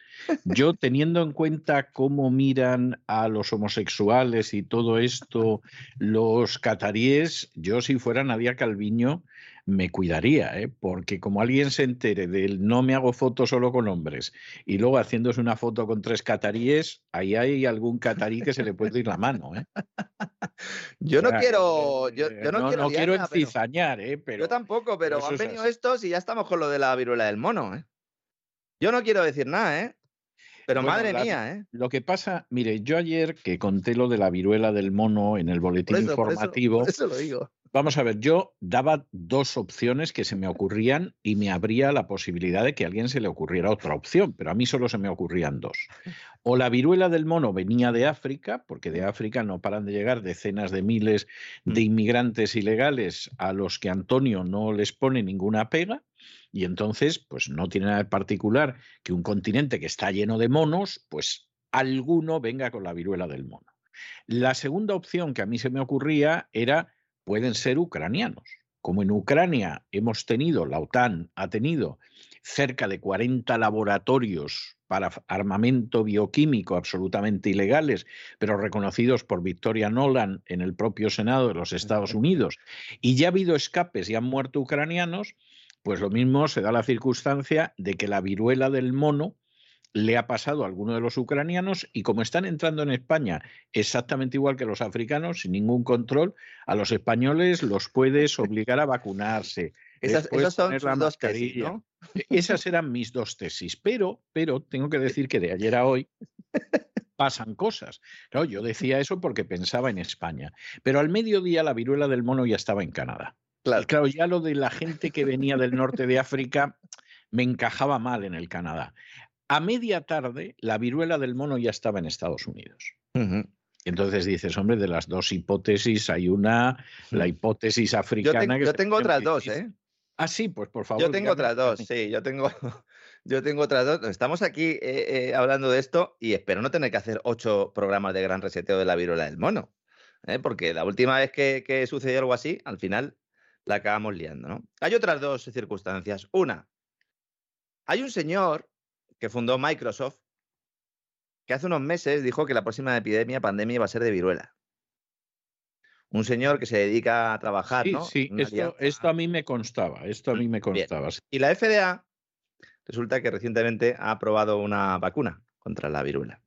Yo, teniendo en cuenta cómo miran a los homosexuales y todo esto los cataríes, yo si fuera Nadia Calviño me cuidaría, ¿eh? porque como alguien se entere del no me hago fotos solo con hombres y luego haciéndose una foto con tres cataríes, ahí hay algún catarí que se le puede ir la mano. ¿eh? Yo no quiero, yo, eh, no, quiero, quiero encizañar, ¿eh? pero, yo tampoco, pero, han venido estos y ya estamos con lo de la viruela del mono. ¿eh? Yo no quiero decir nada, ¿eh? Pero Bueno, madre la- mía, ¿eh? Lo que pasa, mire, yo ayer que conté lo de la viruela del mono en el boletín Por eso, por eso- informativo, por eso lo digo. Vamos a ver, yo daba dos opciones que se me ocurrían y me abría la posibilidad de que a alguien se le ocurriera otra opción, pero a mí solo se me ocurrían dos. O la viruela del mono venía de África, porque de África no paran de llegar decenas de miles de Mm. inmigrantes ilegales a los que Antonio no les pone ninguna pega. Y entonces, pues no tiene nada de particular que un continente que está lleno de monos, pues alguno venga con la viruela del mono. La segunda opción que a mí se me ocurría era, pueden ser ucranianos. Como en Ucrania hemos tenido, la OTAN ha tenido cerca de 40 laboratorios para armamento bioquímico absolutamente ilegales, pero reconocidos por Victoria Nolan en el propio Senado de los Estados Unidos, y ya ha habido escapes y han muerto ucranianos, pues lo mismo se da la circunstancia de que la viruela del mono le ha pasado a alguno de los ucranianos y como están entrando en España exactamente igual que los africanos, sin ningún control, a los españoles los puedes (laughs) obligar a vacunarse. Esas, son sus dos tesis. ¿no? Esas eran mis dos tesis, pero, pero tengo que decir que de ayer a hoy pasan cosas. Claro, yo decía eso porque pensaba en España, pero al mediodía la viruela del mono ya estaba en Canadá. Claro. Y claro, ya lo de la gente que venía del (laughs) norte de África me encajaba mal en el Canadá. A media tarde, la viruela del mono ya estaba en Estados Unidos. Entonces dices, hombre, de las dos hipótesis hay una, la hipótesis Yo, africana. que yo tengo otras dos. ¿eh? Ah, sí, pues por favor. Yo tengo otras dos, sí, yo tengo, (laughs) yo tengo otras dos. Estamos aquí eh, eh, hablando de esto y espero no tener que hacer ocho programas de gran reseteo de la viruela del mono, ¿eh? porque la última vez que, que sucedió algo así, al final la acabamos liando, ¿no? Hay otras dos circunstancias. Una, hay un señor que fundó Microsoft que hace unos meses dijo que la próxima epidemia, pandemia, iba a ser de viruela. Un señor que se dedica a trabajar, Sí, ¿no? sí, esto, esto a mí me constaba, esto a mí me Mm, constaba. sí. Y la FDA resulta que recientemente ha aprobado una vacuna contra la viruela.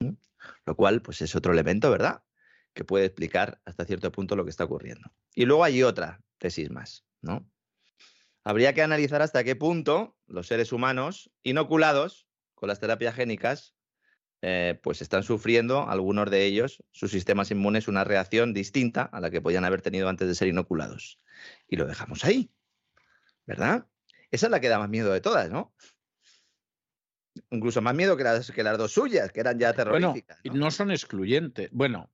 ¿Mm? Lo cual, pues es otro elemento, ¿verdad? Que puede explicar hasta cierto punto lo que está ocurriendo. Y luego hay otra tesis más, ¿no? Habría que analizar hasta qué punto los seres humanos inoculados con las terapias génicas, eh, pues están sufriendo, algunos de ellos, sus sistemas inmunes, una reacción distinta a la que podían haber tenido antes de ser inoculados. Y lo dejamos ahí, ¿verdad? Esa es la que da más miedo de todas, ¿no? Incluso más miedo que las, que las dos suyas, que eran ya Bueno, terroríficas. no, ¿no? son excluyentes. Bueno,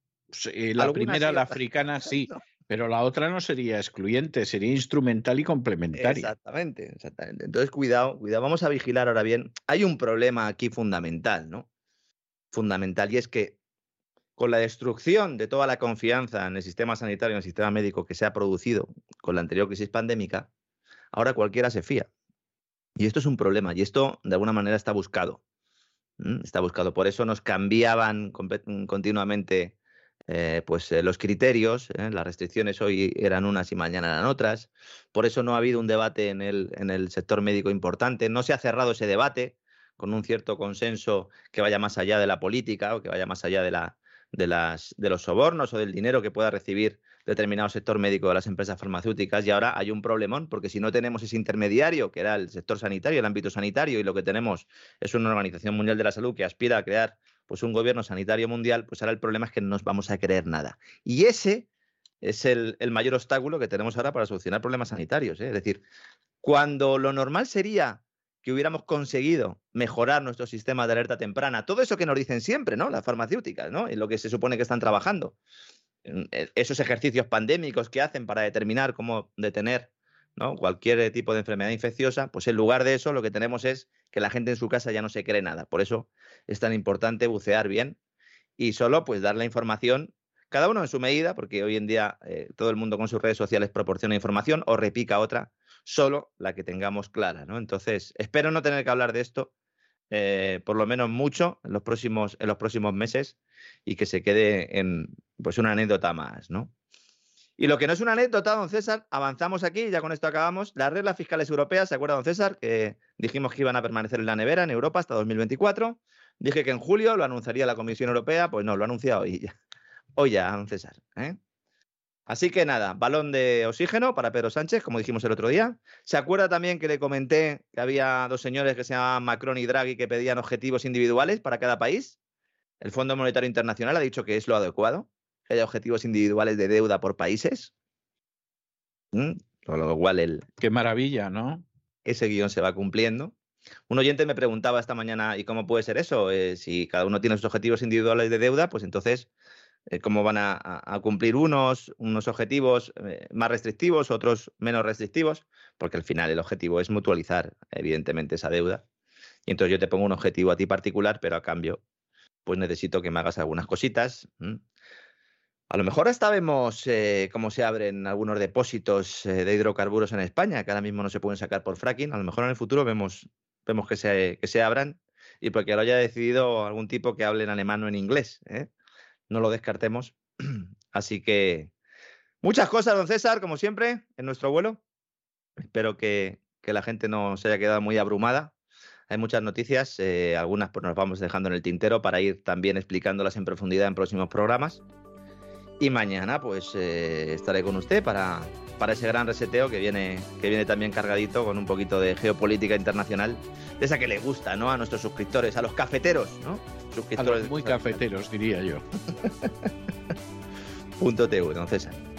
la primera, sí, la africana, (laughs) sí, no. Pero la otra no sería excluyente, sería instrumental y complementaria. Exactamente, exactamente. Entonces, cuidado, cuidado. Vamos a vigilar ahora bien. Hay un problema aquí fundamental, ¿no? Fundamental, y es que con la destrucción de toda la confianza en el sistema sanitario, en el sistema médico que se ha producido con la anterior crisis pandémica, ahora cualquiera se fía. Y esto es un problema, y esto de alguna manera está buscado. Está buscado. Por eso nos cambiaban continuamente eh, pues, eh, los criterios. ¿eh? Las restricciones hoy eran unas y mañana eran otras. Por eso no ha habido un debate en el, en el sector médico importante. No se ha cerrado ese debate con un cierto consenso que vaya más allá de la política o que vaya más allá de, la, de, las, de los sobornos o del dinero que pueda recibir determinado sector médico de las empresas farmacéuticas. Y ahora hay un problemón, porque si no tenemos ese intermediario, que era el sector sanitario, el ámbito sanitario, y lo que tenemos es una Organización Mundial de la Salud que aspira a crear pues, un gobierno sanitario mundial, pues ahora el problema es que no nos vamos a creer nada. Y ese es el, mayor obstáculo que tenemos ahora para solucionar problemas sanitarios. ¿eh? Es decir, cuando lo normal sería que hubiéramos conseguido mejorar nuestro sistema de alerta temprana, todo eso que nos dicen siempre, ¿no? Las farmacéuticas, ¿no? En lo que se supone que están trabajando. Eh, Esos ejercicios pandémicos que hacen para determinar cómo detener ¿no? cualquier tipo de enfermedad infecciosa, pues en lugar de eso lo que tenemos es que la gente en su casa ya no se cree nada. Por eso es tan importante bucear bien y solo pues dar la información, cada uno en su medida, porque hoy en día eh, todo el mundo con sus redes sociales proporciona información o repica otra, solo la que tengamos clara, ¿no? Entonces, espero no tener que hablar de esto, eh, por lo menos mucho, en los próximos, en los próximos meses, y que se quede en pues una anécdota más, ¿no? Y lo que no es una anécdota, don César, avanzamos aquí, ya con esto acabamos. Las reglas fiscales europeas, ¿se acuerda, don César? Que dijimos que iban a permanecer en la nevera en Europa hasta 2024. Dije que en julio lo anunciaría la Comisión Europea, pues no, lo ha anunciado hoy ya. Hoy ya, don César. ¿eh? Así que nada, balón de oxígeno para Pedro Sánchez, como dijimos el otro día. ¿Se acuerda también que le comenté que había dos señores que se llamaban Macron y Draghi que pedían objetivos individuales para cada país? El Fondo Monetario Internacional ha dicho que es lo adecuado, que haya objetivos individuales de deuda por países. ¿Mm? Con lo cual el, Qué maravilla, ¿no? ese guion se va cumpliendo. Un oyente me preguntaba esta mañana, ¿y cómo puede ser eso? Eh, si cada uno tiene sus objetivos individuales de deuda, pues entonces, eh, ¿cómo van a, cumplir unos, unos objetivos eh, más restrictivos, otros menos restrictivos? Porque al final el objetivo es mutualizar, evidentemente, esa deuda. Y entonces yo te pongo un objetivo a ti particular, pero a cambio, pues necesito que me hagas algunas cositas. ¿m? A lo mejor hasta vemos eh, cómo se abren algunos depósitos eh, de hidrocarburos en España, que ahora mismo no se pueden sacar por fracking. A lo mejor en el futuro vemos, vemos que, se, que se abran y porque lo haya decidido algún tipo que hable en alemán o en inglés. ¿eh? No lo descartemos. (clears throat) Así que muchas cosas, don César, como siempre, en nuestro vuelo. Espero que, que la gente no se haya quedado muy abrumada. Hay muchas noticias, algunas pues nos vamos dejando en el tintero para ir también explicándolas en profundidad en próximos programas. Y mañana pues eh, estaré con usted para, para ese gran reseteo que viene, que viene también cargadito con un poquito de geopolítica internacional, de esa que le gusta ¿no? a nuestros suscriptores, a los cafeteros, ¿no? A Suscriptores los muy cafeteros, diría yo. Punto TV, don César.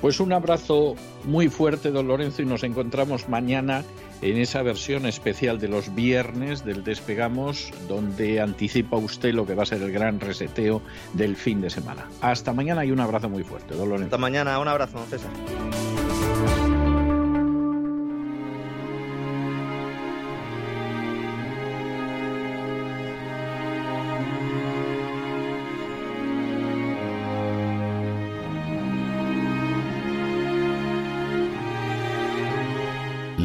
Pues un abrazo muy fuerte, don Lorenzo, y nos encontramos mañana en esa versión especial de los viernes del Despegamos, donde anticipa usted lo que va a ser el gran reseteo del fin de semana. Hasta mañana y un abrazo muy fuerte, don Lorenzo. Hasta mañana, un abrazo, César.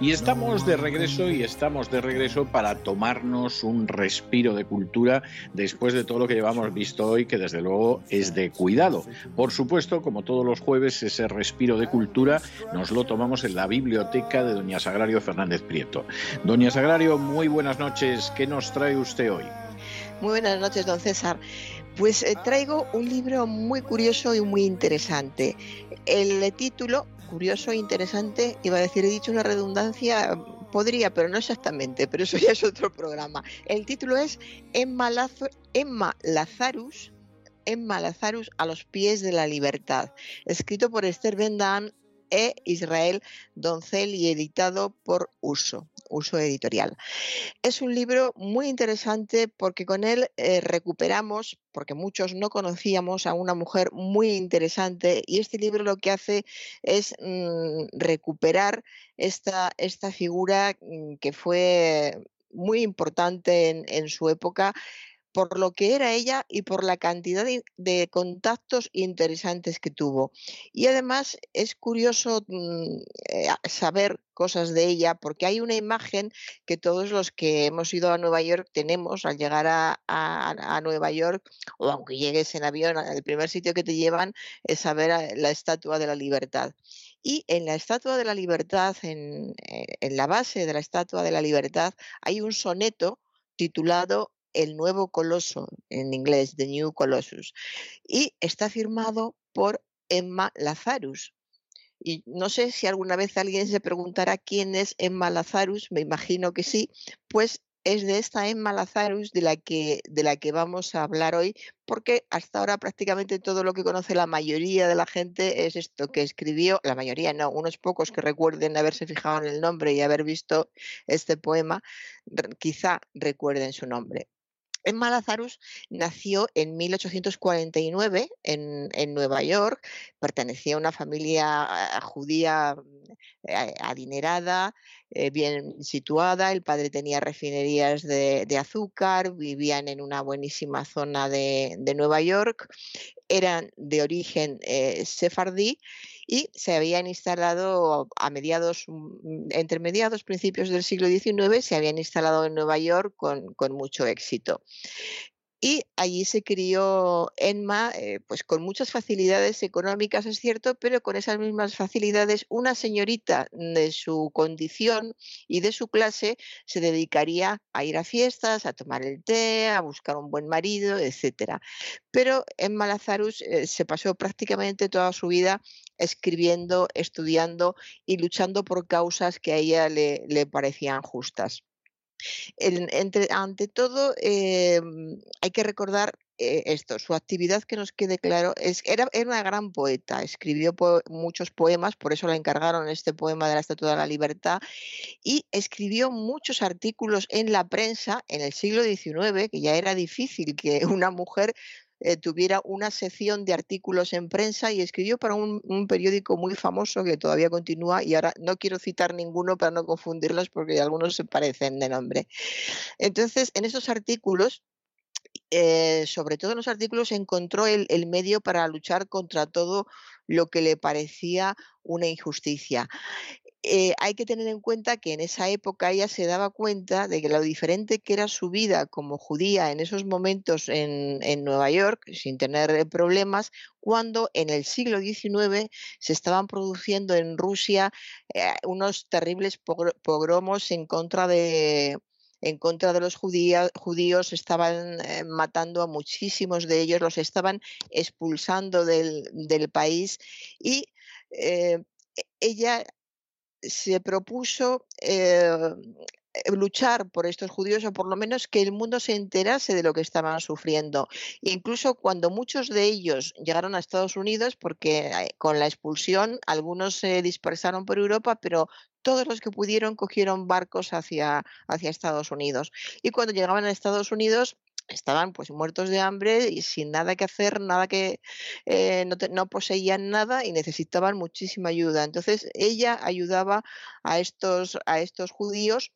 Y estamos de regreso y estamos de regreso para tomarnos un respiro de cultura después de todo lo que llevamos visto hoy, que desde luego es de cuidado. Por supuesto, como todos los jueves, ese respiro de cultura nos lo tomamos en la biblioteca de doña Sagrario Fernández Prieto. Doña Sagrario, muy buenas noches. ¿Qué nos trae usted hoy? Muy buenas noches, don César. Pues eh, traigo un libro muy curioso y muy interesante. El título, curioso e interesante, iba a decir, he dicho una redundancia, podría, pero no exactamente, pero eso ya es otro programa. El título es Emma, Emma Lazarus. Emma Lazarus a los pies de la libertad, escrito por Esther Bendan e Israel Doncel y editado por Uso, Uso Editorial. Es un libro muy interesante porque con él eh, recuperamos, porque muchos no conocíamos a una mujer muy interesante y este libro lo que hace es mm, recuperar esta, esta figura mm, que fue muy importante en, en su época por lo que era ella y por la cantidad de, contactos interesantes que tuvo. Y además es curioso mm, eh, saber cosas de ella porque hay una imagen que todos los que hemos ido a Nueva York tenemos al llegar a, Nueva York o aunque llegues en avión, el primer sitio que te llevan es a ver la Estatua de la Libertad. Y en la Estatua de la Libertad, en, eh, en la base de la Estatua de la Libertad, hay un soneto titulado El Nuevo Coloso, en inglés, The New Colossus, y está firmado por Emma Lazarus. Y no sé si alguna vez alguien se preguntará quién es Emma Lazarus, me imagino que sí, pues es de esta Emma Lazarus de la que, de la que vamos a hablar hoy, porque hasta ahora prácticamente todo lo que conoce la mayoría de la gente es esto que escribió, la mayoría no, unos pocos que recuerden haberse fijado en el nombre y haber visto este poema, quizá recuerden su nombre. Emma Lazarus nació en 1849 en, Nueva York, pertenecía a una familia judía mm, adinerada, eh, bien situada, el padre tenía refinerías de, azúcar, vivían en una buenísima zona de, de Nueva York, eran de origen eh, sefardí y se habían instalado a mediados, mm, entre mediados, principios del siglo XIX, se habían instalado en Nueva York con, con mucho éxito. Y allí se crió Enma, eh, pues con muchas facilidades económicas, es cierto, pero con esas mismas facilidades, una señorita de su condición y de su clase se dedicaría a ir a fiestas, a tomar el té, a buscar un buen marido, etcétera. Pero Emma Lazarus eh, se pasó prácticamente toda su vida escribiendo, estudiando y luchando por causas que a ella le parecían justas ante todo, em, hay que recordar eh, esto, su actividad que nos quede claro, es, era, una gran poeta, escribió muchos poemas, por eso le encargaron este poema de la Estatua de la Libertad, y escribió muchos artículos en la prensa en el siglo XIX, que ya era difícil que (laughs) una mujer eh, tuviera una sección de artículos en prensa y escribió para un, periódico muy famoso que todavía continúa y ahora no quiero citar ninguno para no confundirlos porque algunos se parecen de nombre. Entonces, en esos artículos eh, sobre todo en los artículos, encontró el, medio para luchar contra todo lo que le parecía una injusticia. Eh, hay que tener en cuenta que en esa época ella se daba cuenta de que lo diferente que era su vida como judía en esos momentos en, Nueva York, sin tener eh, problemas, cuando en el siglo XIX se estaban produciendo en Rusia eh, unos terribles pogromos en contra de, en contra de los judíos, estaban matando a muchísimos de ellos, los estaban expulsando del, país y e, ella se propuso eh, eh, luchar por estos judíos o por lo menos que el mundo se enterase de lo que estaban sufriendo. Incluso cuando muchos de ellos llegaron a Estados Unidos, porque eh, con la expulsión algunos se dispersaron por Europa, pero todos los que pudieron cogieron barcos hacia, hacia Estados Unidos. Y cuando llegaban a Estados Unidos, estaban pues muertos de hambre y sin nada que hacer, nada que eh, no, poseían nada y necesitaban muchísima ayuda. Entonces ella ayudaba a estos, a estos judíos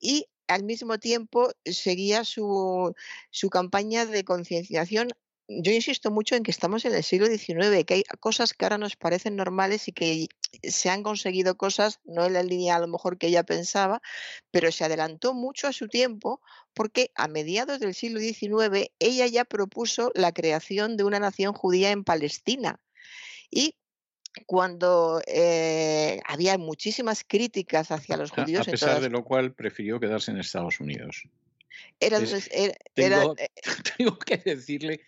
y al mismo tiempo seguía su, su campaña de concienciación yo insisto mucho en que estamos en el siglo XIX, que hay cosas que ahora nos parecen normales y que se han conseguido cosas, no en la línea a lo mejor que ella pensaba, pero se adelantó mucho a su tiempo porque a mediados del siglo XIX ella ya propuso la creación de una nación judía en Palestina. Y cuando eh, había muchísimas críticas hacia los judíos. A pesar de lo cual prefirió quedarse en Estados Unidos. Era, tengo, eh (laughs) tengo que decirle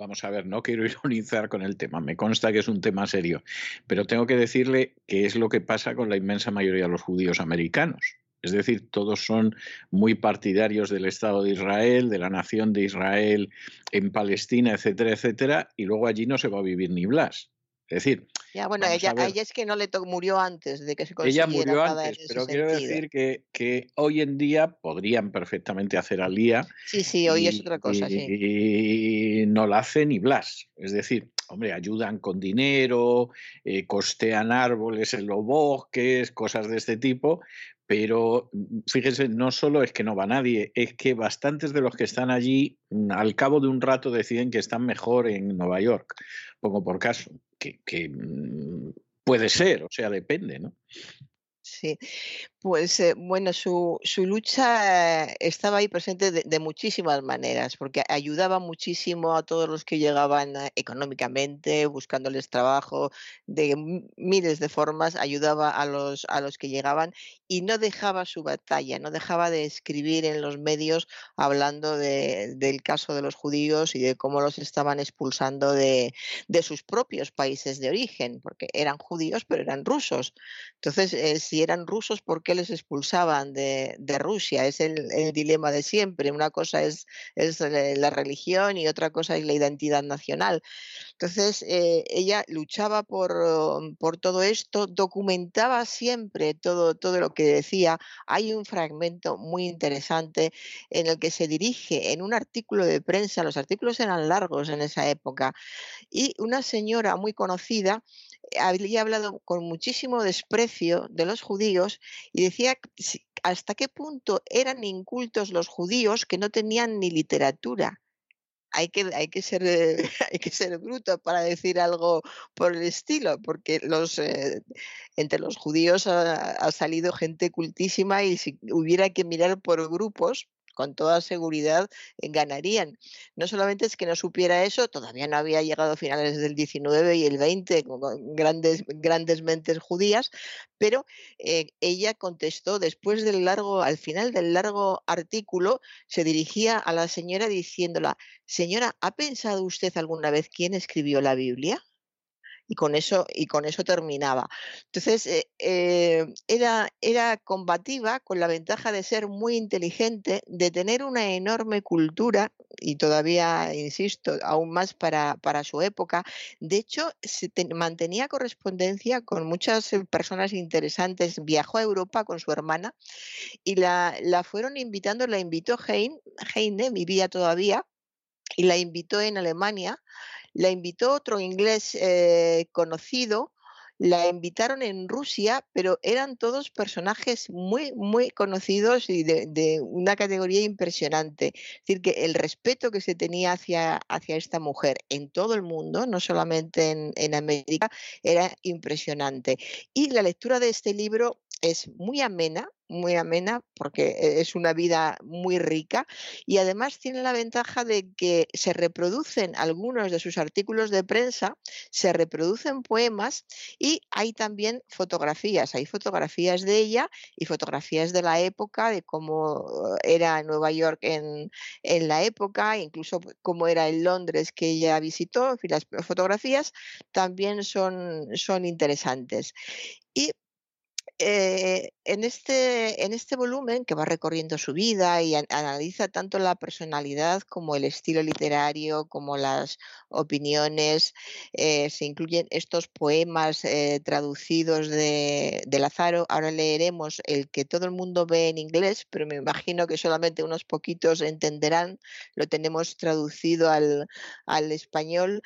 Vamos a ver, no quiero (laughs) ironizar con el tema, me consta que es un tema serio, pero tengo que decirle que es lo que pasa con la inmensa mayoría de los judíos americanos. Es decir, todos son muy partidarios del Estado de Israel, de la nación de Israel en Palestina, etcétera, etcétera, y luego allí no se va a vivir ni Blas. Es decir, ya, bueno, ella, ella, es que no le murió antes de que se consiguiera Ella murió antes, pero quiero decir que, que, hoy en día podrían perfectamente hacer alía. Sí, sí, hoy es otra cosa, y, sí. Y no la hace ni Blas. Es decir, hombre, ayudan con dinero, eh, costean árboles en los bosques, cosas de este tipo, pero mm, fíjense, no solo es que no va nadie, es que bastantes de los que están allí mm, al cabo de un rato deciden que están mejor en Nueva York, pongo por caso, que, que mm, puede ser, o sea, depende, ¿no? Sí, pues eh, bueno, su, su, lucha estaba ahí presente de, muchísimas maneras, porque ayudaba muchísimo a todos los que llegaban eh, económicamente, buscándoles trabajo, de miles de formas, ayudaba a los, a los que llegaban y no dejaba su batalla, no dejaba de escribir en los medios hablando de, del caso de los judíos y de cómo los estaban expulsando de, de, sus propios países de origen, porque eran judíos pero eran rusos. Entonces, eh, si eran rusos, ¿por qué les expulsaban de, Rusia. Es el, dilema de siempre. Una cosa es, es, la religión y otra cosa es la identidad nacional. Entonces, eh, ella luchaba por, por, todo esto, documentaba siempre todo, todo lo que decía. Hay un fragmento muy interesante en el que se dirige en un artículo de prensa, los artículos eran largos en esa época, y una señora muy conocida había hablado con muchísimo desprecio de los judíos y decía hasta qué punto eran incultos los judíos que no tenían ni literatura. Hay que, hay que, ser, (laughs) hay que ser bruto para decir algo por el estilo, porque los, eh, entre los judíos ha, salido gente cultísima y si hubiera que mirar por grupos, con toda seguridad eh, ganarían. No solamente es que no supiera eso, todavía no había llegado a finales del 19 y el 20 con grandes, grandes mentes judías, pero eh, ella contestó después del largo, al final del largo artículo, se dirigía a la señora diciéndola, señora, ¿ha pensado usted alguna vez quién escribió la Biblia? Y con eso, y con eso terminaba. Entonces, eh, eh, era, era combativa con la ventaja de ser muy inteligente, de tener una enorme cultura, y todavía, insisto, aún más para, para su época. De hecho, se mantenía correspondencia con muchas eh, personas interesantes. Viajó a Europa con su hermana y la, la fueron invitando, la invitó Heine, Heine vivía todavía, y la invitó en Alemania la invitó otro inglés eh, conocido, la invitaron en Rusia, pero eran todos personajes muy, muy conocidos y de, una categoría impresionante. Es decir, que el respeto que se tenía hacia, hacia esta mujer en todo el mundo, no solamente en, en América, era impresionante. Y la lectura de este libro es muy amena, muy amena porque e, es una vida muy rica y además tiene la ventaja de que se reproducen algunos de sus artículos de prensa, se reproducen poemas y hay también fotografías, hay fotografías de ella y fotografías de la época, de cómo era Nueva York en, en la época, incluso cómo era en Londres que ella visitó, las fotografías también son, son interesantes. Y eh, en, este, en este volumen que va recorriendo su vida y analiza tanto la personalidad como el estilo literario, como las opiniones, eh, se incluyen estos poemas eh, traducidos de, de, Lazaro. Ahora leeremos el que todo el mundo ve en inglés, pero me imagino que solamente unos poquitos entenderán. Lo tenemos traducido al, al español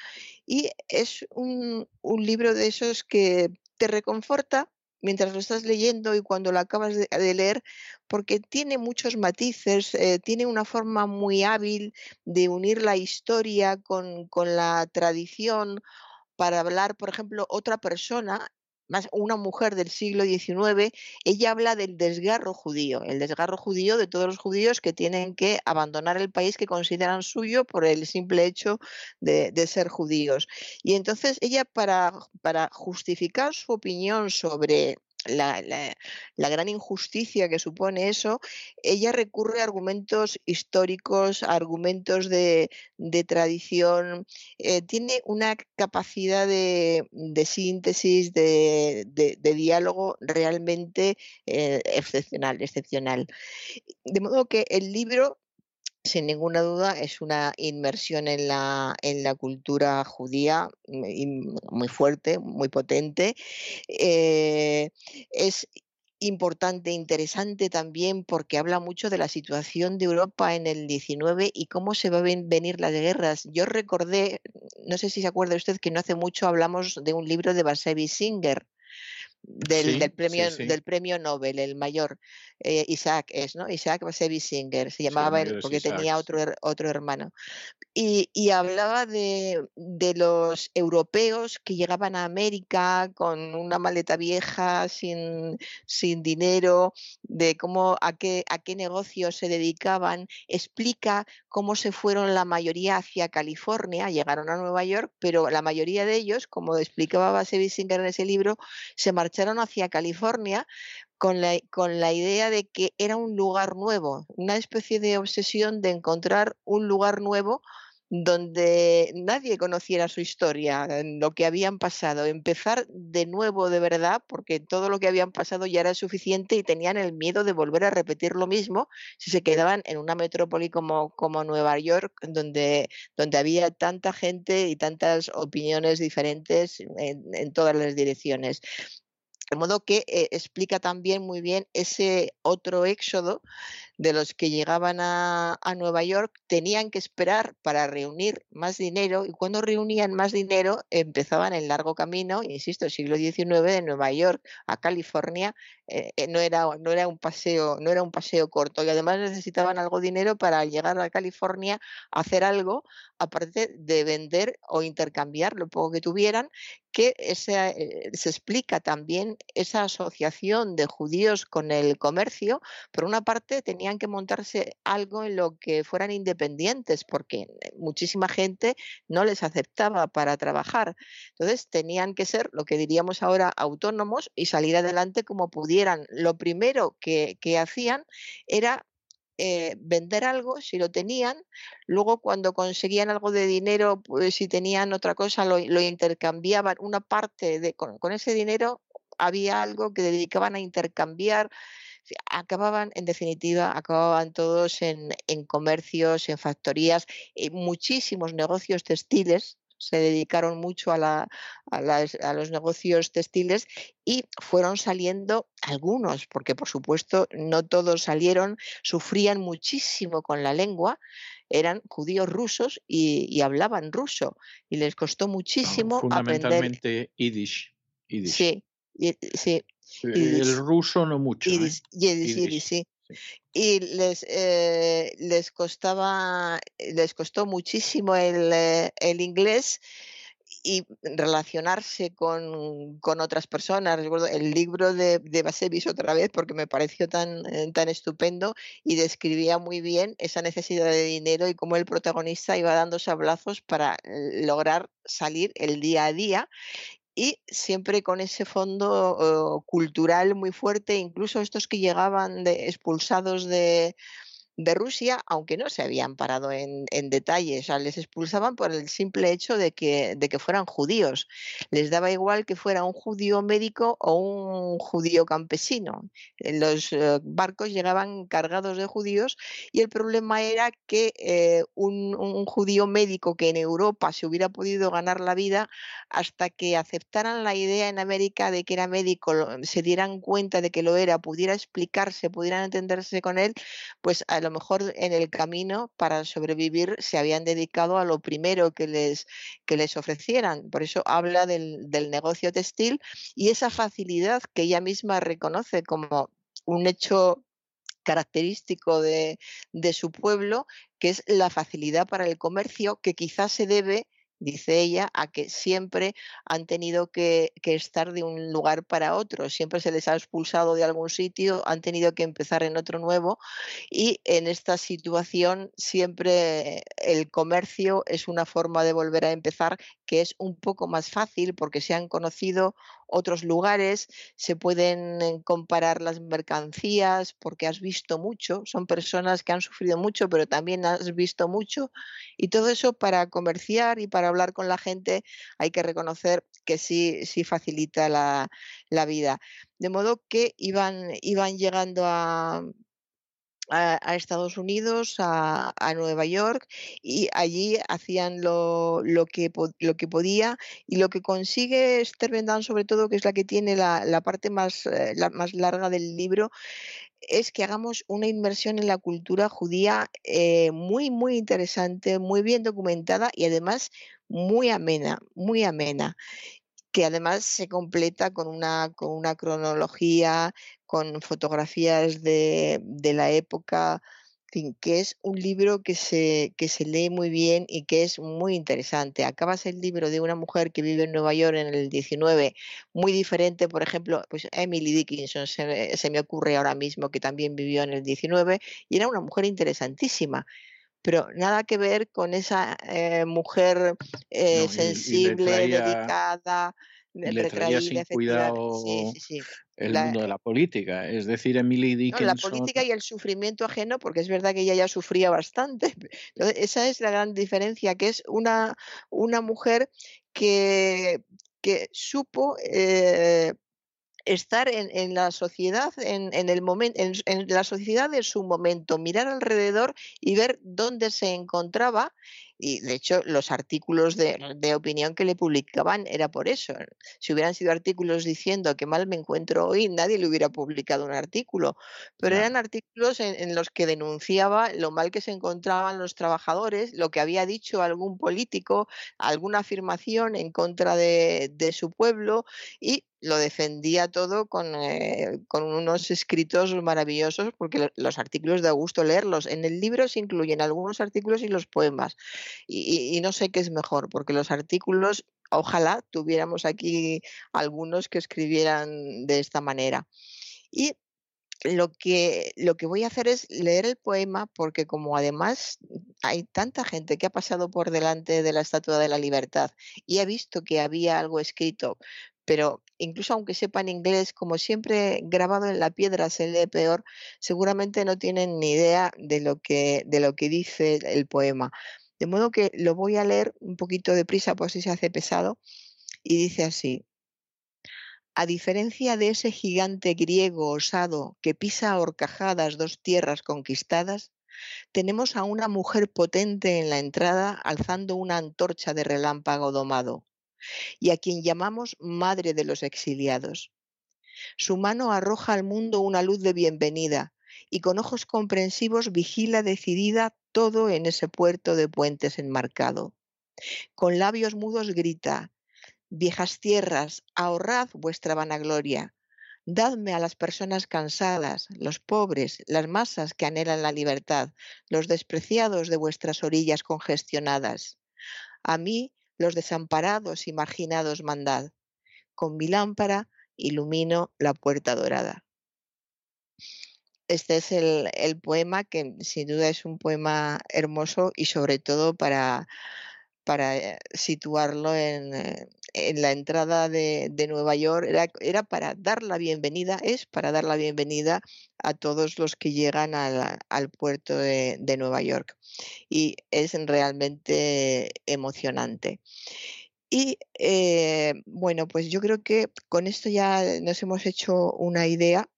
y es un, un libro de esos que te reconforta mientras lo estás leyendo y cuando lo acabas de, leer, porque tiene muchos matices, eh, tiene una forma muy hábil de unir la historia con, con la tradición para hablar, por ejemplo, otra persona más una mujer del siglo XIX, ella habla del desgarro judío, el desgarro judío de todos los judíos que tienen que abandonar el país que consideran suyo por el simple hecho de, ser judíos. Y entonces ella para, para justificar su opinión sobre la, gran injusticia que supone eso, ella recurre a argumentos históricos, a argumentos de, tradición, eh, tiene una capacidad de, síntesis, de, de, diálogo realmente eh, excepcional, excepcional. De modo que el libro sin ninguna duda es una inmersión en la, en la cultura judía mm, muy fuerte, muy potente. Eh, es importante, interesante también porque habla mucho de la situación de Europa en el 19 y cómo se van a venir las guerras. Yo recordé, no sé si se acuerda usted que no hace mucho hablamos de un libro de Basevi Singer, del, del, premio, del premio Nobel, el mayor, eh, Isaac es, ¿no? Isaac Singer, se llamaba él porque tenía otro, otro hermano. Y, y hablaba de, de, los europeos que llegaban a América con una maleta vieja, sin, sin dinero, de cómo, a qué, a qué negocios se dedicaban. Explica cómo se fueron la mayoría hacia California, llegaron a Nueva York, pero la mayoría de ellos, como explicaba Singer en ese libro, se marcharon marcharon hacia California con la, con la idea de que era un lugar nuevo, una especie de obsesión de encontrar un lugar nuevo donde nadie conociera su historia, lo que habían pasado, empezar de nuevo de verdad, porque todo lo que habían pasado ya era suficiente y tenían el miedo de volver a repetir lo mismo si se quedaban en una metrópoli como, como Nueva York, donde, donde había tanta gente y tantas opiniones diferentes en, en todas las direcciones. De modo que eh, explica también muy bien ese otro éxodo de los que llegaban a, Nueva York tenían que esperar para reunir más dinero y cuando reunían más dinero empezaban el largo camino, insisto, siglo XIX de Nueva York a California eh, eh, no era no era un paseo no era un paseo corto y además necesitaban algo de dinero para llegar a California a hacer algo aparte de vender o intercambiar lo poco que tuvieran que eh, se explica también esa asociación de judíos con el comercio por una parte tenía tenían que montarse algo en lo que fueran independientes, porque muchísima gente no les aceptaba para trabajar. Entonces tenían que ser lo que diríamos ahora autónomos y salir adelante como pudieran. Lo primero que, que hacían era eh, vender algo si lo tenían, luego cuando conseguían algo de dinero, pues si tenían otra cosa, lo, intercambiaban, una parte de, con, ese dinero había algo que dedicaban a intercambiar, acababan, en definitiva, acababan todos en, en comercios, en factorías, en muchísimos negocios textiles, se dedicaron mucho a, a, los negocios textiles y fueron saliendo algunos, porque por supuesto no todos salieron, sufrían muchísimo con la lengua, eran judíos rusos y, hablaban ruso y les costó muchísimo fundamentalmente Yiddish, Sí, sí. El ruso no mucho. ¿eh? sí y les, eh, les costaba, les costó muchísimo el, eh, el inglés y relacionarse con, con, otras personas. Recuerdo el libro de, de Basevis otra vez porque me pareció tan, eh, tan estupendo y describía muy bien esa necesidad de dinero y cómo el protagonista iba dando sablazos para lograr salir el día a día y siempre con ese fondo uh, cultural muy fuerte, incluso estos que llegaban de, expulsados de, de Rusia, aunque no se habían parado en, en detalles, les expulsaban por el simple hecho de que, de que fueran judíos. Les daba igual que fuera un judío médico o un judío campesino. Los eh, barcos llegaban cargados de judíos y el problema era que eh, un, judío médico que en Europa se hubiera podido ganar la vida hasta que aceptaran la idea en América de que era médico, se dieran cuenta de que lo era, pudiera explicarse, pudieran entenderse con él, pues lo mejor en el camino para sobrevivir se habían dedicado a lo primero que les, que les ofrecieran. Por eso habla del, del negocio textil y esa facilidad que ella misma reconoce como un hecho característico de, de, su pueblo, que es la facilidad para el comercio, que quizás se debe dice ella, a que siempre han tenido que, estar de un lugar para otro, siempre se les ha expulsado de algún sitio, han tenido que empezar en otro nuevo y en esta situación siempre el comercio es una forma de volver a empezar que es un poco más fácil porque se han conocido otros lugares, se pueden eh, comparar las mercancías porque has visto mucho, son personas que han sufrido mucho, pero también has visto mucho y todo eso para comerciar y para hablar con la gente hay que reconocer que sí, sí facilita la, la vida. De modo que iban, iban llegando a, a, Estados Unidos, a, Nueva York, y allí hacían lo, lo, que, lo que podía. Y lo que consigue Esther Bendan, sobre todo, que es la que tiene la, la parte más, eh, más larga del libro, es que hagamos una inmersión en la cultura judía eh, muy, muy interesante, muy bien documentada y además muy amena, muy amena que además se completa con una, con una cronología, con fotografías de, de la época, que es un libro que se, que se lee muy bien y que es muy interesante. Acabas el libro de una mujer que vive en Nueva York en el 19, muy diferente, por ejemplo, pues Emily Dickinson se, se me ocurre ahora mismo que también vivió en el 19 y era una mujer interesantísima. Pero nada que ver con esa eh, mujer eh, sensible, dedicada, traía sin cuidado el mundo de la política. Es decir, Emily Dickinson... la política y el sufrimiento ajeno, porque es verdad que ella ya sufría bastante. (laughs) esa es la gran diferencia, que es una, una mujer que, que supo eh, estar en, la sociedad, en, el momento, en, la sociedad de su momento, mirar alrededor y ver dónde se encontraba. Y de hecho, los artículos de, opinión que le publicaban era por eso. Si hubieran sido artículos diciendo que mal me encuentro hoy, nadie le hubiera publicado un artículo. Pero eran artículos en, los que denunciaba lo mal que se encontraban los trabajadores, lo que había dicho algún político, alguna afirmación en contra de, de su pueblo y lo defendía todo con, eh, con, unos escritos maravillosos, porque los artículos da gusto leerlos. En el libro se incluyen algunos artículos y los poemas. Y, y, no sé qué es mejor, porque los artículos, ojalá tuviéramos aquí algunos que escribieran de esta manera. Y lo que, lo que voy a hacer es leer el poema porque como además hay tanta gente que ha pasado por delante de la Estatua de la Libertad y ha visto que había algo escrito, pero incluso aunque sepan inglés, como siempre grabado en la piedra se lee peor, seguramente no tienen ni idea de lo que, de lo que dice el poema. De modo que lo voy a leer un poquito deprisa por si se hace pesado y dice así. A diferencia de ese gigante griego osado que pisa a horcajadas dos tierras conquistadas, tenemos a una mujer potente en la entrada alzando una antorcha de relámpago domado, y a quien llamamos Madre de los Exiliados. Su mano arroja al mundo una luz de bienvenida, y con ojos comprensivos vigila decidida todo en ese puerto de puentes enmarcado. Con labios mudos grita, Viejas tierras, ahorrad vuestra vanagloria. Dadme a las personas cansadas, los pobres, las masas que anhelan la libertad, los despreciados de vuestras orillas congestionadas. A mí, los desamparados y marginados mandad. Con mi lámpara ilumino la puerta dorada. Este es el, el poema que sin duda es un poema hermoso y sobre todo para, para eh, situarlo en, eh, en la entrada de, Nueva York, era, para dar la bienvenida, es para dar la bienvenida a todos los que llegan al, puerto de, Nueva York. Y es realmente emocionante. Y eh, bueno, pues yo creo que con esto ya nos hemos hecho una idea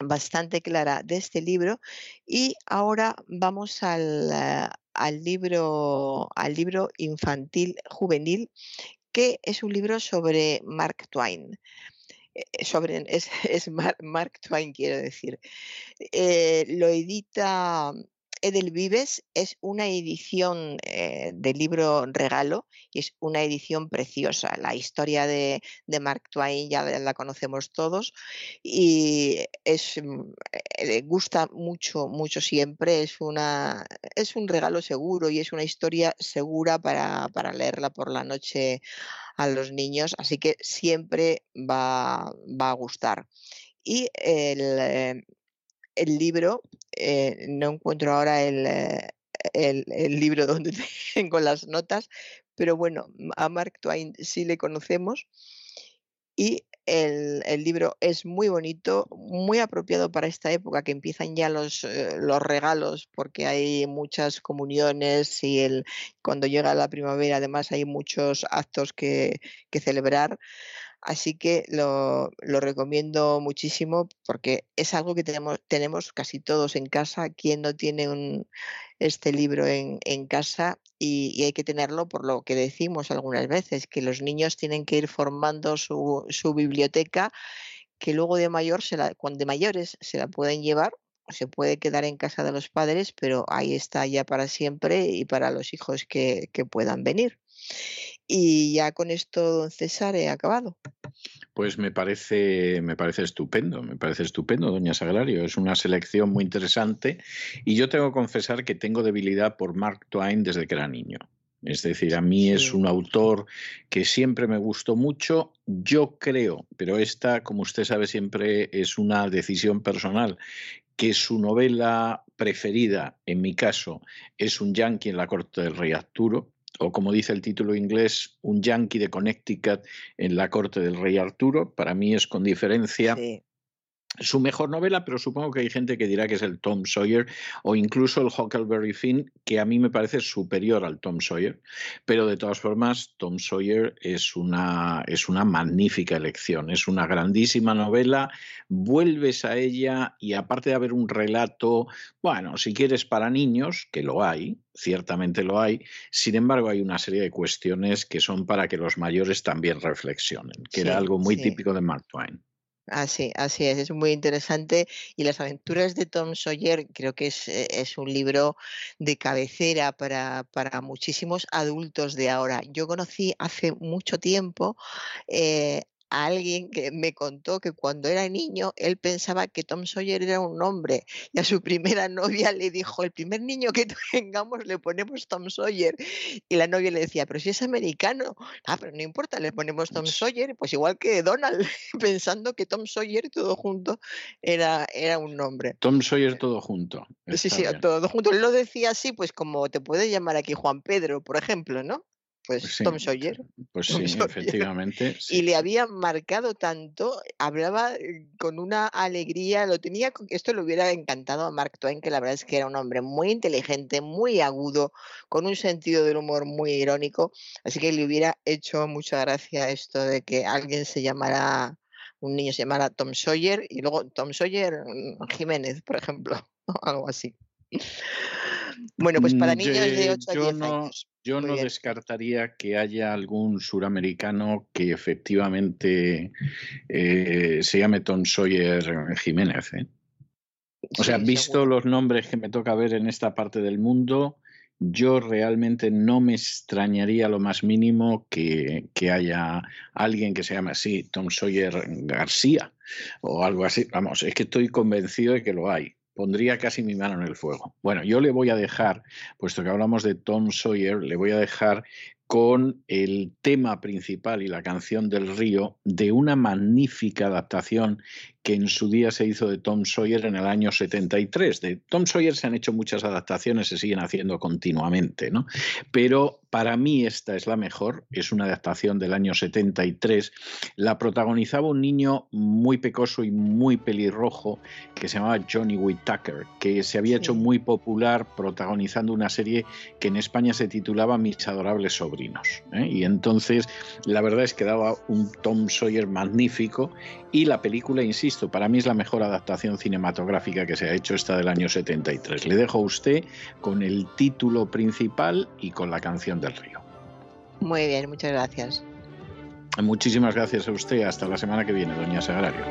bastante clara de este libro y ahora vamos al, al libro, al libro infantil juvenil, que es un libro sobre Mark Twain. Eh, sobre, (laughs) es, Mark, Twain, quiero decir. Eh, lo edita Edelvives es una edición eh, de libro regalo y es una edición preciosa. La historia de, Mark Twain ya la conocemos todos y es, mm, eh, gusta mucho, mucho siempre. Es, una, es un regalo seguro y es una historia segura para, para leerla por la noche a los niños, así que siempre va, va a gustar. Y el, eh, el libro, eh, no encuentro ahora eh, el, el, libro (laughs) donde tengo las notas, pero bueno, a Mark Twain sí le conocemos y el, el, libro es muy bonito, muy apropiado para esta época que empiezan ya los, eh, los regalos porque hay muchas comuniones y el, cuando llega la primavera además hay muchos actos que, que celebrar. Así que lo, recomiendo muchísimo porque es algo que tenemos, tenemos casi todos en casa. Quien no tiene un, este libro en, casa y, hay que tenerlo por lo que decimos algunas veces, que los niños tienen que ir formando su, su biblioteca, que luego de, mayor se la, cuando de mayores se la pueden llevar se puede quedar en casa de los padres, pero ahí está ya para siempre y para los hijos que puedan venir. Y ya con esto, don César, he acabado. Pues me parece, me parece estupendo, me parece estupendo, doña Sagrario. Es una selección muy interesante y yo tengo que confesar que tengo debilidad por Mark Twain desde que era niño. Es decir, a mí es un autor que siempre me gustó mucho. Yo creo, pero esta, como usted sabe, siempre es una decisión personal, que su novela preferida, en mi caso, es Un Yankee en la corte del rey Arturo o como dice el título inglés, un yankee de Connecticut en la corte del rey Arturo. Para mí es con diferencia su mejor novela, pero supongo que hay gente que dirá que es el Tom Sawyer o incluso el Huckleberry Finn, que a mí me parece superior al Tom Sawyer. Pero de todas formas, Tom Sawyer es una, es una magnífica elección, es una grandísima novela, vuelves a ella y aparte de haber un relato, bueno, si quieres para niños, que lo hay, ciertamente lo hay, sin embargo hay una serie de cuestiones que son para que los mayores también reflexionen, que era algo muy típico de Mark Twain. Así, así es, es muy interesante. Y las aventuras de Tom Sawyer creo que es, eh, es un libro de cabecera para, para, muchísimos adultos de ahora. Yo conocí hace mucho tiempo eh, a alguien que me contó que cuando era niño él pensaba que Tom Sawyer era un hombre y a su (laughs) primera novia le dijo, el primer niño que (laughs) tengamos le ponemos Tom Sawyer. Y la novia le decía, pero si es americano, ah, pero no importa, le ponemos Tom Sawyer, pues igual que Donald, (laughs) pensando que Tom Sawyer todo junto era, era un nombre. Tom Sawyer todo junto. Sí, sí, bien. todo junto. Él lo decía así, pues como te puede llamar aquí Juan Pedro, por ejemplo, ¿no? Pues Pues sí, Tom Sawyer. Pues Tom sí, Sawyer. efectivamente. (laughs) sí. Y le había marcado tanto, hablaba eh, con una alegría, lo tenía, esto le hubiera encantado a Mark Twain, que la verdad es que era un hombre muy inteligente, muy agudo, con un sentido del humor muy irónico, así que le hubiera hecho mucha gracia esto de que alguien se llamara, un niño se llamara Tom Sawyer y luego Tom Sawyer mm, Jiménez, por ejemplo, (laughs) o algo así. Bueno, pues para Mm, niños de ye- 8 a yo 10 no, años. yo Muy no bien. descartaría que haya algún suramericano que efectivamente eh, se llame Tom Sawyer Jiménez. ¿eh? O sea, Sí, visto seguro. los nombres que me toca ver en esta parte del mundo, yo realmente no me extrañaría lo más mínimo que, que haya alguien que se llame así, Tom Sawyer García o algo así. Vamos, es que estoy convencido de que lo hay. Pondría casi mi mano en el fuego. Bueno, yo le voy a dejar, puesto que hablamos de Tom Sawyer, le voy a dejar con el tema principal y la canción del río de una magnífica adaptación que en su día se hizo de Tom Sawyer en el año 73. De Tom Sawyer se han hecho muchas adaptaciones, se siguen haciendo continuamente, ¿no? Pero para mí esta es la mejor, es una adaptación del año 73. La protagonizaba un niño muy pecoso y muy pelirrojo que se llamaba Johnny Whittaker, que se había hecho muy popular protagonizando una serie que en España se titulaba Mis adorables sobrinos. ¿eh? Y entonces la verdad es que daba un Tom Sawyer magnífico y la película, insisto, para mí es la mejor adaptación cinematográfica que se ha hecho esta del año 73. Le dejo a usted con el título principal y con la canción del río. Muy bien, muchas gracias. Muchísimas gracias a usted. Hasta la semana que viene, doña Sagrario.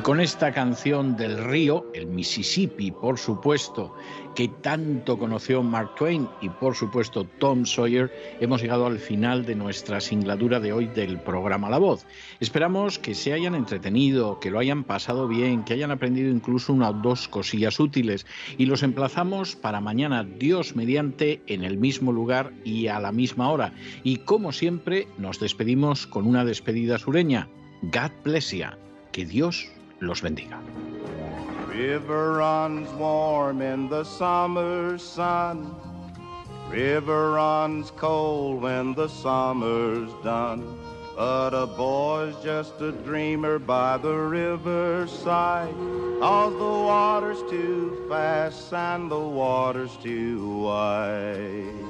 Y con esta canción del río, el Mississippi, por supuesto, que tanto conoció Mark Twain y por supuesto Tom Sawyer, hemos llegado al final de nuestra singladura de hoy del programa La Voz. Esperamos que se hayan entretenido, que lo hayan pasado bien, que hayan aprendido incluso una o dos cosillas útiles y los emplazamos para mañana, Dios mediante, en el mismo lugar y a la misma hora. Y como siempre, nos despedimos con una despedida sureña. God bless you. Que Dios los bendiga. River runs warm in the summer sun. River runs cold when the summer's done. But a boy's just a dreamer by the riverside. Cause the water's too fast and the water's too wide.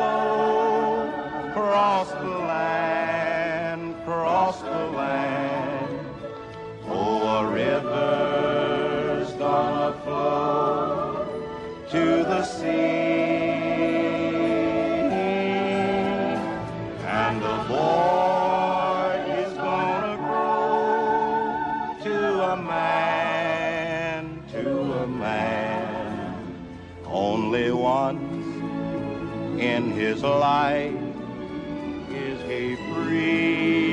across the land, across the land. Oh, a river's gonna flow to the sea. And the boy is gonna grow to a man, to a man. Only once in his life is he free.